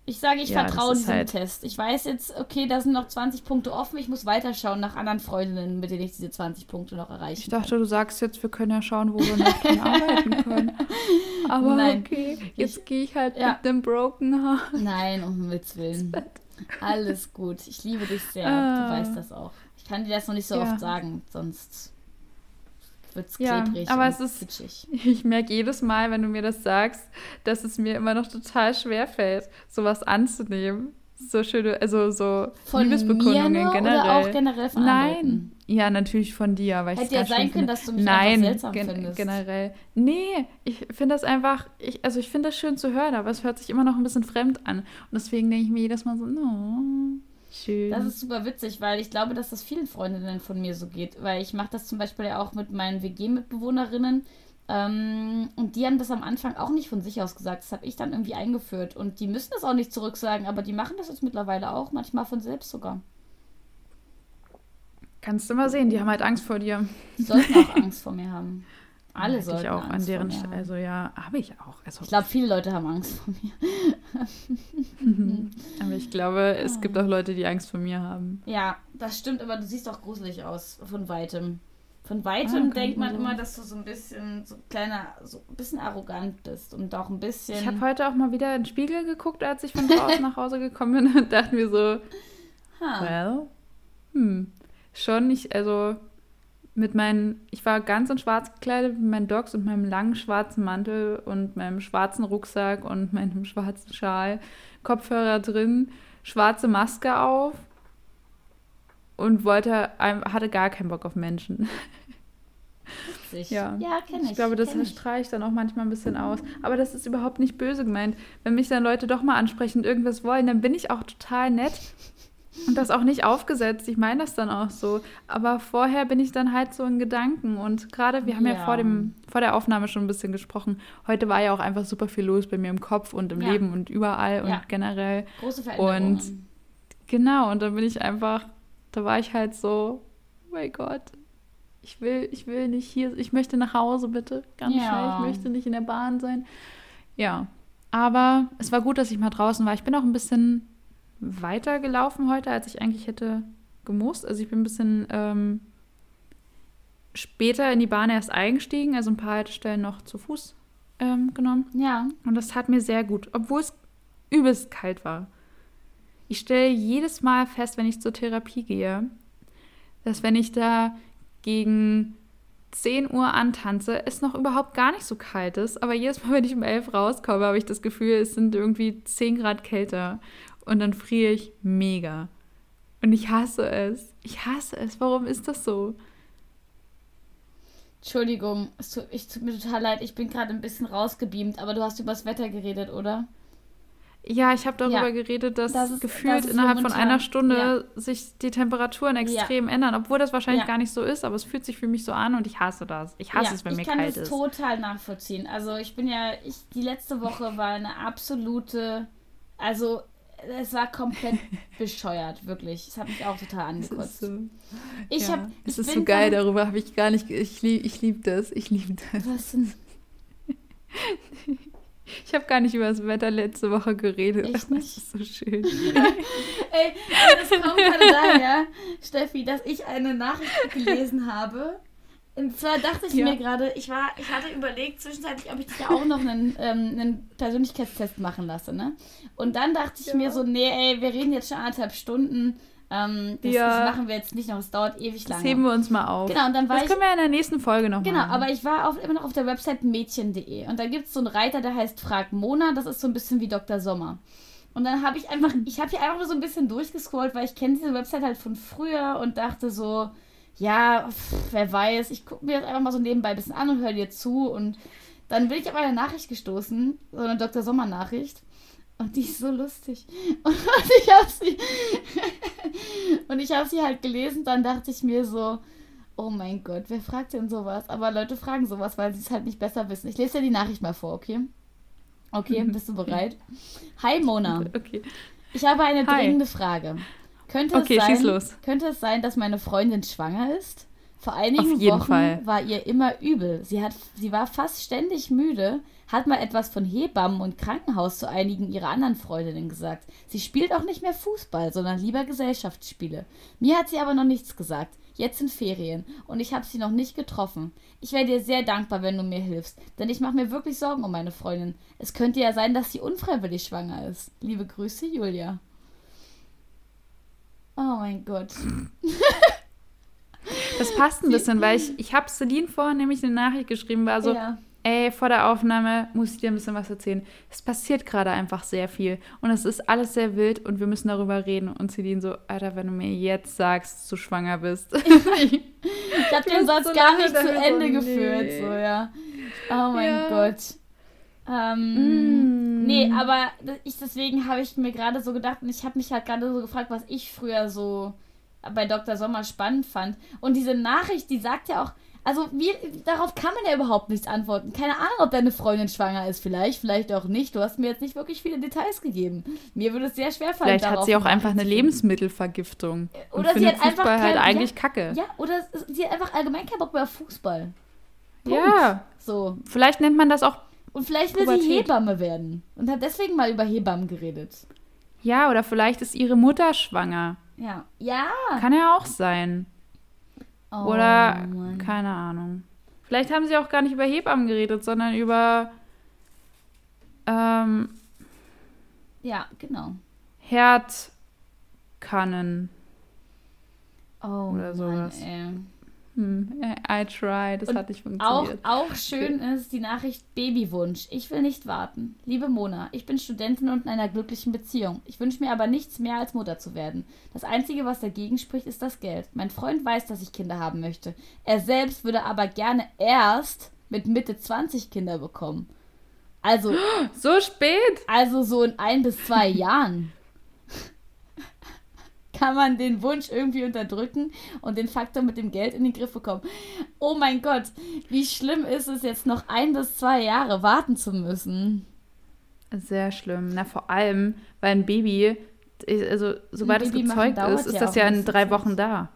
Ich sage, ich Ja, vertraue diesem halt- Test. Ich weiß jetzt, okay, da sind noch 20 Punkte offen. Ich muss weiterschauen nach anderen Freundinnen, mit denen ich diese 20 Punkte noch erreichen Ich dachte, du sagst jetzt, wir können ja schauen, wo wir noch dran arbeiten können. *laughs* Aber Nein. okay, jetzt gehe ich halt Ja. mit einem Broken Heart. kann. Nein, um Himmels Willen. *laughs* Alles gut. Ich liebe dich sehr. Ah. Du weißt das auch. Ich kann dir das noch nicht so Ja. oft sagen, sonst wird es Ja, klebrig aber und es ist- kitschig. *laughs* Ich merke jedes Mal, wenn du mir das sagst, dass es mir immer noch total schwer fällt, sowas anzunehmen. So schöne, also so Von Liebesbekundungen mir nur generell. oder auch generell von anderen Nein. Leuten? Ja, natürlich von dir, weil ich Hätte ja sein können, finde. dass du mich Nein, seltsam gen findest. generell. Nee, ich finde das einfach, ich, also ich finde das schön zu hören, aber es hört sich immer noch ein bisschen fremd an. Und deswegen denke ich mir jedes Mal so, no, schön. Das ist super witzig, weil ich glaube, dass das vielen Freundinnen von mir so geht. Weil ich mache das zum Beispiel ja auch mit meinen WG-Mitbewohnerinnen. Ähm, und die haben das am Anfang auch nicht von sich aus gesagt. Das habe ich dann irgendwie eingeführt. Und die müssen das auch nicht zurücksagen, aber die machen das jetzt mittlerweile auch, manchmal von selbst sogar. Kannst du mal sehen, die haben halt Angst vor dir. Die sollten auch Angst vor mir haben. *laughs* Alle sollten ich auch Angst an deren Stelle. haben. Also ja, habe ich auch. Also, Ich glaube, viele Leute haben Angst vor mir. *laughs* aber ich glaube, es gibt auch Leute, die Angst vor mir haben. Ja, das stimmt, aber du siehst auch gruselig aus von weitem. Von weitem Ah, denkt man so. immer, dass du so ein bisschen so kleiner, so ein bisschen arrogant bist und auch ein bisschen. Ich habe heute auch mal wieder in den Spiegel geguckt, als ich von draußen nach Hause gekommen bin und *laughs* dachte mir so, ha, well, hm, schon nicht, also mit meinen, ich war ganz in schwarz gekleidet mit meinen Dogs und meinem langen schwarzen Mantel und meinem schwarzen Rucksack und meinem *laughs* schwarzen Schal, Kopfhörer drin, schwarze Maske auf und wollte, ein- hatte gar keinen Bock auf Menschen. witzig. Ja. ja kenne ich. Ich glaube, das ich dann auch manchmal ein bisschen aus. Aber das ist überhaupt nicht böse gemeint. Wenn mich dann Leute doch mal ansprechen und irgendwas wollen, dann bin ich auch total nett. Und das auch nicht aufgesetzt. Ich meine das dann auch so. Aber vorher bin ich dann halt so in Gedanken. Und gerade, wir haben ja, Ja. vor, dem, vor der Aufnahme schon ein bisschen gesprochen. Heute war ja auch einfach super viel los bei mir im Kopf und im Ja. Leben und überall und Ja. generell. Große Veränderungen. Und- Genau, und dann bin ich einfach, da war ich halt so, oh mein Gott, ich will, ich will nicht hier, ich möchte nach Hause bitte, ganz Ja. schnell, ich möchte nicht in der Bahn sein. Ja, aber es war gut, dass ich mal draußen war. Ich bin auch ein bisschen weiter gelaufen heute, als ich eigentlich hätte gemusst. Also ich bin ein bisschen ähm, später in die Bahn erst eingestiegen, also ein paar Haltestellen noch zu Fuß ähm, genommen. ja, Und das tat mir sehr gut, obwohl es übelst kalt war. Ich stelle jedes Mal fest, wenn ich zur Therapie gehe, dass wenn ich da gegen 10 Uhr antanze, es noch überhaupt gar nicht so kalt ist. Aber jedes Mal, wenn ich um 11 rauskomme, habe ich das Gefühl, es sind irgendwie 10 Grad kälter. Und dann friere ich mega. Und ich hasse es. Ich hasse es. Warum ist das so? Entschuldigung, es tut, ich tut mir total leid, ich bin gerade ein bisschen rausgebeamt, aber du hast über das Wetter geredet, oder? Ja, ich habe darüber Ja, geredet, dass das ist- gefühlt das ist innerhalb von momentan- einer Stunde sich die Temperaturen extrem ändern, obwohl das wahrscheinlich Ja. gar nicht so ist, aber es fühlt sich für mich so an und ich hasse das. Ich hasse ja, es, wenn mir ich kann kalt das ist. total nachvollziehen. Also ich bin ja, ich, die letzte Woche war eine absolute, also es war komplett bescheuert, wirklich. Es hat mich auch total angekotzt. so, Ich ja, habe, es ist so geil, darüber habe ich gar nicht, ich liebe ich lieb das, ich liebe das. Was denn? Ich habe gar nicht über das Wetter letzte Woche geredet, Echt nicht? es ist so schön. *laughs* Ey, das kommt gerade daher, Steffi, dass ich eine Nachricht gelesen habe. Und zwar dachte ich Ja. mir gerade, ich war, ich hatte überlegt zwischenzeitlich, ob ich dich ja auch noch einen, *laughs* ähm, einen Persönlichkeitstest machen lasse, ne? Und dann dachte ich Ja. mir so, nee, ey, wir reden jetzt schon anderthalb Stunden. Ähm, das, Ja. das machen wir jetzt nicht noch, es dauert ewig Das lange. heben wir uns mal auf. Genau, und dann war Das ich können wir in der nächsten Folge noch Genau, machen. aber ich war auf, immer noch auf der Website mädchen.de und da gibt es so einen Reiter, der heißt Frag Mona, das ist so ein bisschen wie Dr. Sommer. Und dann habe ich einfach, ich habe hier einfach nur so ein bisschen durchgescrollt, weil ich kenne diese Website halt von früher und dachte so, ja, pff, wer weiß, ich gucke mir das einfach mal so nebenbei ein bisschen an und höre dir zu und dann bin ich auf eine Nachricht gestoßen, so eine Dr. Sommer Nachricht. Und die ist so lustig. *laughs* Und ich habe sie. *laughs* und ich habe sie halt gelesen, dann dachte ich mir so, oh mein Gott, wer fragt denn sowas? Aber Leute fragen sowas, weil sie es halt nicht besser wissen. Ich lese dir die Nachricht mal vor, okay? Okay, bist du bereit? Hi Mona. *laughs* Okay. Ich habe eine Hi. dringende Frage. Könnte Okay, es, sein, könnte es sein, dass meine Freundin schwanger ist? Vor einigen Wochen Fall. war ihr immer übel. Sie, hat, sie war fast ständig müde, hat mal etwas von Hebammen und Krankenhaus zu einigen ihrer anderen Freundinnen gesagt. Sie spielt auch nicht mehr Fußball, sondern lieber Gesellschaftsspiele. Mir hat sie aber noch nichts gesagt. Jetzt sind Ferien und ich habe sie noch nicht getroffen. Ich wäre dir sehr dankbar, wenn du mir hilfst, denn ich mache mir wirklich Sorgen um meine Freundin. Es könnte ja sein, dass sie unfreiwillig schwanger ist. Liebe Grüße, Julia. Oh mein Gott. Das passt ein bisschen, weil ich, ich habe Celine vorhin nämlich eine Nachricht geschrieben, war so, ja. ey, vor der Aufnahme muss ich dir ein bisschen was erzählen. Es passiert gerade einfach sehr viel und es ist alles sehr wild und wir müssen darüber reden. Und Celine so, Alter, wenn du mir jetzt sagst, dass du schwanger bist. *laughs* Ich habe den Satz so gar nicht zu Ende so, geführt, nee. so, ja. Oh mein Ja. Gott. Ähm, Mm. Nee, aber ich, deswegen habe ich mir gerade so gedacht und ich habe mich halt gerade so gefragt, was ich früher so bei Dr. Sommer spannend fand. Und diese Nachricht, die sagt ja auch, also wie, darauf kann man ja überhaupt nichts antworten. Keine Ahnung, ob deine Freundin schwanger ist, vielleicht, vielleicht auch nicht. Du hast mir jetzt nicht wirklich viele Details gegeben. Mir würde es sehr schwer fallen, Vielleicht hat sie auch einfach eine. Lebensmittelvergiftung. Und Oder sie hat einfach Fußball halt kein- eigentlich ja, kacke. Ja, oder sie hat einfach allgemein keinen Bock mehr auf Fußball. Punkt. ja. So. Vielleicht nennt man das auch Und vielleicht will sie Pubertät. Hebamme werden. Und hat deswegen mal über Hebammen geredet. Ja, oder vielleicht ist ihre Mutter schwanger. Ja. Ja. Kann ja auch sein. Oh, Oder, Mann. keine Ahnung. Vielleicht haben sie auch gar nicht über Hebammen geredet, sondern über ähm, Ja, genau. Herdkannen. Oh, Oder sowas. Mann, ey. Hm, I try, das Und hat nicht Auch, funktioniert. auch schön ist die Nachricht Babywunsch. Ich will nicht warten. Liebe Mona, ich bin Studentin und in einer glücklichen Beziehung. Ich wünsche mir aber nichts mehr als Mutter zu werden. Das Einzige, was dagegen spricht, ist das Geld. Mein Freund weiß, dass ich Kinder haben möchte. Er selbst würde aber gerne erst mit Mitte 20 Kinder bekommen. Also, *gasps* So spät? also so in ein bis zwei *laughs* Jahren. Kann man den Wunsch irgendwie unterdrücken und den Faktor mit dem Geld in den Griff bekommen. Oh mein Gott, wie schlimm ist es jetzt noch ein bis zwei Jahre warten zu müssen? Sehr schlimm. Na, vor allem, weil ein Baby, also sobald es machen gezeugt dauert ist, ist ja das ja in drei. Wochen da.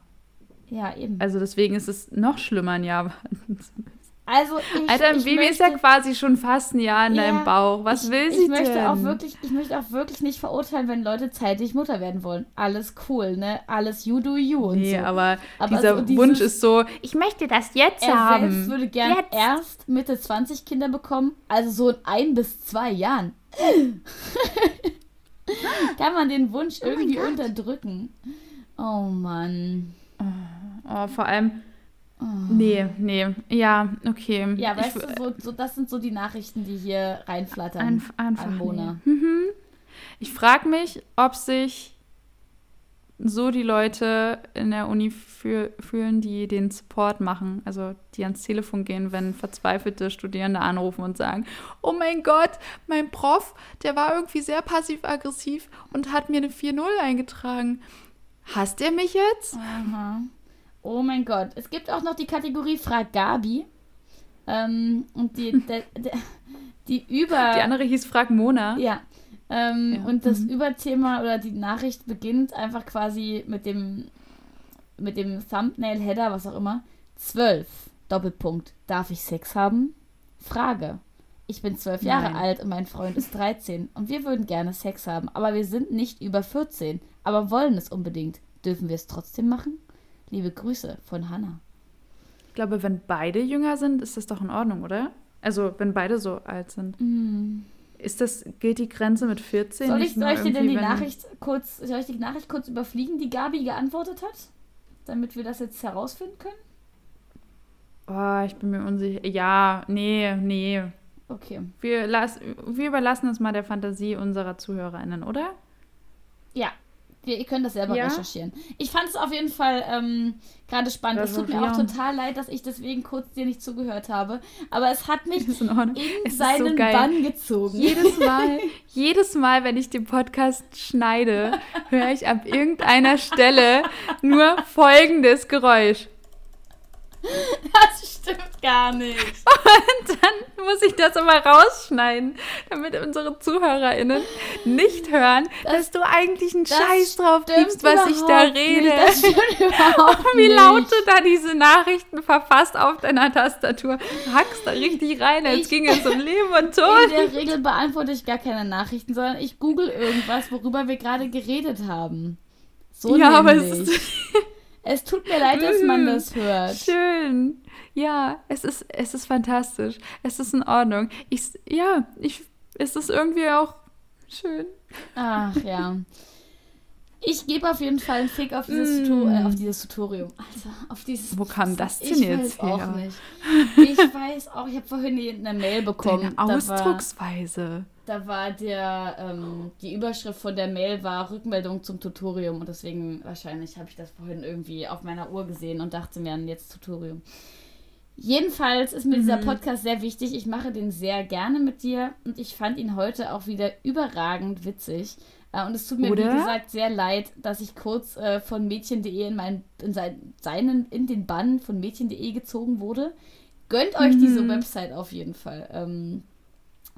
Ja, eben. Also deswegen ist es noch schlimmer, ein Jahr warten zu *laughs* müssen. Also, ich, Alter, ein ich Baby möchte, ist ja quasi schon fast ein Jahr in Ja, deinem Bauch. Was ich, will sie ich möchte denn? Auch wirklich, ich möchte auch wirklich nicht verurteilen, wenn Leute zeitig Mutter werden wollen. Alles cool, ne? Alles you do you und Nee, so. aber, Aber dieser so dieses- Wunsch ist so, ich möchte das jetzt Er haben. selbst würde gern Jetzt. erst Mitte 20 Kinder bekommen, also so in ein bis zwei Jahren. *laughs* Kann man den Wunsch irgendwie unterdrücken? Oh Mann. Oh, vor allem, nee, nee, ja, okay. Ja, Ich- weißt du, so, so, das sind so die Nachrichten, die hier reinflattern Einf einfach an Mona. Nee. Mhm. Ich frage mich, ob sich so die Leute in der Uni fühl fühlen, die den Support machen, also die ans Telefon gehen, wenn verzweifelte Studierende anrufen und sagen, oh mein Gott, mein Prof, der war irgendwie sehr passiv-aggressiv und hat mir eine 4-0 eingetragen. Hasst er mich jetzt? Aha. Oh mein Gott. Es gibt auch noch die Kategorie Frag Gabi. Ähm, und die, *laughs* der, der, die über. Die andere hieß Frag Mona. Ja. Ähm, Ja. Und das Mhm. Überthema oder die Nachricht beginnt einfach quasi mit dem, mit dem Thumbnail-Header, was auch immer. 12. Doppelpunkt. Darf ich Sex haben? Frage. Ich bin zwölf Jahre alt und mein Freund ist 13 und wir würden gerne Sex haben, aber wir sind nicht über 14, aber wollen es unbedingt. Dürfen wir es trotzdem machen? Liebe Grüße von Hannah. Ich glaube, wenn beide jünger sind, ist das doch in Ordnung, oder? Also, wenn beide so alt sind. Ist das, gilt die Grenze mit 14? Soll ich, soll ich dir denn die Nachricht kurz, soll ich die Nachricht kurz überfliegen, die Gabi geantwortet hat? Damit wir das jetzt herausfinden können? Oh, ich bin mir unsicher. Ja, nee, nee. Okay. Wir, lass, wir überlassen es mal der Fantasie unserer ZuhörerInnen, oder? Ja, Wir, ihr könnt das selber Ja? recherchieren. Ich fand es auf jeden Fall ähm, gerade spannend. Es tut mir auch total leid, dass ich deswegen kurz dir nicht zugehört habe. Aber es hat mich Ist in in Es ist so seinen geil. Bann gezogen. Jedes Mal, *laughs* jedes Mal, wenn ich den Podcast schneide, höre ich ab irgendeiner Stelle nur folgendes Geräusch. *laughs* Das stimmt gar nicht. Dann muss ich das immer rausschneiden, damit unsere ZuhörerInnen nicht hören, dass du eigentlich einen das Scheiß drauf gibst, was ich da rede. Nicht. Das stimmt *laughs* überhaupt Wie nicht. laut du da diese Nachrichten verfasst auf deiner Tastatur. Hackst da richtig rein, als Ich- ging es um Leben und *laughs* In Tod. der Regel beantworte ich gar keine Nachrichten, sondern ich google irgendwas, worüber wir gerade geredet haben. So Ja, aber es nämlich. ist es tut mir leid, dass man das hört. schön. Ja, es ist, es ist fantastisch. Es ist in Ordnung. Ich, ja, ich, es ist irgendwie auch schön. Ach ja. Ich gebe auf jeden Fall einen Fick auf dieses, Mm. Tuto äh, auf dieses Tutorium. Alter, auf dieses. Wo kam das denn ich jetzt weiß auch her? nicht. *laughs* Ich weiß auch, ich habe vorhin eine Mail bekommen. Deine Da war, Ausdrucksweise. da war der, ähm, die Überschrift von der Mail war Rückmeldung zum Tutorium und deswegen wahrscheinlich habe ich das vorhin irgendwie auf meiner Uhr gesehen und dachte mir, jetzt Tutorium. Jedenfalls ist mir dieser Mhm. Podcast sehr wichtig. Ich mache den sehr gerne mit dir und ich fand ihn heute auch wieder überragend witzig. Äh, Und es tut mir, Oder? wie gesagt, sehr leid, dass ich kurz äh, von Mädchen.de in, mein, in sein, seinen, in den Bann von Mädchen.de gezogen wurde. Gönnt euch diese Mhm. Website auf jeden Fall. Ähm,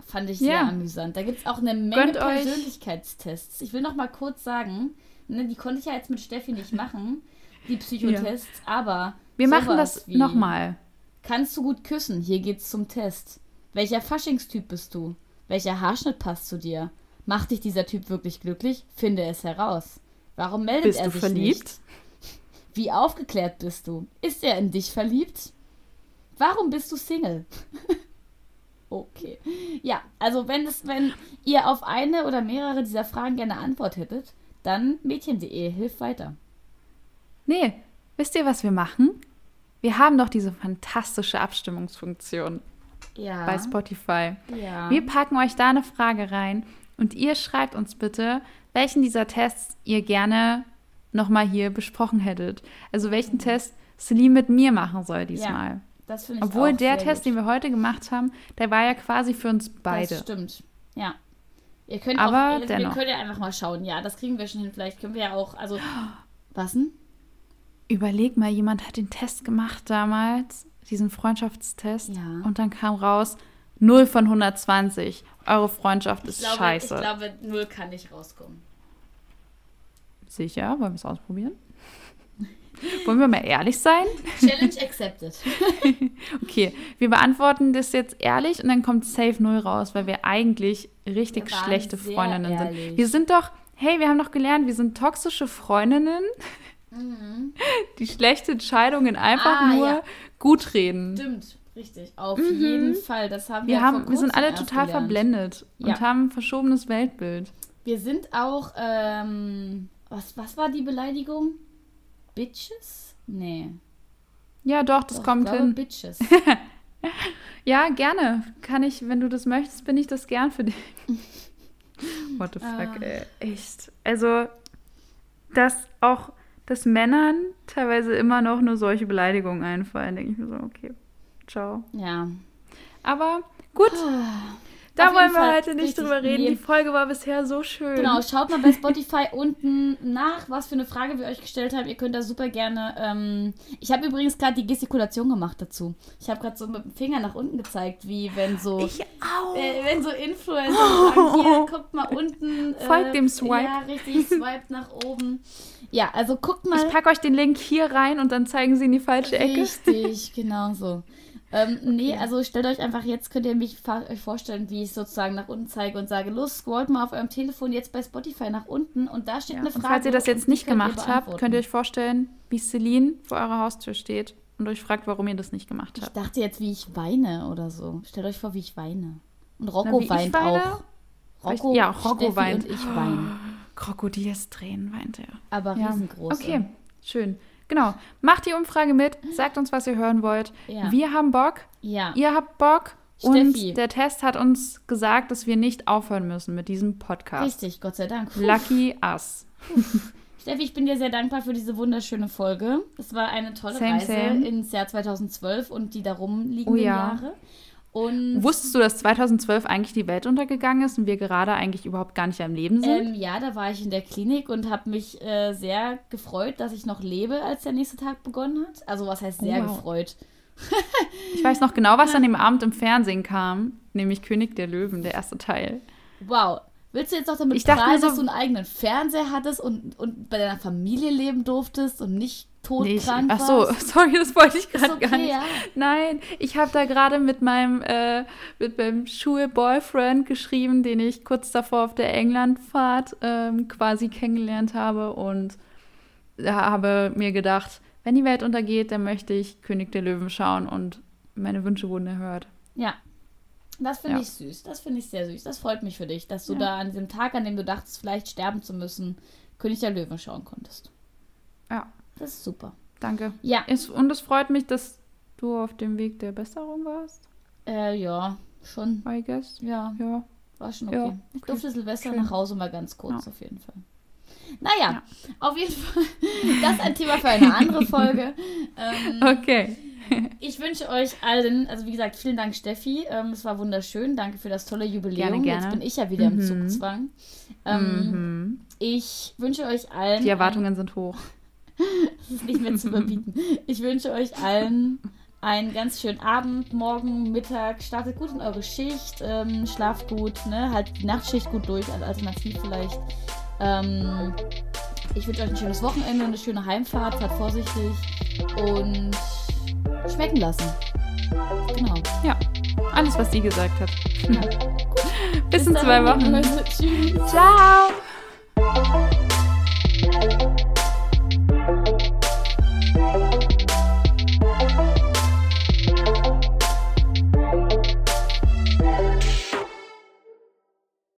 fand ich sehr Ja. amüsant. Da gibt es auch eine Menge Gönnt euch- Persönlichkeitstests. Ich will noch mal kurz sagen, ne, die konnte ich ja jetzt mit Steffi nicht machen, die Psychotests, aber Wir machen das nochmal. Kannst du gut küssen? Hier geht's zum Test. Welcher Faschingstyp bist du? Welcher Haarschnitt passt zu dir? Macht dich dieser Typ wirklich glücklich? Finde es heraus. Warum meldet Bist er du sich verliebt? nicht? Wie aufgeklärt bist du? Ist er in dich verliebt? Warum bist du Single? *laughs* okay. Ja, also wenn es, wenn ihr auf eine oder mehrere dieser Fragen gerne Antwort hättet, dann mädchen.de hilft weiter. Nee, wisst ihr, was wir machen? Wir haben doch diese fantastische Abstimmungsfunktion Ja. bei Spotify. ja. Wir packen euch da eine Frage rein und ihr schreibt uns bitte, welchen dieser Tests ihr gerne nochmal hier besprochen hättet. Also welchen Test Celine mit mir machen soll diesmal. das finde ich Obwohl auch der Test, gut. den wir heute gemacht haben, der war ja quasi für uns beide. Das stimmt. Ja. Ihr könnt Aber auch, dennoch. wir können ja einfach mal schauen. Ja, das kriegen wir schon hin. Vielleicht können wir ja auch, also, *gasps* was denn? Überleg mal, jemand hat den Test gemacht damals, diesen Freundschaftstest, Ja. und dann kam raus 0 von 120. Eure Freundschaft ist Ich glaube, scheiße. ich glaube, null kann nicht rauskommen. Sicher, wollen wir es ausprobieren? *laughs* Wollen wir mal ehrlich sein? *laughs* Challenge accepted. *laughs* Okay, wir beantworten das jetzt ehrlich und dann kommt Safe Null raus, weil wir eigentlich richtig Wir schlechte Freundinnen ehrlich. sind. Wir sind doch, hey, wir haben doch gelernt, wir sind toxische Freundinnen, die schlechte Entscheidungen einfach Mhm. Ah, nur ja. gut reden. Stimmt, richtig. Auf jeden Fall. Das haben wir Wir, haben, wir sind alle total gelernt. verblendet Ja. und haben ein verschobenes Weltbild. Wir sind auch, ähm, was, was war die Beleidigung? Bitches? Nee. Ja, doch, das Doch, kommt ich glaube, hin. Bitches. *laughs* Ja, gerne. Kann ich, wenn du das möchtest, bin ich das gern für dich. *laughs* What the fuck, Ah. ey. Echt. Also, dass auch, dass Männern teilweise immer noch nur solche Beleidigungen einfallen, denke ich mir so, okay, ciao. ja. Aber gut, da Auf wollen wir Fall heute nicht drüber reden. nee. Die Folge war bisher so schön. Genau, schaut mal bei *laughs* Spotify unten nach, was für eine Frage wir euch gestellt haben. Ihr könnt da super gerne. Ähm, ich habe übrigens gerade die Gestikulation gemacht dazu. Ich habe gerade so mit dem Finger nach unten gezeigt, wie wenn so. Ich auch. äh, wenn so Influencer sagen, hier, *laughs* guckt mal unten. Äh, Folgt dem Swipe. Ja, richtig, swipe nach oben. Ja, also guckt mal. Ich packe euch den Link hier rein und dann zeigen sie in die falsche Ecke. Richtig, genau so. Ähm, Nee, also stellt euch einfach, jetzt könnt ihr mich euch vorstellen, wie ich sozusagen nach unten zeige und sage, los, scrollt mal auf eurem Telefon jetzt bei Spotify nach unten und da steht Ja, eine und Frage. falls ihr das und jetzt nicht gemacht habt, könnt ihr euch vorstellen, wie Celine vor eurer Haustür steht und euch fragt, warum ihr das nicht gemacht Ich habt. dachte jetzt, wie ich weine oder so. Stellt euch vor, wie ich weine. Und Rocco ich weint weine? auch. Rocco, Ja, Rocco Steffi weint. und ich weinen. *gasps* Krokodilstränen weint er. Aber Ja. riesengroß. Okay, schön. Genau. Macht die Umfrage mit, sagt uns, was ihr hören wollt. Ja. Wir haben Bock, Ja. ihr habt Bock. Steffi. Und der Test hat uns gesagt, dass wir nicht aufhören müssen mit diesem Podcast. Richtig, Gott sei Dank. Puh. Lucky us. *laughs* Steffi, ich bin dir sehr dankbar für diese wunderschöne Folge. Es war eine tolle Same, Reise same. ins Jahr 2012 und die darum liegenden Oh ja. Jahre. Und Wusstest du, dass 2012 eigentlich die Welt untergegangen ist und wir gerade eigentlich überhaupt gar nicht im Leben sind? ähm, ja, da war ich in der Klinik und habe mich äh, sehr gefreut, dass ich noch lebe, als der nächste Tag begonnen hat. Also was heißt sehr Oh, wow. gefreut? *laughs* ich weiß noch genau, was an dem Abend im Fernsehen kam, nämlich König der Löwen, der erste Teil. Wow. Willst du jetzt noch damit Ich prahlen, so- dass du einen eigenen Fernseher hattest und, und bei deiner Familie leben durftest und nicht Nee, ich, todkrank ach so, warst? *laughs* sorry, das wollte ich gerade okay, gar nicht. ja. Nein, ich habe da gerade mit meinem äh, mit meinem Schulboyfriend geschrieben, den ich kurz davor auf der Englandfahrt ähm, quasi kennengelernt habe und habe mir gedacht, wenn die Welt untergeht, dann möchte ich König der Löwen schauen und meine Wünsche wurden erhört. Ja. Das finde Ja. ich süß. Das finde ich sehr süß. Das freut mich für dich, dass du Ja. da an diesem Tag, an dem du dachtest, vielleicht sterben zu müssen, König der Löwen schauen konntest. Ja, Das ist super. danke. Ja, Es, und es freut mich, dass du auf dem Weg der Besserung warst, äh, ja, schon. I guess. Ja, Ja. war schon okay. Ja, Ich okay. durfte Silvester Schön. nach Hause mal ganz kurz, Ja. auf jeden Fall. Naja, Ja. auf jeden Fall. *laughs* Das ist ein Thema für eine andere Folge. Ähm, *laughs* Okay. Ich wünsche euch allen, also wie gesagt, vielen Dank, Steffi. Ähm, es war wunderschön. Danke für das tolle Jubiläum. Gerne, gerne. Jetzt bin ich ja wieder im Mhm. Zugzwang. Ähm, mhm. Ich wünsche euch allen. Die Erwartungen sind hoch. Das ist nicht mehr zu überbieten. Ich wünsche euch allen einen ganz schönen Abend, morgen, Mittag. Startet gut in eure Schicht. Ähm, schlaft gut. Ne? Halt die Nachtschicht gut durch, als Alternativ vielleicht. Ähm, ich wünsche euch ein schönes Wochenende, eine schöne Heimfahrt. Fahrt vorsichtig und schmecken lassen. Genau. Ja, alles, was sie gesagt hat. Ja. Bis, in Bis zwei dahin, Wochen. Tschüss. Ciao.